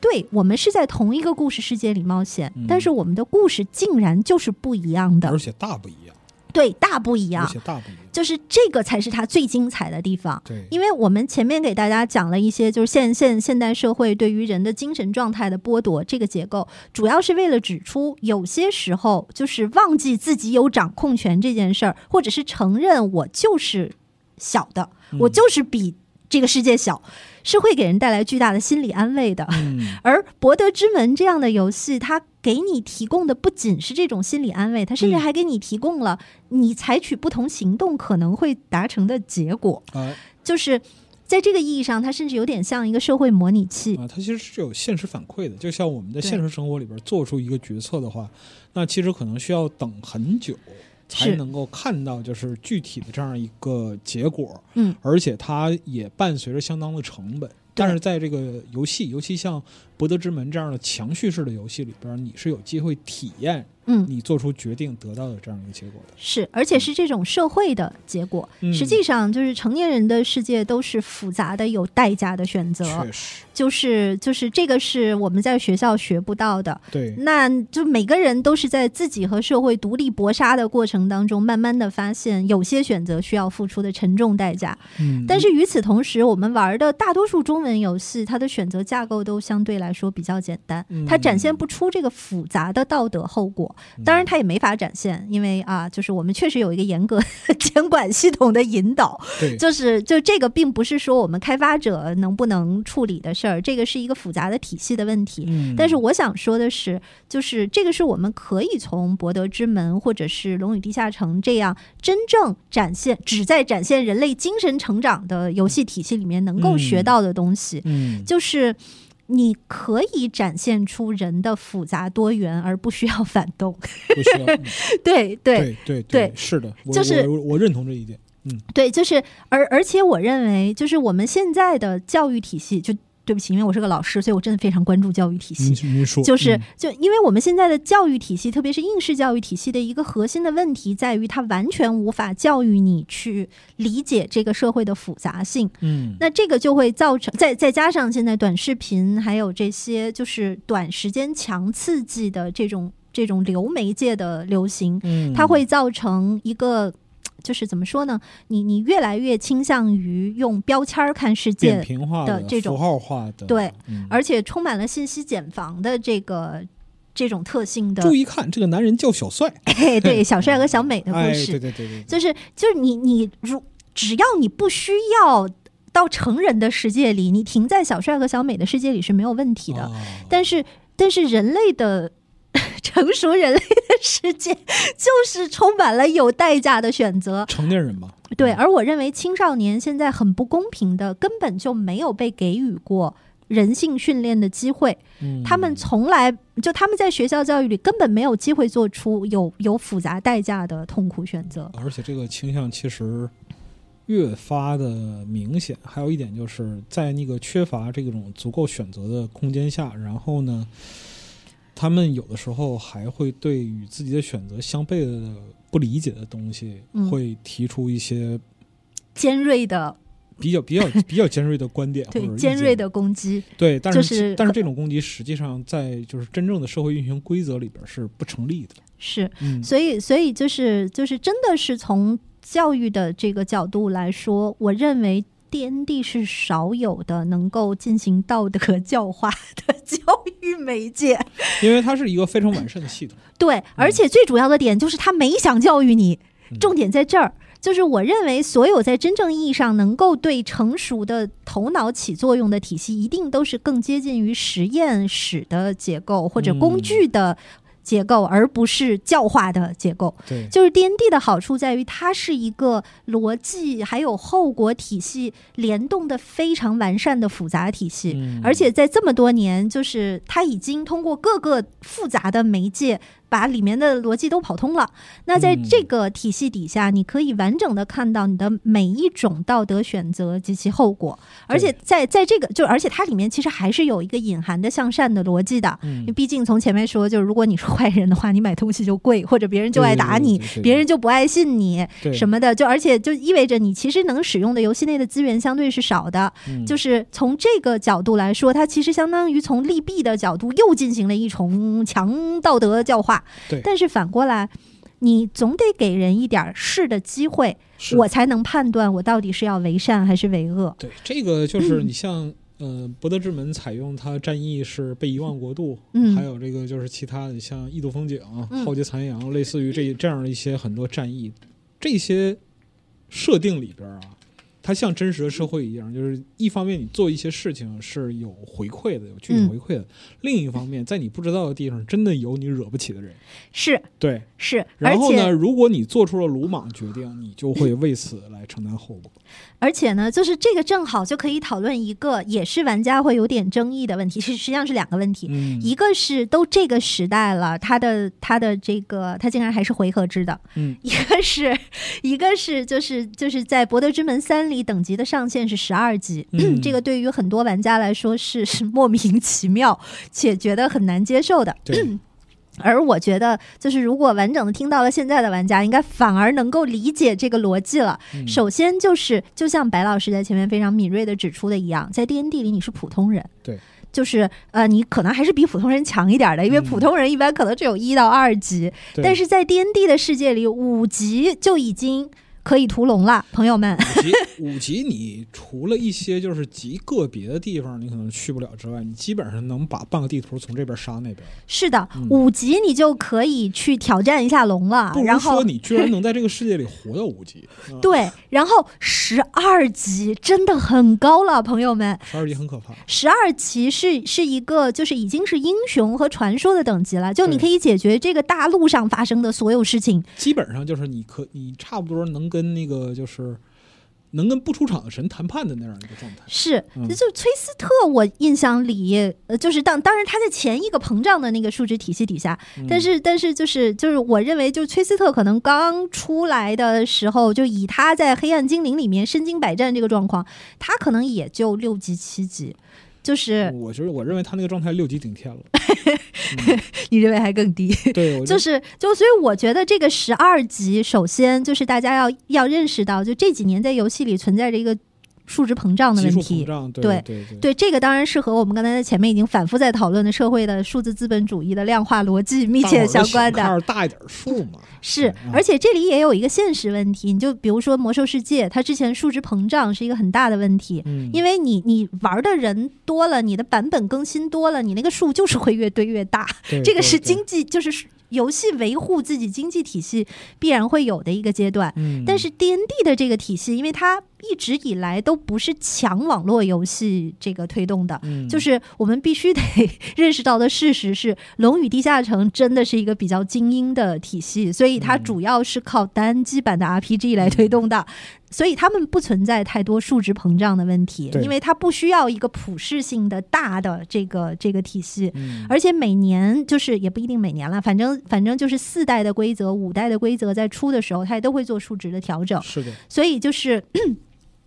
对我们是在同一个故事世界里冒险，嗯。但是我们的故事竟然就是不一样的。而，且大不一样，对，大不一而，且大不一样。就是这个才是它最精彩的地方。对，因为我们前面给大家讲了一些，就是现现现代社会对于人的精神状态的剥夺，这个结构主要是为了指出，有些时候就是忘记自己有掌控权这件事儿，或者是承认我就是小的，嗯我就是比这个世界小，是会给人带来巨大的心理安慰的。嗯 而《博德之门》这样的游戏，它给你提供的不仅是这种心理安慰，它甚至嗯还给你提供了你采取不同行动可能会达成的结果。啊就是在这个意义上，它甚至有点像一个社会模拟器。啊，它其实是有现实反馈的。就像我们在现实生活里边做出一个决策的话，那其实可能需要等很久才能够看到就是具体的这样一个结果，嗯，而且它也伴随着相当的成本。但是在这个游戏，尤其像《博德之门》这样的强叙事的游戏里边，你是有机会体验嗯，你做出决定得到的这样一个结果的。是，而且是这种社会的结果。嗯实际上，就是成年人的世界都是复杂的、有代价的选择。确实，就是就是这个是我们在学校学不到的。对，那就每个人都是在自己和社会独立搏杀的过程当中，慢慢的发现有些选择需要付出的沉重代价。嗯，但是与此同时，我们玩的大多数中文游戏，它的选择架构都相对来说比较简单，嗯它展现不出这个复杂的道德后果。当然，它也没法展现，因为啊，就是我们确实有一个严格 监管系统的引导，对，就是就这个并不是说我们开发者能不能处理的事儿，这个是一个复杂的体系的问题。嗯，但是我想说的是，就是这个是我们可以从《博德之门》或者是《龙与地下城》这样真正展现、旨在展现人类精神成长的游戏体系里面能够学到的东西，嗯，就是。你可以展现出人的复杂多元，而不需要反动。不需要，嗯 对对对对对是的，我就是我我认同这一点。嗯对，就是而而且我认为，就是我们现在的教育体系，就对不起，因为我是个老师，所以我真的非常关注教育体系。就是嗯就因为我们现在的教育体系，特别是应试教育体系的一个核心的问题在于，它完全无法教育你去理解这个社会的复杂性。嗯，那这个就会造成，再再加上现在短视频还有这些就是短时间强刺激的这种这种流媒介的流行，嗯，它会造成一个。就是怎么说呢？你你越来越倾向于用标签儿看世界的这种符号化的，对嗯，而且充满了信息茧房的这个这种特性的注意看，这个男人叫小帅嘿，对小帅和小美的故哎，事，对对对对，就是就是你你如只要你不需要到成人的世界里，你停在小帅和小美的世界里是没有问题的。哦但是但是人类的成熟人类的世界就是充满了有代价的选择。成年人嘛，对，而我认为青少年现在很不公平的，根本就没有被给予过。人性训练的机会，嗯他们从来就他们在学校教育里根本没有机会做出有有复杂代价的痛苦选择。而且这个倾向其实越发的明显。还有一点就是在那个缺乏这种足够选择的空间下，然后呢，他们有的时候还会对与自己的选择相悖的不理解的东西，嗯。会提出一些尖锐的比较比较比较尖锐的观点对尖锐的攻击，对，但是、就是但是这种攻击实际上在就是真正的社会运行规则里边是不成立的。是，嗯，所以所以就是就是真的是从教育的这个角度来说，我认为 D N D 是少有的能够进行道德教化的教育媒介。因为它是一个非常完善的系统。对，而且最主要的点就是他没想教育你，嗯重点在这儿。就是我认为，所有在真正意义上能够对成熟的头脑起作用的体系，一定都是更接近于实验室的结构或者工具的结构，而不是教化的结构。对，就是 D N D 的好处在于，它是一个逻辑还有后果体系联动的非常完善的复杂体系，嗯而且在这么多年，就是它已经通过各个复杂的媒介。把里面的逻辑都跑通了。那在这个体系底下，你可以完整的看到你的每一种道德选择及其后果。而且在在这个就，而且它里面其实还是有一个隐含的向善的逻辑的。毕竟从前面说，就是如果你是坏人的话，你买东西就贵，或者别人就爱打你别人就不爱信你什么的。就而且就意味着你其实能使用的游戏内的资源相对是少的。嗯就是从这个角度来说，它其实相当于从利弊的角度又进行了一重强道德教化。对。但是反过来，你总得给人一点试的机会，我才能判断我到底是要为善还是为恶。对这个就是你像。呃，博德之门采用它战役是被遗忘国度，嗯。还有这个就是其他的像异度风景、嗯。浩劫残阳，类似于这这样的一些很多战役，这些设定里边啊，它像真实的社会一样，就是一方面你做一些事情是有回馈的，有具体嗯回馈的；另一方面，在你不知道的地方，真的有你惹不起的人。是对，是，然后呢，如果你做出了鲁莽决定，你就会为此来承担后果。而且呢，就是这个正好就可以讨论一个也是玩家会有点争议的问题，是实际上是两个问题。嗯，一个是都这个时代了，它的它的这个它竟然还是回合制的，嗯。一个是一个是就是就是在《博德之门三》里等级的上限是十二级，嗯。这个对于很多玩家来说是是莫名其妙且觉得很难接受的。对，而我觉得，就是如果完整的听到了现在的玩家，应该反而能够理解这个逻辑了。嗯。首先就是，就像白老师在前面非常敏锐的指出的一样，在 D N D 里你是普通人，对，就是呃，你可能还是比普通人强一点的，因为嗯。普通人一般可能只有一到二级，对。但是在 D N D 的世界里，五级就已经可以屠龙了，朋友们。五级五级，你除了一些就是极个别的地方你可能去不了之外，你基本上能把半个地图从这边杀那边。是的嗯，五级你就可以去挑战一下龙了然后说你居然能在这个世界里活到五级。啊，对，然后十二级真的很高了，朋友们。十二级很可怕。十二级是是一个，就是已经是英雄和传说的等级了，就你可以解决这个大陆上发生的所有事情。基本上就是你可你差不多能跟那个就是能跟不出场的神谈判的那样一个状态。是，嗯就崔斯特，我印象里，呃，就是当当然他在前一个膨胀的那个数值体系底下，嗯但是但是就是就是我认为，就是崔斯特可能刚出来的时候，就以他在黑暗精灵里面身经百战这个状况，他可能也就六级七级。就是我觉得我认为他那个状态六级顶天了。你认为还更低？对，就是就所以我觉得这个十二级，首先就是大家要要认识到，就这几年在游戏里存在着一个数值膨胀的问题。对对这个当然是和我们刚才在前面已经反复在讨论的社会的数字资本主义的量化逻辑密切相关的。大一点数嘛。是嗯，而且这里也有一个现实问题，你就比如说魔兽世界，它之前数值膨胀是一个很大的问题，嗯，因为你你玩的人多了，你的版本更新多了，你那个数就是会越堆越大。对这个是经济，就是游戏维护自己经济体系必然会有的一个阶段。嗯，但是 D N D 的这个体系，因为它一直以来都不是强网络游戏这个推动的，嗯。就是我们必须得 认识到的事实是，《龙与地下城》真的是一个比较精英的体系，所以它嗯。主要是靠单机版的 RPG 来推动的。所以他们不存在太多数值膨胀的问题，因为它不需要一个普适性的大的这个这个体系，嗯。而且每年就是也不一定每年了，反正反正就是四代的规则、五代的规则在出的时候，它也都会做数值的调整。是的，所以就是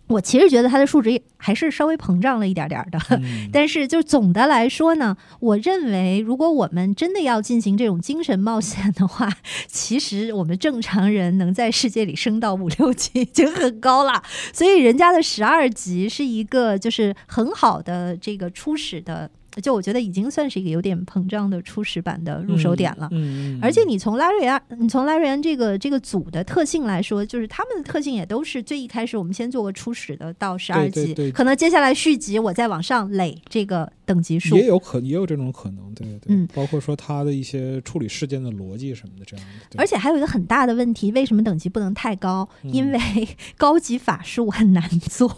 我其实觉得它的数值还是稍微膨胀了一点点儿的。嗯 但是，就总的来说呢，我认为，如果我们真的要进行这种精神冒险的话，其实我们正常人能在世界里升到五六级已经很高了。所以，人家的十二级是一个就是很好的这个初始的，就我觉得已经算是一个有点膨胀的初始版的入手点了。嗯，嗯而且你从拉瑞安，你从拉瑞安这个这个组的特性来说，就是他们的特性也都是最一开始我们先做个初始的到十二级，对对对可能接下来续集我再往上垒这个等级数。也。有可也有这种可能，对对，嗯。包括说他的一些处理事件的逻辑什么的这样的，而且还有一个很大的问题，为什么等级不能太高？嗯。因为 高级法术很难做，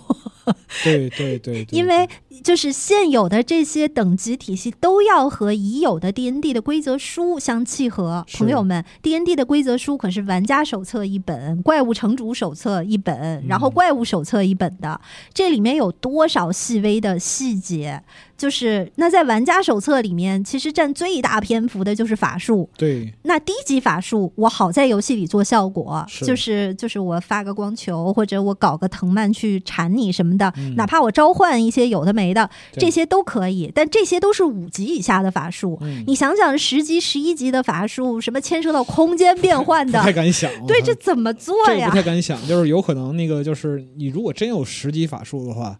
对对对，对因为就是现有的这些等级体系都要和已有的 D N D 的规则书相契合。朋友们，D N D 的规则书可是玩家手册一本，怪物城主手册一本，然后嗯。怪物手册一本的，这里面有多少细微的细节？就是那在玩家手册里面，其实占最大篇幅的就是法术。对那低级法术，我好在游戏里做效果，是就是就是我发个光球，或者我搞个藤蔓去缠你什么的，嗯哪怕我召唤一些有的没的，这些都可以。但这些都是五级以下的法术，嗯你想想十级、十一级的法术，什么牵涉到空间变换不的，太敢想，对，这怎么做呀这不？太敢想，就是有可能那个就是你如果真有十级法术的话。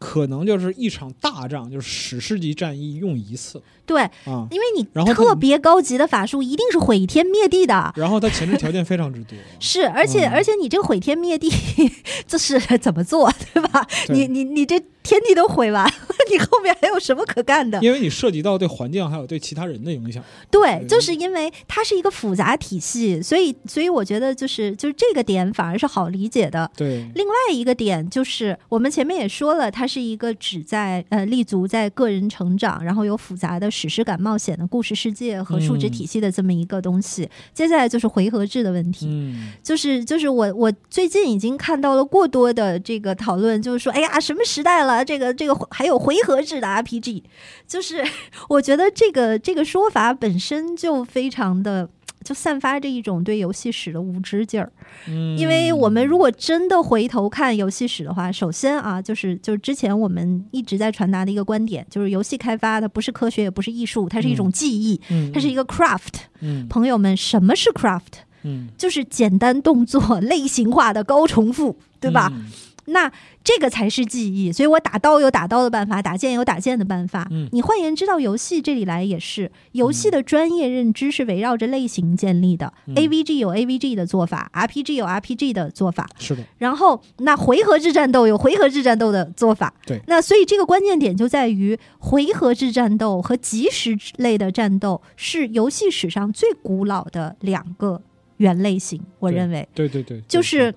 可能就是一场大仗，就是史诗级战役用一次对，啊，因为你特别高级的法术一定是毁天灭地的。然后它前置条件非常之多，是，而且、嗯而且你这个毁天灭地，这是 怎么做，对吧？对你你你这天地都毁完了，你后面还有什么可干的？因为你涉及到对环境还有对其他人的影响。对，对就是因为它是一个复杂体系，所以所以我觉得就是就是这个点反而是好理解的。对，另外一个点就是，我们前面也说了，它是一个只在呃立足在个人成长，然后有复杂的史诗感冒险的故事世界和数值体系的这么一个东西。接下来就是回合制的问题。嗯就是就是我我最近已经看到了过多的这个讨论，就是说，哎呀，什么时代了？这个这个还有回合制的 RPG，就是 我觉得这个这个说法本身就非常的。就散发着一种对游戏史的无知劲儿，嗯，因为我们如果真的回头看游戏史的话，首先啊，就是就是之前我们一直在传达的一个观点，就是游戏开发它不是科学，也不是艺术，它是一种技艺，嗯它是一个 craft。嗯朋友们，什么是 craft？嗯就是简单动作、类型化的高重复，对吧？？嗯那这个才是记忆。所以我打刀有打刀的办法，打剑有打剑的办法。嗯你换言之，到游戏这里来也是，游戏的专业认知是围绕着类型建立的。嗯 AVG 有 AVG 的做法，RPG 有 RPG 的做法。是的，然后，那回合制战斗有回合制战斗的做法。对那所以这个关键点就在于回合制战斗和即时类的战斗是游戏史上最古老的两个原类型。我认为，对对对，对就是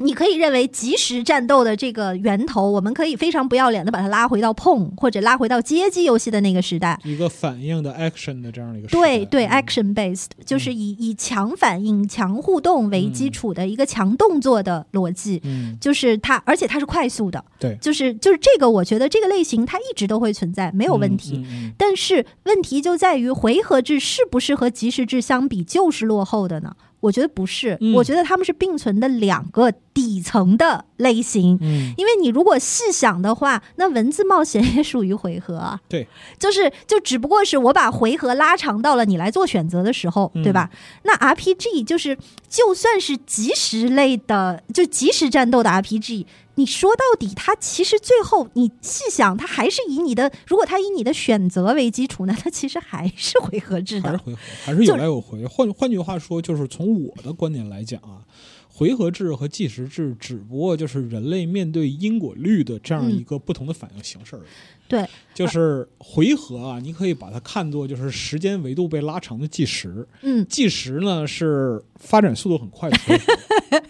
你可以认为即时战斗的这个源头，我们可以非常不要脸的把它拉回到碰或者拉回到街机游戏的那个时代。一个反应的 action 的这样的一个时代对对嗯，action based 就是以以强反应、强互动为基础的一个强动作的逻辑。嗯就是它，而且它是快速的，对就是就是这个，我觉得这个类型它一直都会存在，没有问题。但是问题就在于回合制是不是和即时制相比就是落后的呢？我觉得不是，嗯我觉得他们是并存的两个底层的类型。嗯因为你如果细想的话，那文字冒险也属于回合啊。对，就是就只不过是我把回合拉长到了你来做选择的时候，嗯对吧？那 RPG 就是就算是即时类的，就即时战斗的 RPG，你说到底，它其实最后你细想，它还是以你的，如果它以你的选择为基础呢，它其实还是回合制的。还是回合，还是有来有回。换换句话说，就是从我的观点来讲啊，回合制和计时制只不过就是人类面对因果律的这样嗯一个不同的反应形式而已。对，就是回合啊，你可以把它看作就是时间维度被拉长的计时，嗯，计时呢是发展速度很快的。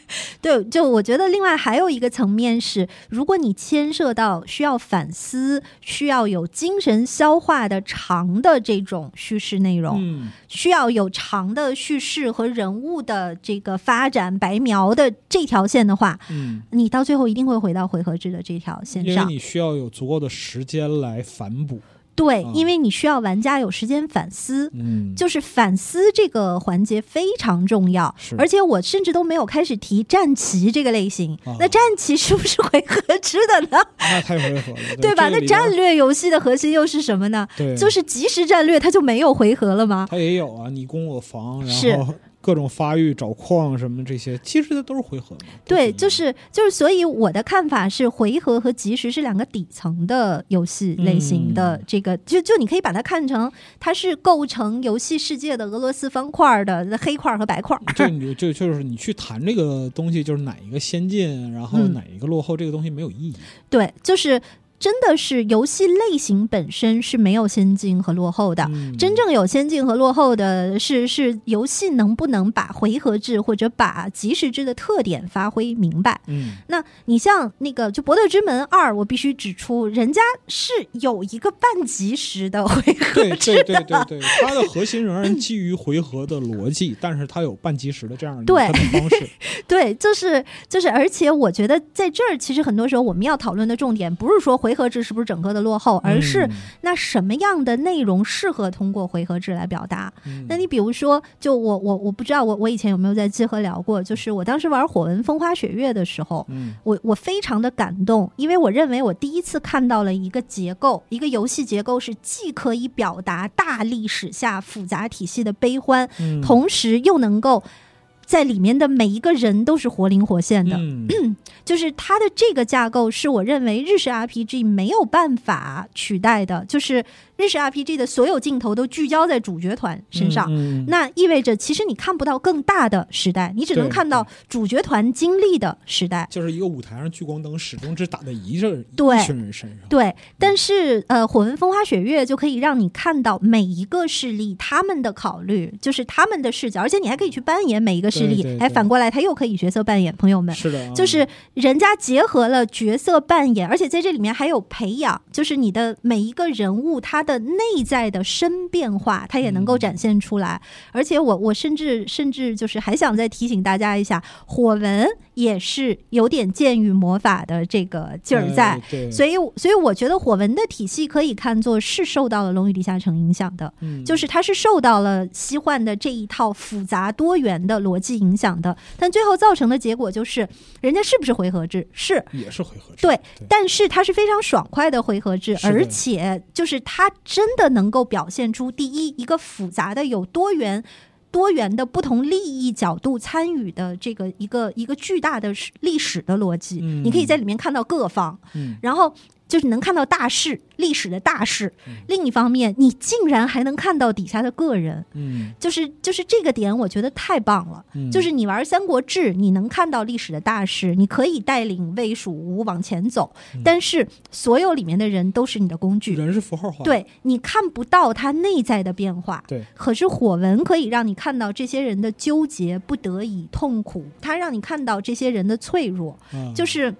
对，就我觉得另外还有一个层面是，如果你牵涉到需要反思、需要有精神消化的长的这种叙事内容，嗯，需要有长的叙事和人物的这个发展白描的这条线的话，嗯，你到最后一定会回到回合制的这条线上。因为你需要有足够的时间来反哺。对，嗯因为你需要玩家有时间反思。嗯，就是反思这个环节非常重要是，而且我甚至都没有开始提战棋这个类型。啊那战棋是不是回合制的呢？那太回合了，对吧？那战略游戏的核心又是什么呢？对，就是即时战略，它就没有回合了吗？它也有啊，你攻我防，然后各种发育、找矿什么这些，其实它都是回合嘛。对，就是就是，所以我的看法是，回合和即时是两个底层的游戏类型的嗯这个，就就你可以把它看成它是构成游戏世界的俄罗斯方块的黑块和白块。就你就就是你去谈这个东西，就是哪一个先进，然后嗯哪一个落后，这个东西没有意义。对，就是真的是游戏类型本身是没有先进和落后的。嗯真正有先进和落后的是是游戏能不能把回合制或者把即时制的特点发挥明白。嗯那你像那个就《博德之门二》，我必须指出，人家是有一个半即时的回合对制对对对对，它的核心仍然基于回合的逻辑，但是它有半即时的这样一个对分配方式。对，就是就是，而且我觉得在这儿，其实很多时候我们要讨论的重点，不是说回合制是不是整个的落后，而是嗯那什么样的内容适合通过回合制来表达。嗯。那你比如说，就我我我不知道我我以前有没有在集合聊过，就是我当时玩《火纹风花雪月》的时候，嗯。我我非常的感动，因为我认为我第一次看到了一个结构，一个游戏结构是既可以表达大历史下复杂体系的悲欢，嗯。同时又能够在里面的每一个人都是活灵活现的。嗯 就是它的这个架构是我认为日式 RPG 没有办法取代的，就是日式 RPG 的所有镜头都聚焦在主角团身上。嗯嗯那意味着，其实你看不到更大的时代，你只能看到主角团经历的时代。就是一个舞台上聚光灯始终只打在一个对一群人身上。对，但是呃，火纹风花雪月就可以让你看到每一个势力他们的考虑，就是他们的视角，而且你还可以去扮演每一个势势力哎，反过来他又可以角色扮演，朋友们。是的啊，就是人家结合了角色扮演，而且在这里面还有培养，就是你的每一个人物他的内在的深变化，它也能够展现出来。而且我我甚至甚至就是还想再提醒大家一下，火纹也是有点剑与魔法的这个劲儿在。哎，所以，所以我觉得火纹的体系可以看作是受到了《龙与地下城》影响的，嗯就是它是受到了西幻的这一套复杂多元的逻辑影响的。但最后造成的结果就是，人家是不是回合制？是，也是回合制，对对但是它是非常爽快的回合制，而且就是它真的能够表现出第一一个复杂的有多元。多元的不同利益角度参与的这个一个一个巨大的史历史的逻辑，嗯。你可以在里面看到各方，嗯。然后就是能看到大势历史的大势。嗯。另一方面，你竟然还能看到底下的个人，嗯。就是就是这个点，我觉得太棒了。嗯，就是你玩《三国志》，你能看到历史的大势，你可以带领魏蜀吴往前走，嗯。但是所有里面的人都是你的工具，人是符号化，对你看不到他内在的变化。对，可是火纹可以让你看到这些人的纠结、不得已、痛苦，它让你看到这些人的脆弱，啊就是。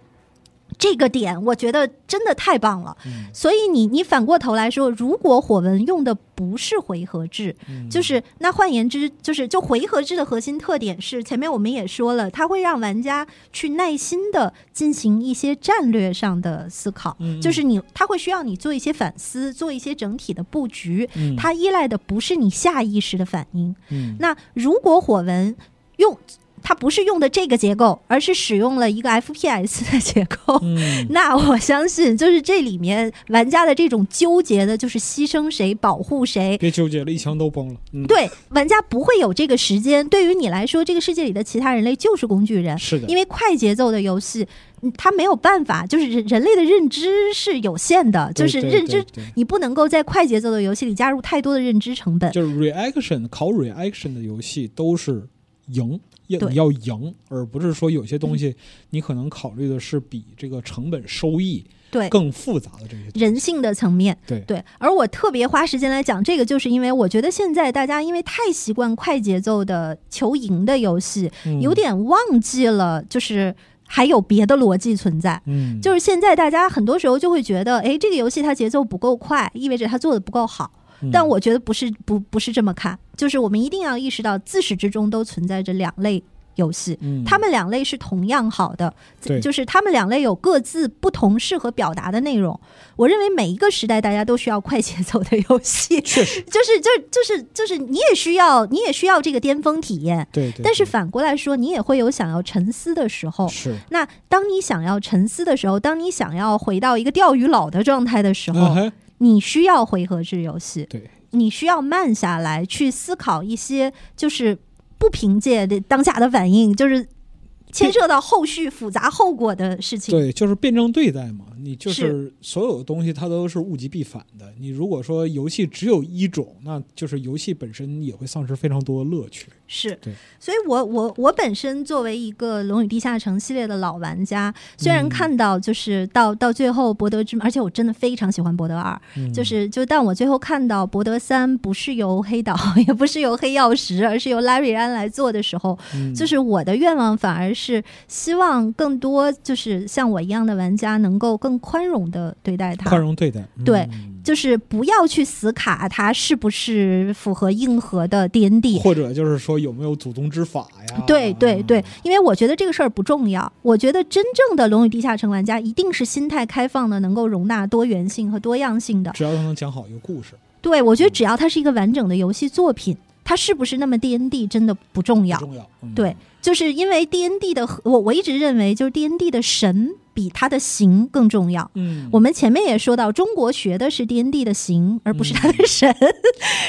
这个点我觉得真的太棒了，嗯。所以你你反过头来说，如果火纹用的不是回合制，嗯。就是那换言之，就是就回合制的核心特点是，前面我们也说了，它会让玩家去耐心的进行一些战略上的思考，嗯。就是你它会需要你做一些反思，做一些整体的布局，嗯。它依赖的不是你下意识的反应。嗯。那如果火纹用它不是用的这个结构，而是使用了一个 FPS 的结构，嗯。那我相信，就是这里面玩家的这种纠结的，就是牺牲谁、保护谁。别纠结了，一枪都崩了，嗯，对，玩家不会有这个时间。对于你来说，这个世界里的其他人类就是工具人，是的，因为快节奏的游戏，嗯它没有办法，就是人人类的认知是有限的，就是认知你不能够在快节奏的游戏里加入太多的认知成本。就是 reaction 考 reaction 的游戏都是赢，要你要赢，而不是说有些东西你可能考虑的是比这个成本收益对，更复杂的这些。人性的层面。对对，而我特别花时间来讲这个，就是因为我觉得现在大家因为太习惯快节奏的求赢的游戏，嗯有点忘记了，就是还有别的逻辑存在。嗯，就是现在大家很多时候就会觉得，哎，这个游戏它节奏不够快，意味着它做的不够好。嗯。但我觉得不是不不是这么看，就是我们一定要意识到，自始至终都存在着两类游戏，嗯。他们两类是同样好的，对。就是他们两类有各自不同适合表达的内容。我认为每一个时代大家都需要快节奏的游戏，确实。就是就就是就是你也需要你也需要这个巅峰体验，对对，但是反过来说，你也会有想要沉思的时候。是。那当你想要沉思的时候，当你想要回到一个钓鱼佬的状态的时候，你需要回合制游戏，对，你需要慢下来去思考一些就是不凭借的当下的反应，就是牵涉到后续复杂后果的事情。对，就是辩证对待嘛。你就是所有的东西它都是物极必反的。你如果说游戏只有一种，那就是游戏本身也会丧失非常多的乐趣。是对，所以我我我本身作为一个《龙与地下城》系列的老玩家，虽然嗯看到就是到到最后博德之门，而且我真的非常喜欢博德二，嗯就是就但我最后看到博德三不是由黑岛，也不是由黑曜石，而是由拉瑞安来做的时候，嗯就是我的愿望反而是希望更多就是像我一样的玩家能够更宽容的对待他，宽容对待。对嗯就是不要去死卡他是不是符合硬核的 D N D，或者就是说有没有祖宗之法呀？对对对，因为我觉得这个事儿不重要。我觉得真正的《龙与地下城》玩家一定是心态开放的，能够容纳多元性和多样性的。只要他能讲好一个故事，对我觉得只要它是一个完整的游戏作品，它是不是那么 D N D 真的不重要。重要。嗯对，就是因为 D N D 的我我一直认为就是 D N D 的神比它的形更重要。嗯，我们前面也说到，中国学的是 D N D 的形，而不是它的神。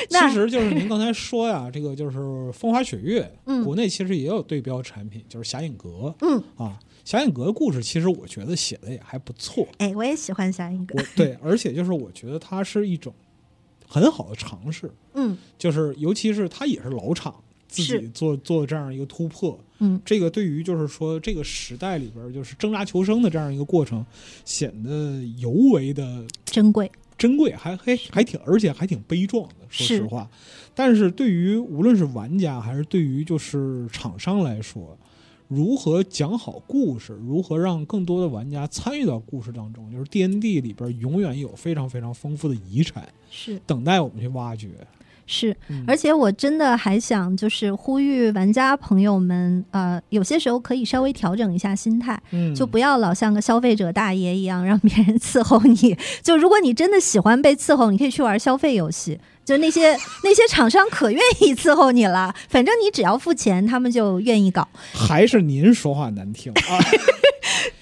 那 其实就是您刚才说呀，这个就是《风花雪月》，嗯国内其实也有对标产品，就是《侠影阁》嗯，啊。侠影阁的故事其实我觉得写的也还不错，哎，我也喜欢侠影阁。我对，而且就是我觉得它是一种很好的尝试，嗯就是尤其是它也是老厂自己做做这样一个突破，嗯，这个对于就是说这个时代里边就是挣扎求生的这样一个过程，显得尤为的珍贵。珍贵，还还还挺，而且还挺悲壮的。说实话，但是对于无论是玩家还是对于就是厂商来说，如何讲好故事，如何让更多的玩家参与到故事当中，就是 D N D 里边永远有非常非常丰富的遗产，是等待我们去挖掘。是，而且我真的还想就是呼吁玩家朋友们，呃，有些时候可以稍微调整一下心态，嗯，就不要老像个消费者大爷一样让别人伺候你。就如果你真的喜欢被伺候，你可以去玩消费游戏。就那些那些厂商可愿意伺候你了，反正你只要付钱，他们就愿意搞。还是您说话难听啊？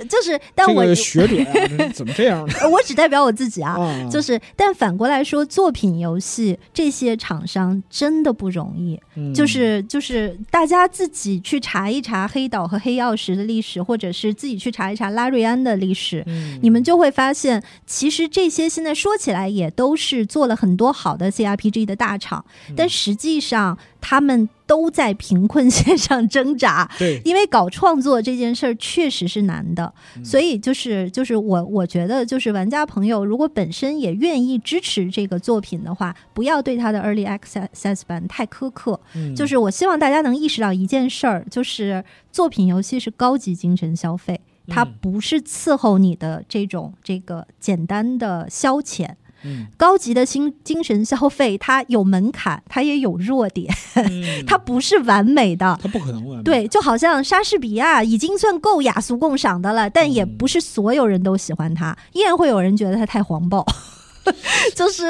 就是，但我学者呀，怎么这样呢？我只代表我自己啊。就是，但反过来说，作品游戏这些厂商真的不容易。就是，就是大家自己去查一查黑岛和黑曜石的历史，或者是自己去查一查拉瑞安的历史，你们就会发现，其实这些现在说起来也都是做了很多好的 CRPG 的大厂，但实际上。他们都在贫困线上挣扎，对，因为搞创作这件事儿确实是难的，所以就是就是我我觉得就是玩家朋友如果本身也愿意支持这个作品的话，不要对他的 Early Access 版太苛刻。就是我希望大家能意识到一件事儿，就是作品游戏是高级精神消费，它不是伺候你的这种这个简单的消遣。高级的精精神消费，它有门槛，它也有弱点，它不是完美的，它不可能完美。对，就好像莎士比亚已经算够雅俗共赏的了，但也不是所有人都喜欢他，依然会有人觉得他太黄暴。就是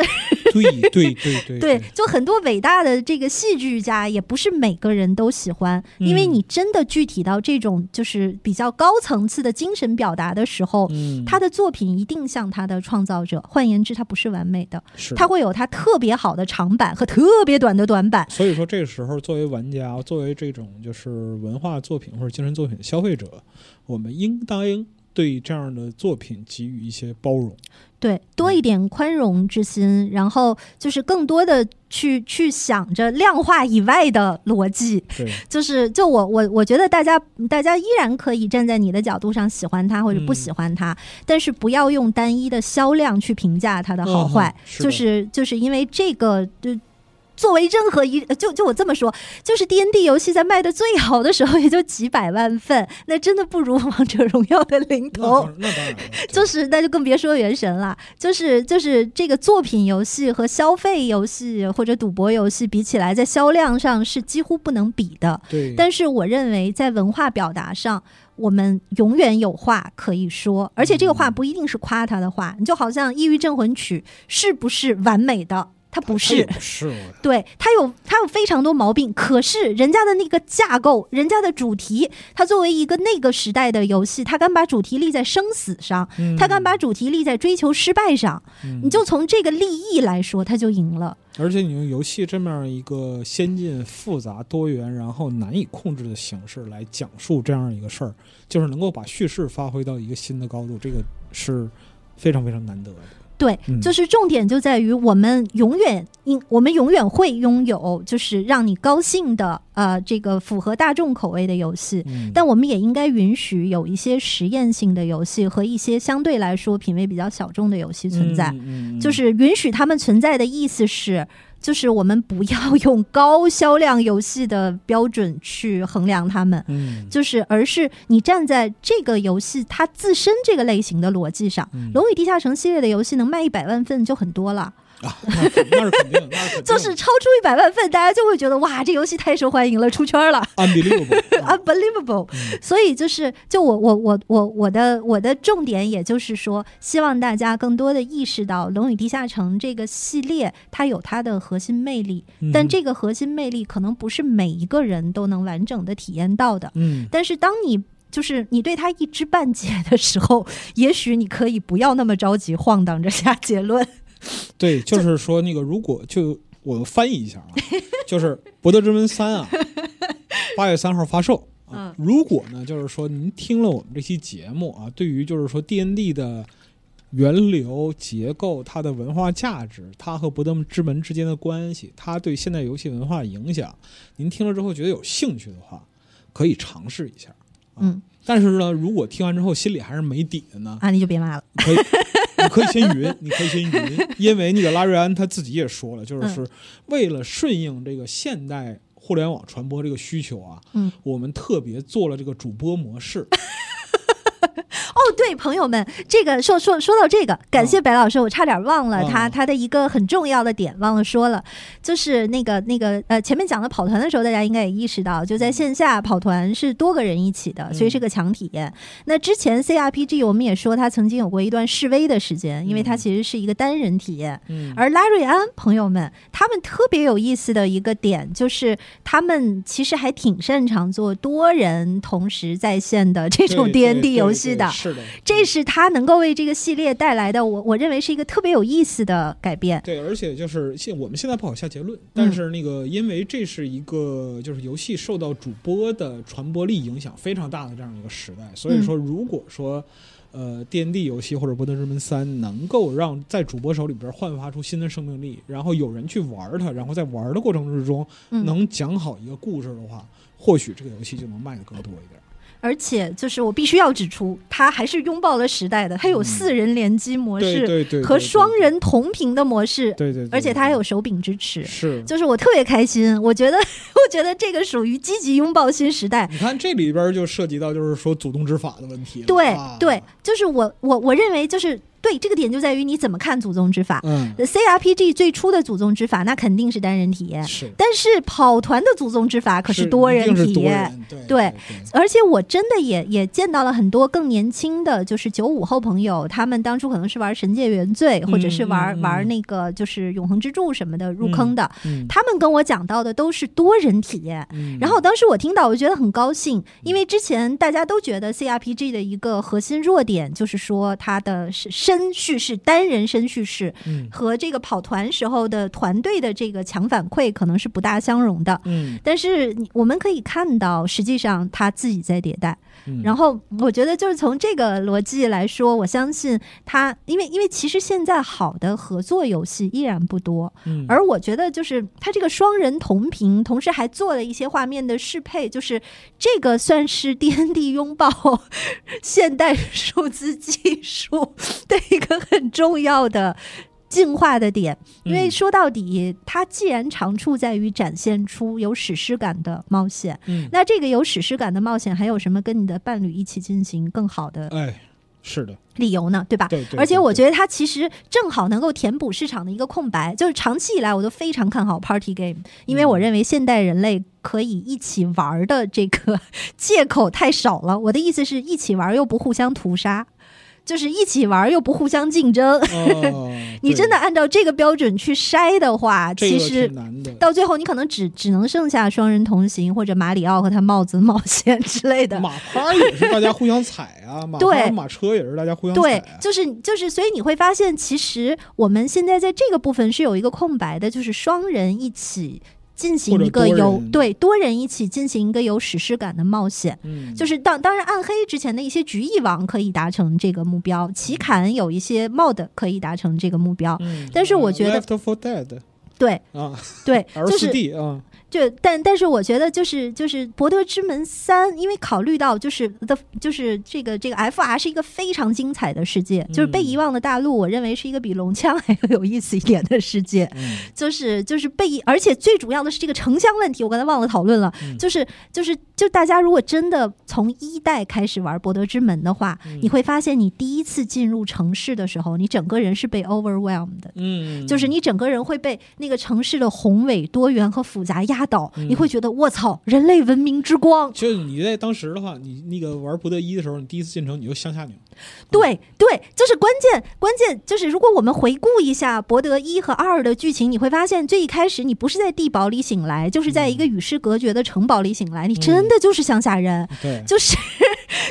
对对对对对，就很多伟大的这个戏剧家，也不是每个人都喜欢，因为你真的具体到这种就是比较高层次的精神表达的时候，他的作品一定像他的创造者。换言之，他不是完美的，他会有他特别好的长板和特别短的短板。所以说，这个时候作为玩家，作为这种就是文化作品或者精神作品的消费者，我们应当对这样的作品给予一些包容。对，多一点宽容之心，然后就是更多的去去想着量化以外的逻辑。对，就是就我我我觉得大家大家依然可以站在你的角度上喜欢他或者不喜欢他，但是不要用单一的销量去评价它的好坏。就是就是因为这个就。作为任何一就就我这么说，就是 D N D 游戏在卖的最好的时候也就几百万份，那真的不如王者荣耀的零头。那当然，就是那就更别说原神了。就是就是这个作品游戏和消费游戏或者赌博游戏比起来，在销量上是几乎不能比的。对。但是我认为在文化表达上，我们永远有话可以说，而且这个话不一定是夸他的话。你就好像《异域镇魂曲》是不是完美的？它不是，是对他有他有非常多毛病，可是人家的那个架构，人家的主题，他作为一个那个时代的游戏，他敢把主题立在生死上，它敢把主题立在追求失败上，你就从这个立意来说，他就赢了。而且你用游戏这么样一个先进、复杂、多元，然后难以控制的形式来讲述这样一个事儿，就是能够把叙事发挥到一个新的高度，这个是非常非常难得的。对，就是重点就在于我们永远，应我们永远会拥有，就是让你高兴的，呃，这个符合大众口味的游戏。但我们也应该允许有一些实验性的游戏和一些相对来说品味比较小众的游戏存在。就是允许他们存在的意思是。就是我们不要用高销量游戏的标准去衡量他们，嗯，就是而是你站在这个游戏它自身这个类型的逻辑上，《龙与地下城》系列的游戏能卖一百万份就很多了。啊，那是肯定，那是肯定，就是超出一百万份，大家就会觉得哇，这游戏太受欢迎了，出圈了，unbelievable，unbelievable。所以就是，就我我我我我的我的重点，也就是说，希望大家更多的意识到《龙与地下城》这个系列它有它的核心魅力，但这个核心魅力可能不是每一个人都能完整的体验到的。嗯，但是当你就是你对它一知半解的时候，也许你可以不要那么着急晃荡着下结论。对，就是说那个，如果就我翻译一下啊，就是《博德之门三》啊，八月三号发售啊。如果呢，就是说您听了我们这期节目啊，对于就是说 D N D 的源流结构、它的文化价值、它和博德之门之间的关系、它对现代游戏文化影响，您听了之后觉得有兴趣的话，可以尝试一下。嗯，但是呢，如果听完之后心里还是没底的呢，啊，你就别骂了。可以。你可以先云，你可以先云，因为那个拉瑞安他自己也说了，就是为了顺应这个现代互联网传播这个需求啊，嗯，我们特别做了这个主播模式。哦，对，朋友们，这个说说说到这个，感谢白老师，我差点忘了他他的一个很重要的点，忘了说了，就是那个那个呃，前面讲的跑团的时候，大家应该也意识到，就在线下跑团是多个人一起的，所以是个强体验。那之前 CRPG 我们也说，他曾经有过一段示威的时间，因为它其实是一个单人体验。嗯，而拉瑞安朋友们，他们特别有意思的一个点，就是他们其实还挺擅长做多人同时在线的这种 D N D 游戏的。是的，这是他能够为这个系列带来的，我我认为是一个特别有意思的改变。对，而且就是现我们现在不好下结论，但是那个因为这是一个就是游戏受到主播的传播力影响非常大的这样一个时代，所以说如果说呃 D N D 游戏或者《博德之门三》能够让在主播手里边焕发出新的生命力，然后有人去玩它，然后在玩的过程之中能讲好一个故事的话，或许这个游戏就能卖的更多一点。而且，就是我必须要指出，它还是拥抱了时代的。它有四人联机模式，对对和双人同屏的模式，对对。而且它还有手柄支持，是。就是我特别开心，我觉得，我觉得这个属于积极拥抱新时代。你看这里边就涉及到，就是说祖宗之法的问题。对对，就是我我我认为就是。对这个点就在于你怎么看祖宗之法。嗯，CRPG 最初的祖宗之法那肯定是单人体验，是。但是跑团的祖宗之法可是多人体验，对。而且我真的也也见到了很多更年轻的，就是九五后朋友，他们当初可能是玩《神界原罪》，或者是玩玩那个就是《永恒之柱》什么的入坑的。他们跟我讲到的都是多人体验。然后当时我听到，我觉得很高兴，因为之前大家都觉得 CRPG 的一个核心弱点就是说它的是。深叙事单人身叙事，和这个跑团时候的团队的这个强反馈可能是不大相容的。嗯，但是我们可以看到，实际上他自己在迭代。然后我觉得，就是从这个逻辑来说，我相信他，因为因为其实现在好的合作游戏依然不多。嗯，而我觉得就是他这个双人同屏，同时还做了一些画面的适配，就是这个算是 D N D 拥抱 现代数字技术。对 一个很重要的进化的点，因为说到底，它既然长处在于展现出有史诗感的冒险，嗯，那这个有史诗感的冒险，还有什么跟你的伴侣一起进行更好的？哎，是的，理由呢？对吧？对。而且我觉得它其实正好能够填补市场的一个空白。就是长期以来，我都非常看好 Party Game，因为我认为现代人类可以一起玩的这个 借口太少了。我的意思是一起玩又不互相屠杀。就是一起玩又不互相竞争，你真的按照这个标准去筛的话，其实到最后你可能只只能剩下双人同行或者马里奥和他帽子 冒险之类的。马趴也是大家互相踩啊，马对，马车也是大家互相踩对，就是就是，所以你会发现，其实我们现在在这个部分是有一个空白的，就是双人一起。进行一个有对多人一起进行一个有史诗感的冒险，嗯，就是当当然暗黑之前的一些局域网可以达成这个目标，奇坎有一些 mod 可以达成这个目标，但是我觉得对啊。对 就是啊。就但但是我觉得就是就是《博德之门三》，因为考虑到就是的，就是这个这个 F R 是一个非常精彩的世界，就是被遗忘的大陆，我认为是一个比龙枪还要有意思一点的世界。就是就是被，而且最主要的是这个城乡问题，我刚才忘了讨论了。就是就是就大家如果真的从一代开始玩《博德之门》的话，你会发现你第一次进入城市的时候，你整个人是被 overwhelmed 的。嗯，就是你整个人会被那个城市的宏伟、多元和复杂压。压倒，你会觉得我操，人类文明之光。就你在当时的话，你那个玩博德一的时候，你第一次进城，你就向下拧。对对，就是关键，关键就是如果我们回顾一下博德一和二的剧情，你会发现最一开始你不是在地堡里醒来，就是在一个与世隔绝的城堡里醒来，你真的就是乡下人。对，就是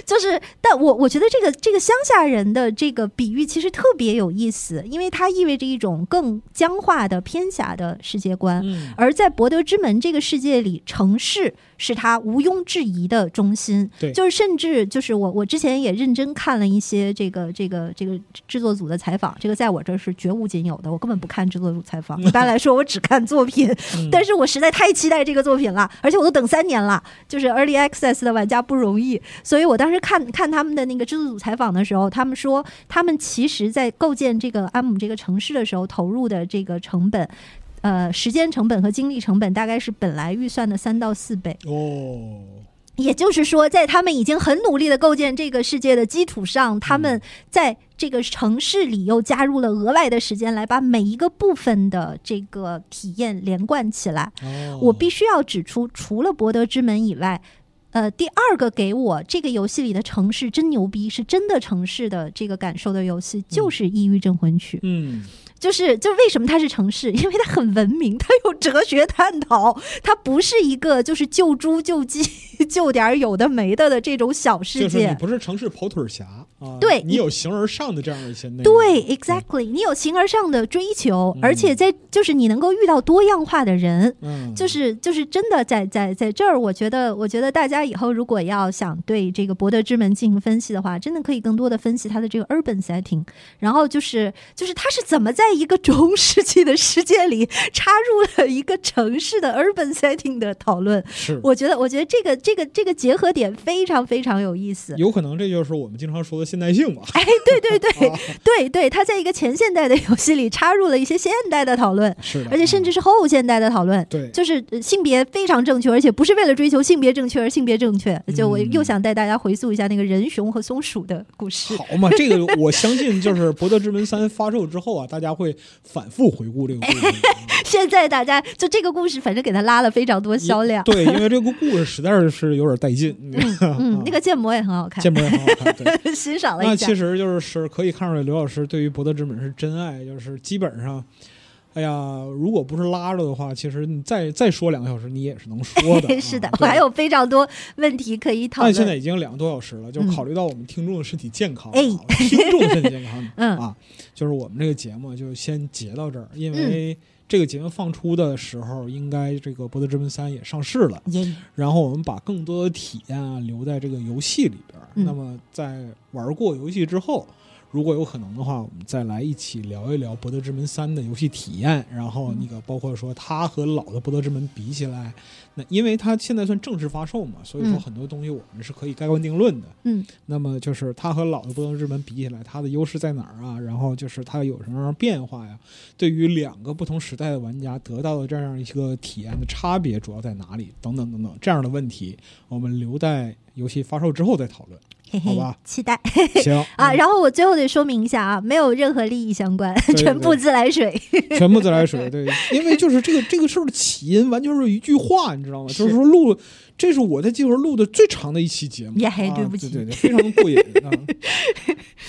就是，但我我觉得这个这个乡下人的这个比喻其实特别有意思，因为它意味着一种更僵化的偏狭的世界观，而在博德之门。这个世界里，城市是它毋庸置疑的中心。对就是甚至就是我我之前也认真看了一些这个这个这个制作组的采访，这个在我这儿是绝无仅有的，我根本不看制作组采访。一般来说，我只看作品，嗯但是我实在太期待这个作品了，而且我都等三年了。就是 Early Access 的玩家不容易，所以我当时看看他们的那个制作组采访的时候，他们说他们其实在构建这个安姆这个城市的时候投入的这个成本。呃，时间成本和精力成本大概是本来预算的三到四倍，哦，也就是说，在他们已经很努力的构建这个世界的基础上，他们在这个城市里又加入了额外的时间，来把每一个部分的这个体验连贯起来。哦。我必须要指出，除了博德之门以外，呃，第二个给我这个游戏里的城市真牛逼，是真的城市的这个感受的游戏，就是《抑郁镇魂曲》。嗯就是就为什么它是城市？因为它很文明，它有哲学探讨，它不是一个就是救猪救鸡救点儿有的没的的这种小世就是你界。不是城市跑腿侠啊，对你有形而上的这样一些内容，对，exactly，你有形而上的追求，而且在就是你能够遇到多样化的人，嗯，就是就是真的在在在这儿，我觉得我觉得大家以后如果要想对这个博德之门进行分析的话，真的可以更多的分析它的这个 urban setting，然后就是就是它是怎么在一个中世纪的世界里插入了一个城市的 urban setting 的讨论。是我觉得我觉得这个这个这个结合点非常非常有意思。有可能这就是我们经常说的现代性吧。哎，对对对、啊对对，他在一个前现代的游戏里插入了一些现代的讨论，是的，而且甚至啊是后现代的讨论。对，就是呃性别非常正确，而且不是为了追求性别正确而性别正确。就我嗯又想带大家回溯一下那个人熊和松鼠的故事。好嘛，这个我相信就是《博德之门三》发售之后啊，大家会反复回顾这个故事。啊 现在大家就这个故事，反正给他拉了非常多销量。对，因为这个故事实在是有点带劲。嗯，那个建模也很好看，建模也很好看。对，欣赏了一下那其。实就是是可以看出来，刘老师对于《博德之门》是真爱，就是基本上。哎呀，如果不是拉着的话，其实你再再说两个小时，你也是能说的。是的我还有非常多问题可以讨但现在。已经两个多小时了，就嗯考虑到我们听众的身体健康，听众身体健康 嗯。啊，就是我们这个节目就先截到这儿，因为这个节目放出的时候，应该这个《博德之门三》也上市了，耶，然后我们把更多的体验啊留在这个游戏里边那么在玩过游戏之后，如果有可能的话，我们再来一起聊一聊《博德之门三》的游戏体验。然后那个包括说它和老的《博德之门》比起来，那因为它现在算正式发售嘛，所以说嗯很多东西我们是可以盖棺定论的。嗯，那么就是它和老的《博德之门》比起来，它的优势在哪儿啊？然后就是它有什么样的变化呀？对于两个不同时代的玩家得到的这样一个体验的差别主要在哪里？等等等等这样的问题，我们留在游戏发售之后再讨论。嘿嘿好吧，期待行 啊！嗯然后我最后得说明一下啊，没有任何利益相关，全部自来水。全部自来水，对，因为就是这个这个事儿的起因，完全是一句话，你知道吗？就是说录，这是我在集合录的最长的一期节目，呀啊嘿对不起对对对，非常过瘾 啊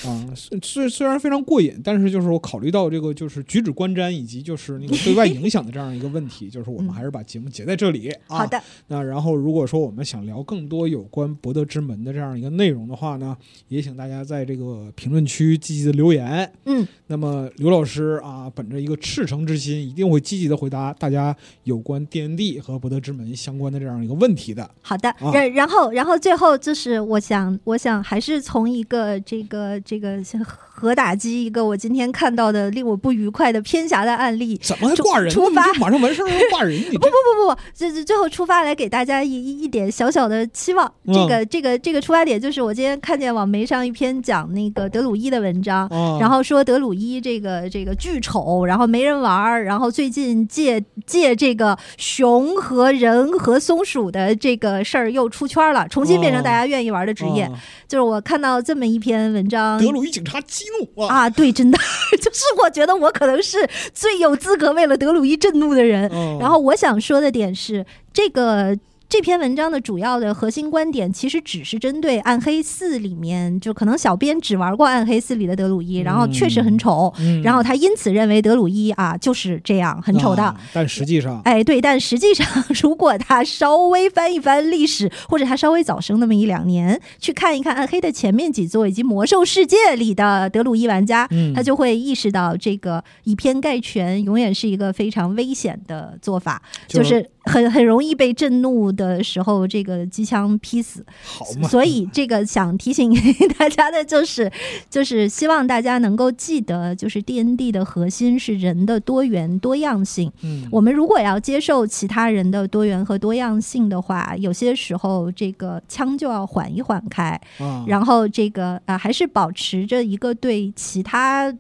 啊！虽虽虽然非常过瘾，但是就是我考虑到这个就是举止观瞻以及就是那个对外影响的这样一个问题，就是我们嗯还是把节目结在这里啊。好的，那然后，如果说我们想聊更多有关博德之门的这样一个内容的话呢，也请大家在这个评论区积极的留言。嗯，那么刘老师啊，本着一个赤诚之心，一定会积极的回答大家有关 D N D 和博德之门相关的这样一个问题的。好的，啊然然后然后最后就是我想我想还是从一个这个这个像核打击一个我今天看到的令我不愉快的偏狭的案例。怎么还挂人？出发马上完事儿还挂人？不不不不不，这这最后出发来给大家一一一点小小的期望。嗯这个这个这个出发点就是我今天看见网媒上一篇讲那个德鲁伊的文章，啊，然后说德鲁伊这个这个巨丑，然后没人玩儿，然后最近借借这个熊和人和松鼠的这个事儿又出圈了，重新变成大家愿意玩的职业。啊就是我看到这么一篇文章德鲁伊警察激怒啊！啊，对，真的 就是我觉得我可能是最有资格为了德鲁伊震怒的人。嗯然后我想说的点是，这个这篇文章的主要的核心观点，其实只是针对《暗黑四》里面，就可能小编只玩过《暗黑四》里的德鲁伊，然后确实很丑，嗯然后他因此认为德鲁伊啊就是这样很丑的。啊但实际上，哎，对，但实际上，如果他稍微翻一翻历史，或者他稍微早生那么一两年，去看一看《暗黑》的前面几座以及《魔兽世界》里的德鲁伊玩家，嗯他就会意识到这个以偏概全永远是一个非常危险的做法。就就是很很容易被震怒的时候，这个机枪劈死。好嘛，所以这个想提醒 大家的就是，就是希望大家能够记得，就是 D N D 的核心是人的多元多样性。嗯，我们如果要接受其他人的多元和多样性的话，有些时候这个枪就要缓一缓开，啊，然后这个啊、还是保持着一个对其他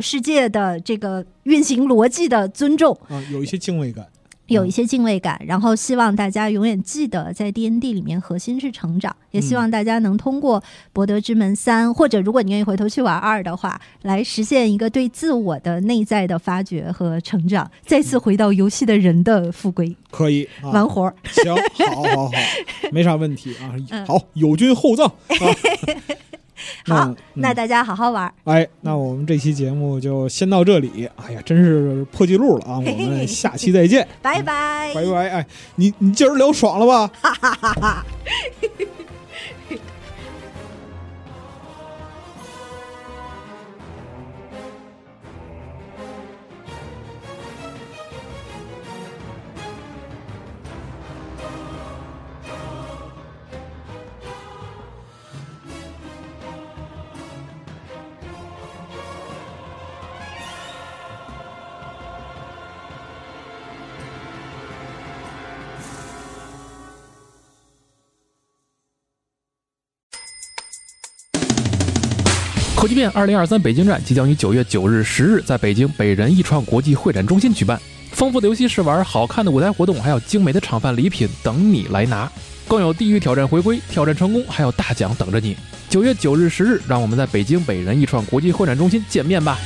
世界的这个运行逻辑的尊重。啊，有一些敬畏感。有一些敬畏感，然后希望大家永远记得，在 D N D 里面核心是成长，也希望大家能通过《博德之门三》，或者如果你愿意回头去玩二的话，来实现一个对自我的内在的发掘和成长，再次回到游戏的人的复归，可以啊，完活儿。行，好好好，没啥问题啊。嗯好，友军厚葬啊。好，嗯那大家好好玩儿，哎，那我们这期节目就先到这里。哎呀，真是破纪录了啊！我们下期再见，拜拜。拜拜。哎，你你今儿聊爽了吧？科技变二零二三北京站即将于九月九日、十日在北京北人艺创国际会展中心举办。丰富的游戏试玩、好看的舞台活动，还有精美的场饭礼品等你来拿，更有地狱挑战回归、挑战成功，还有大奖等着你。九月九日、十日，让我们在北京北人艺创国际会展中心见面吧！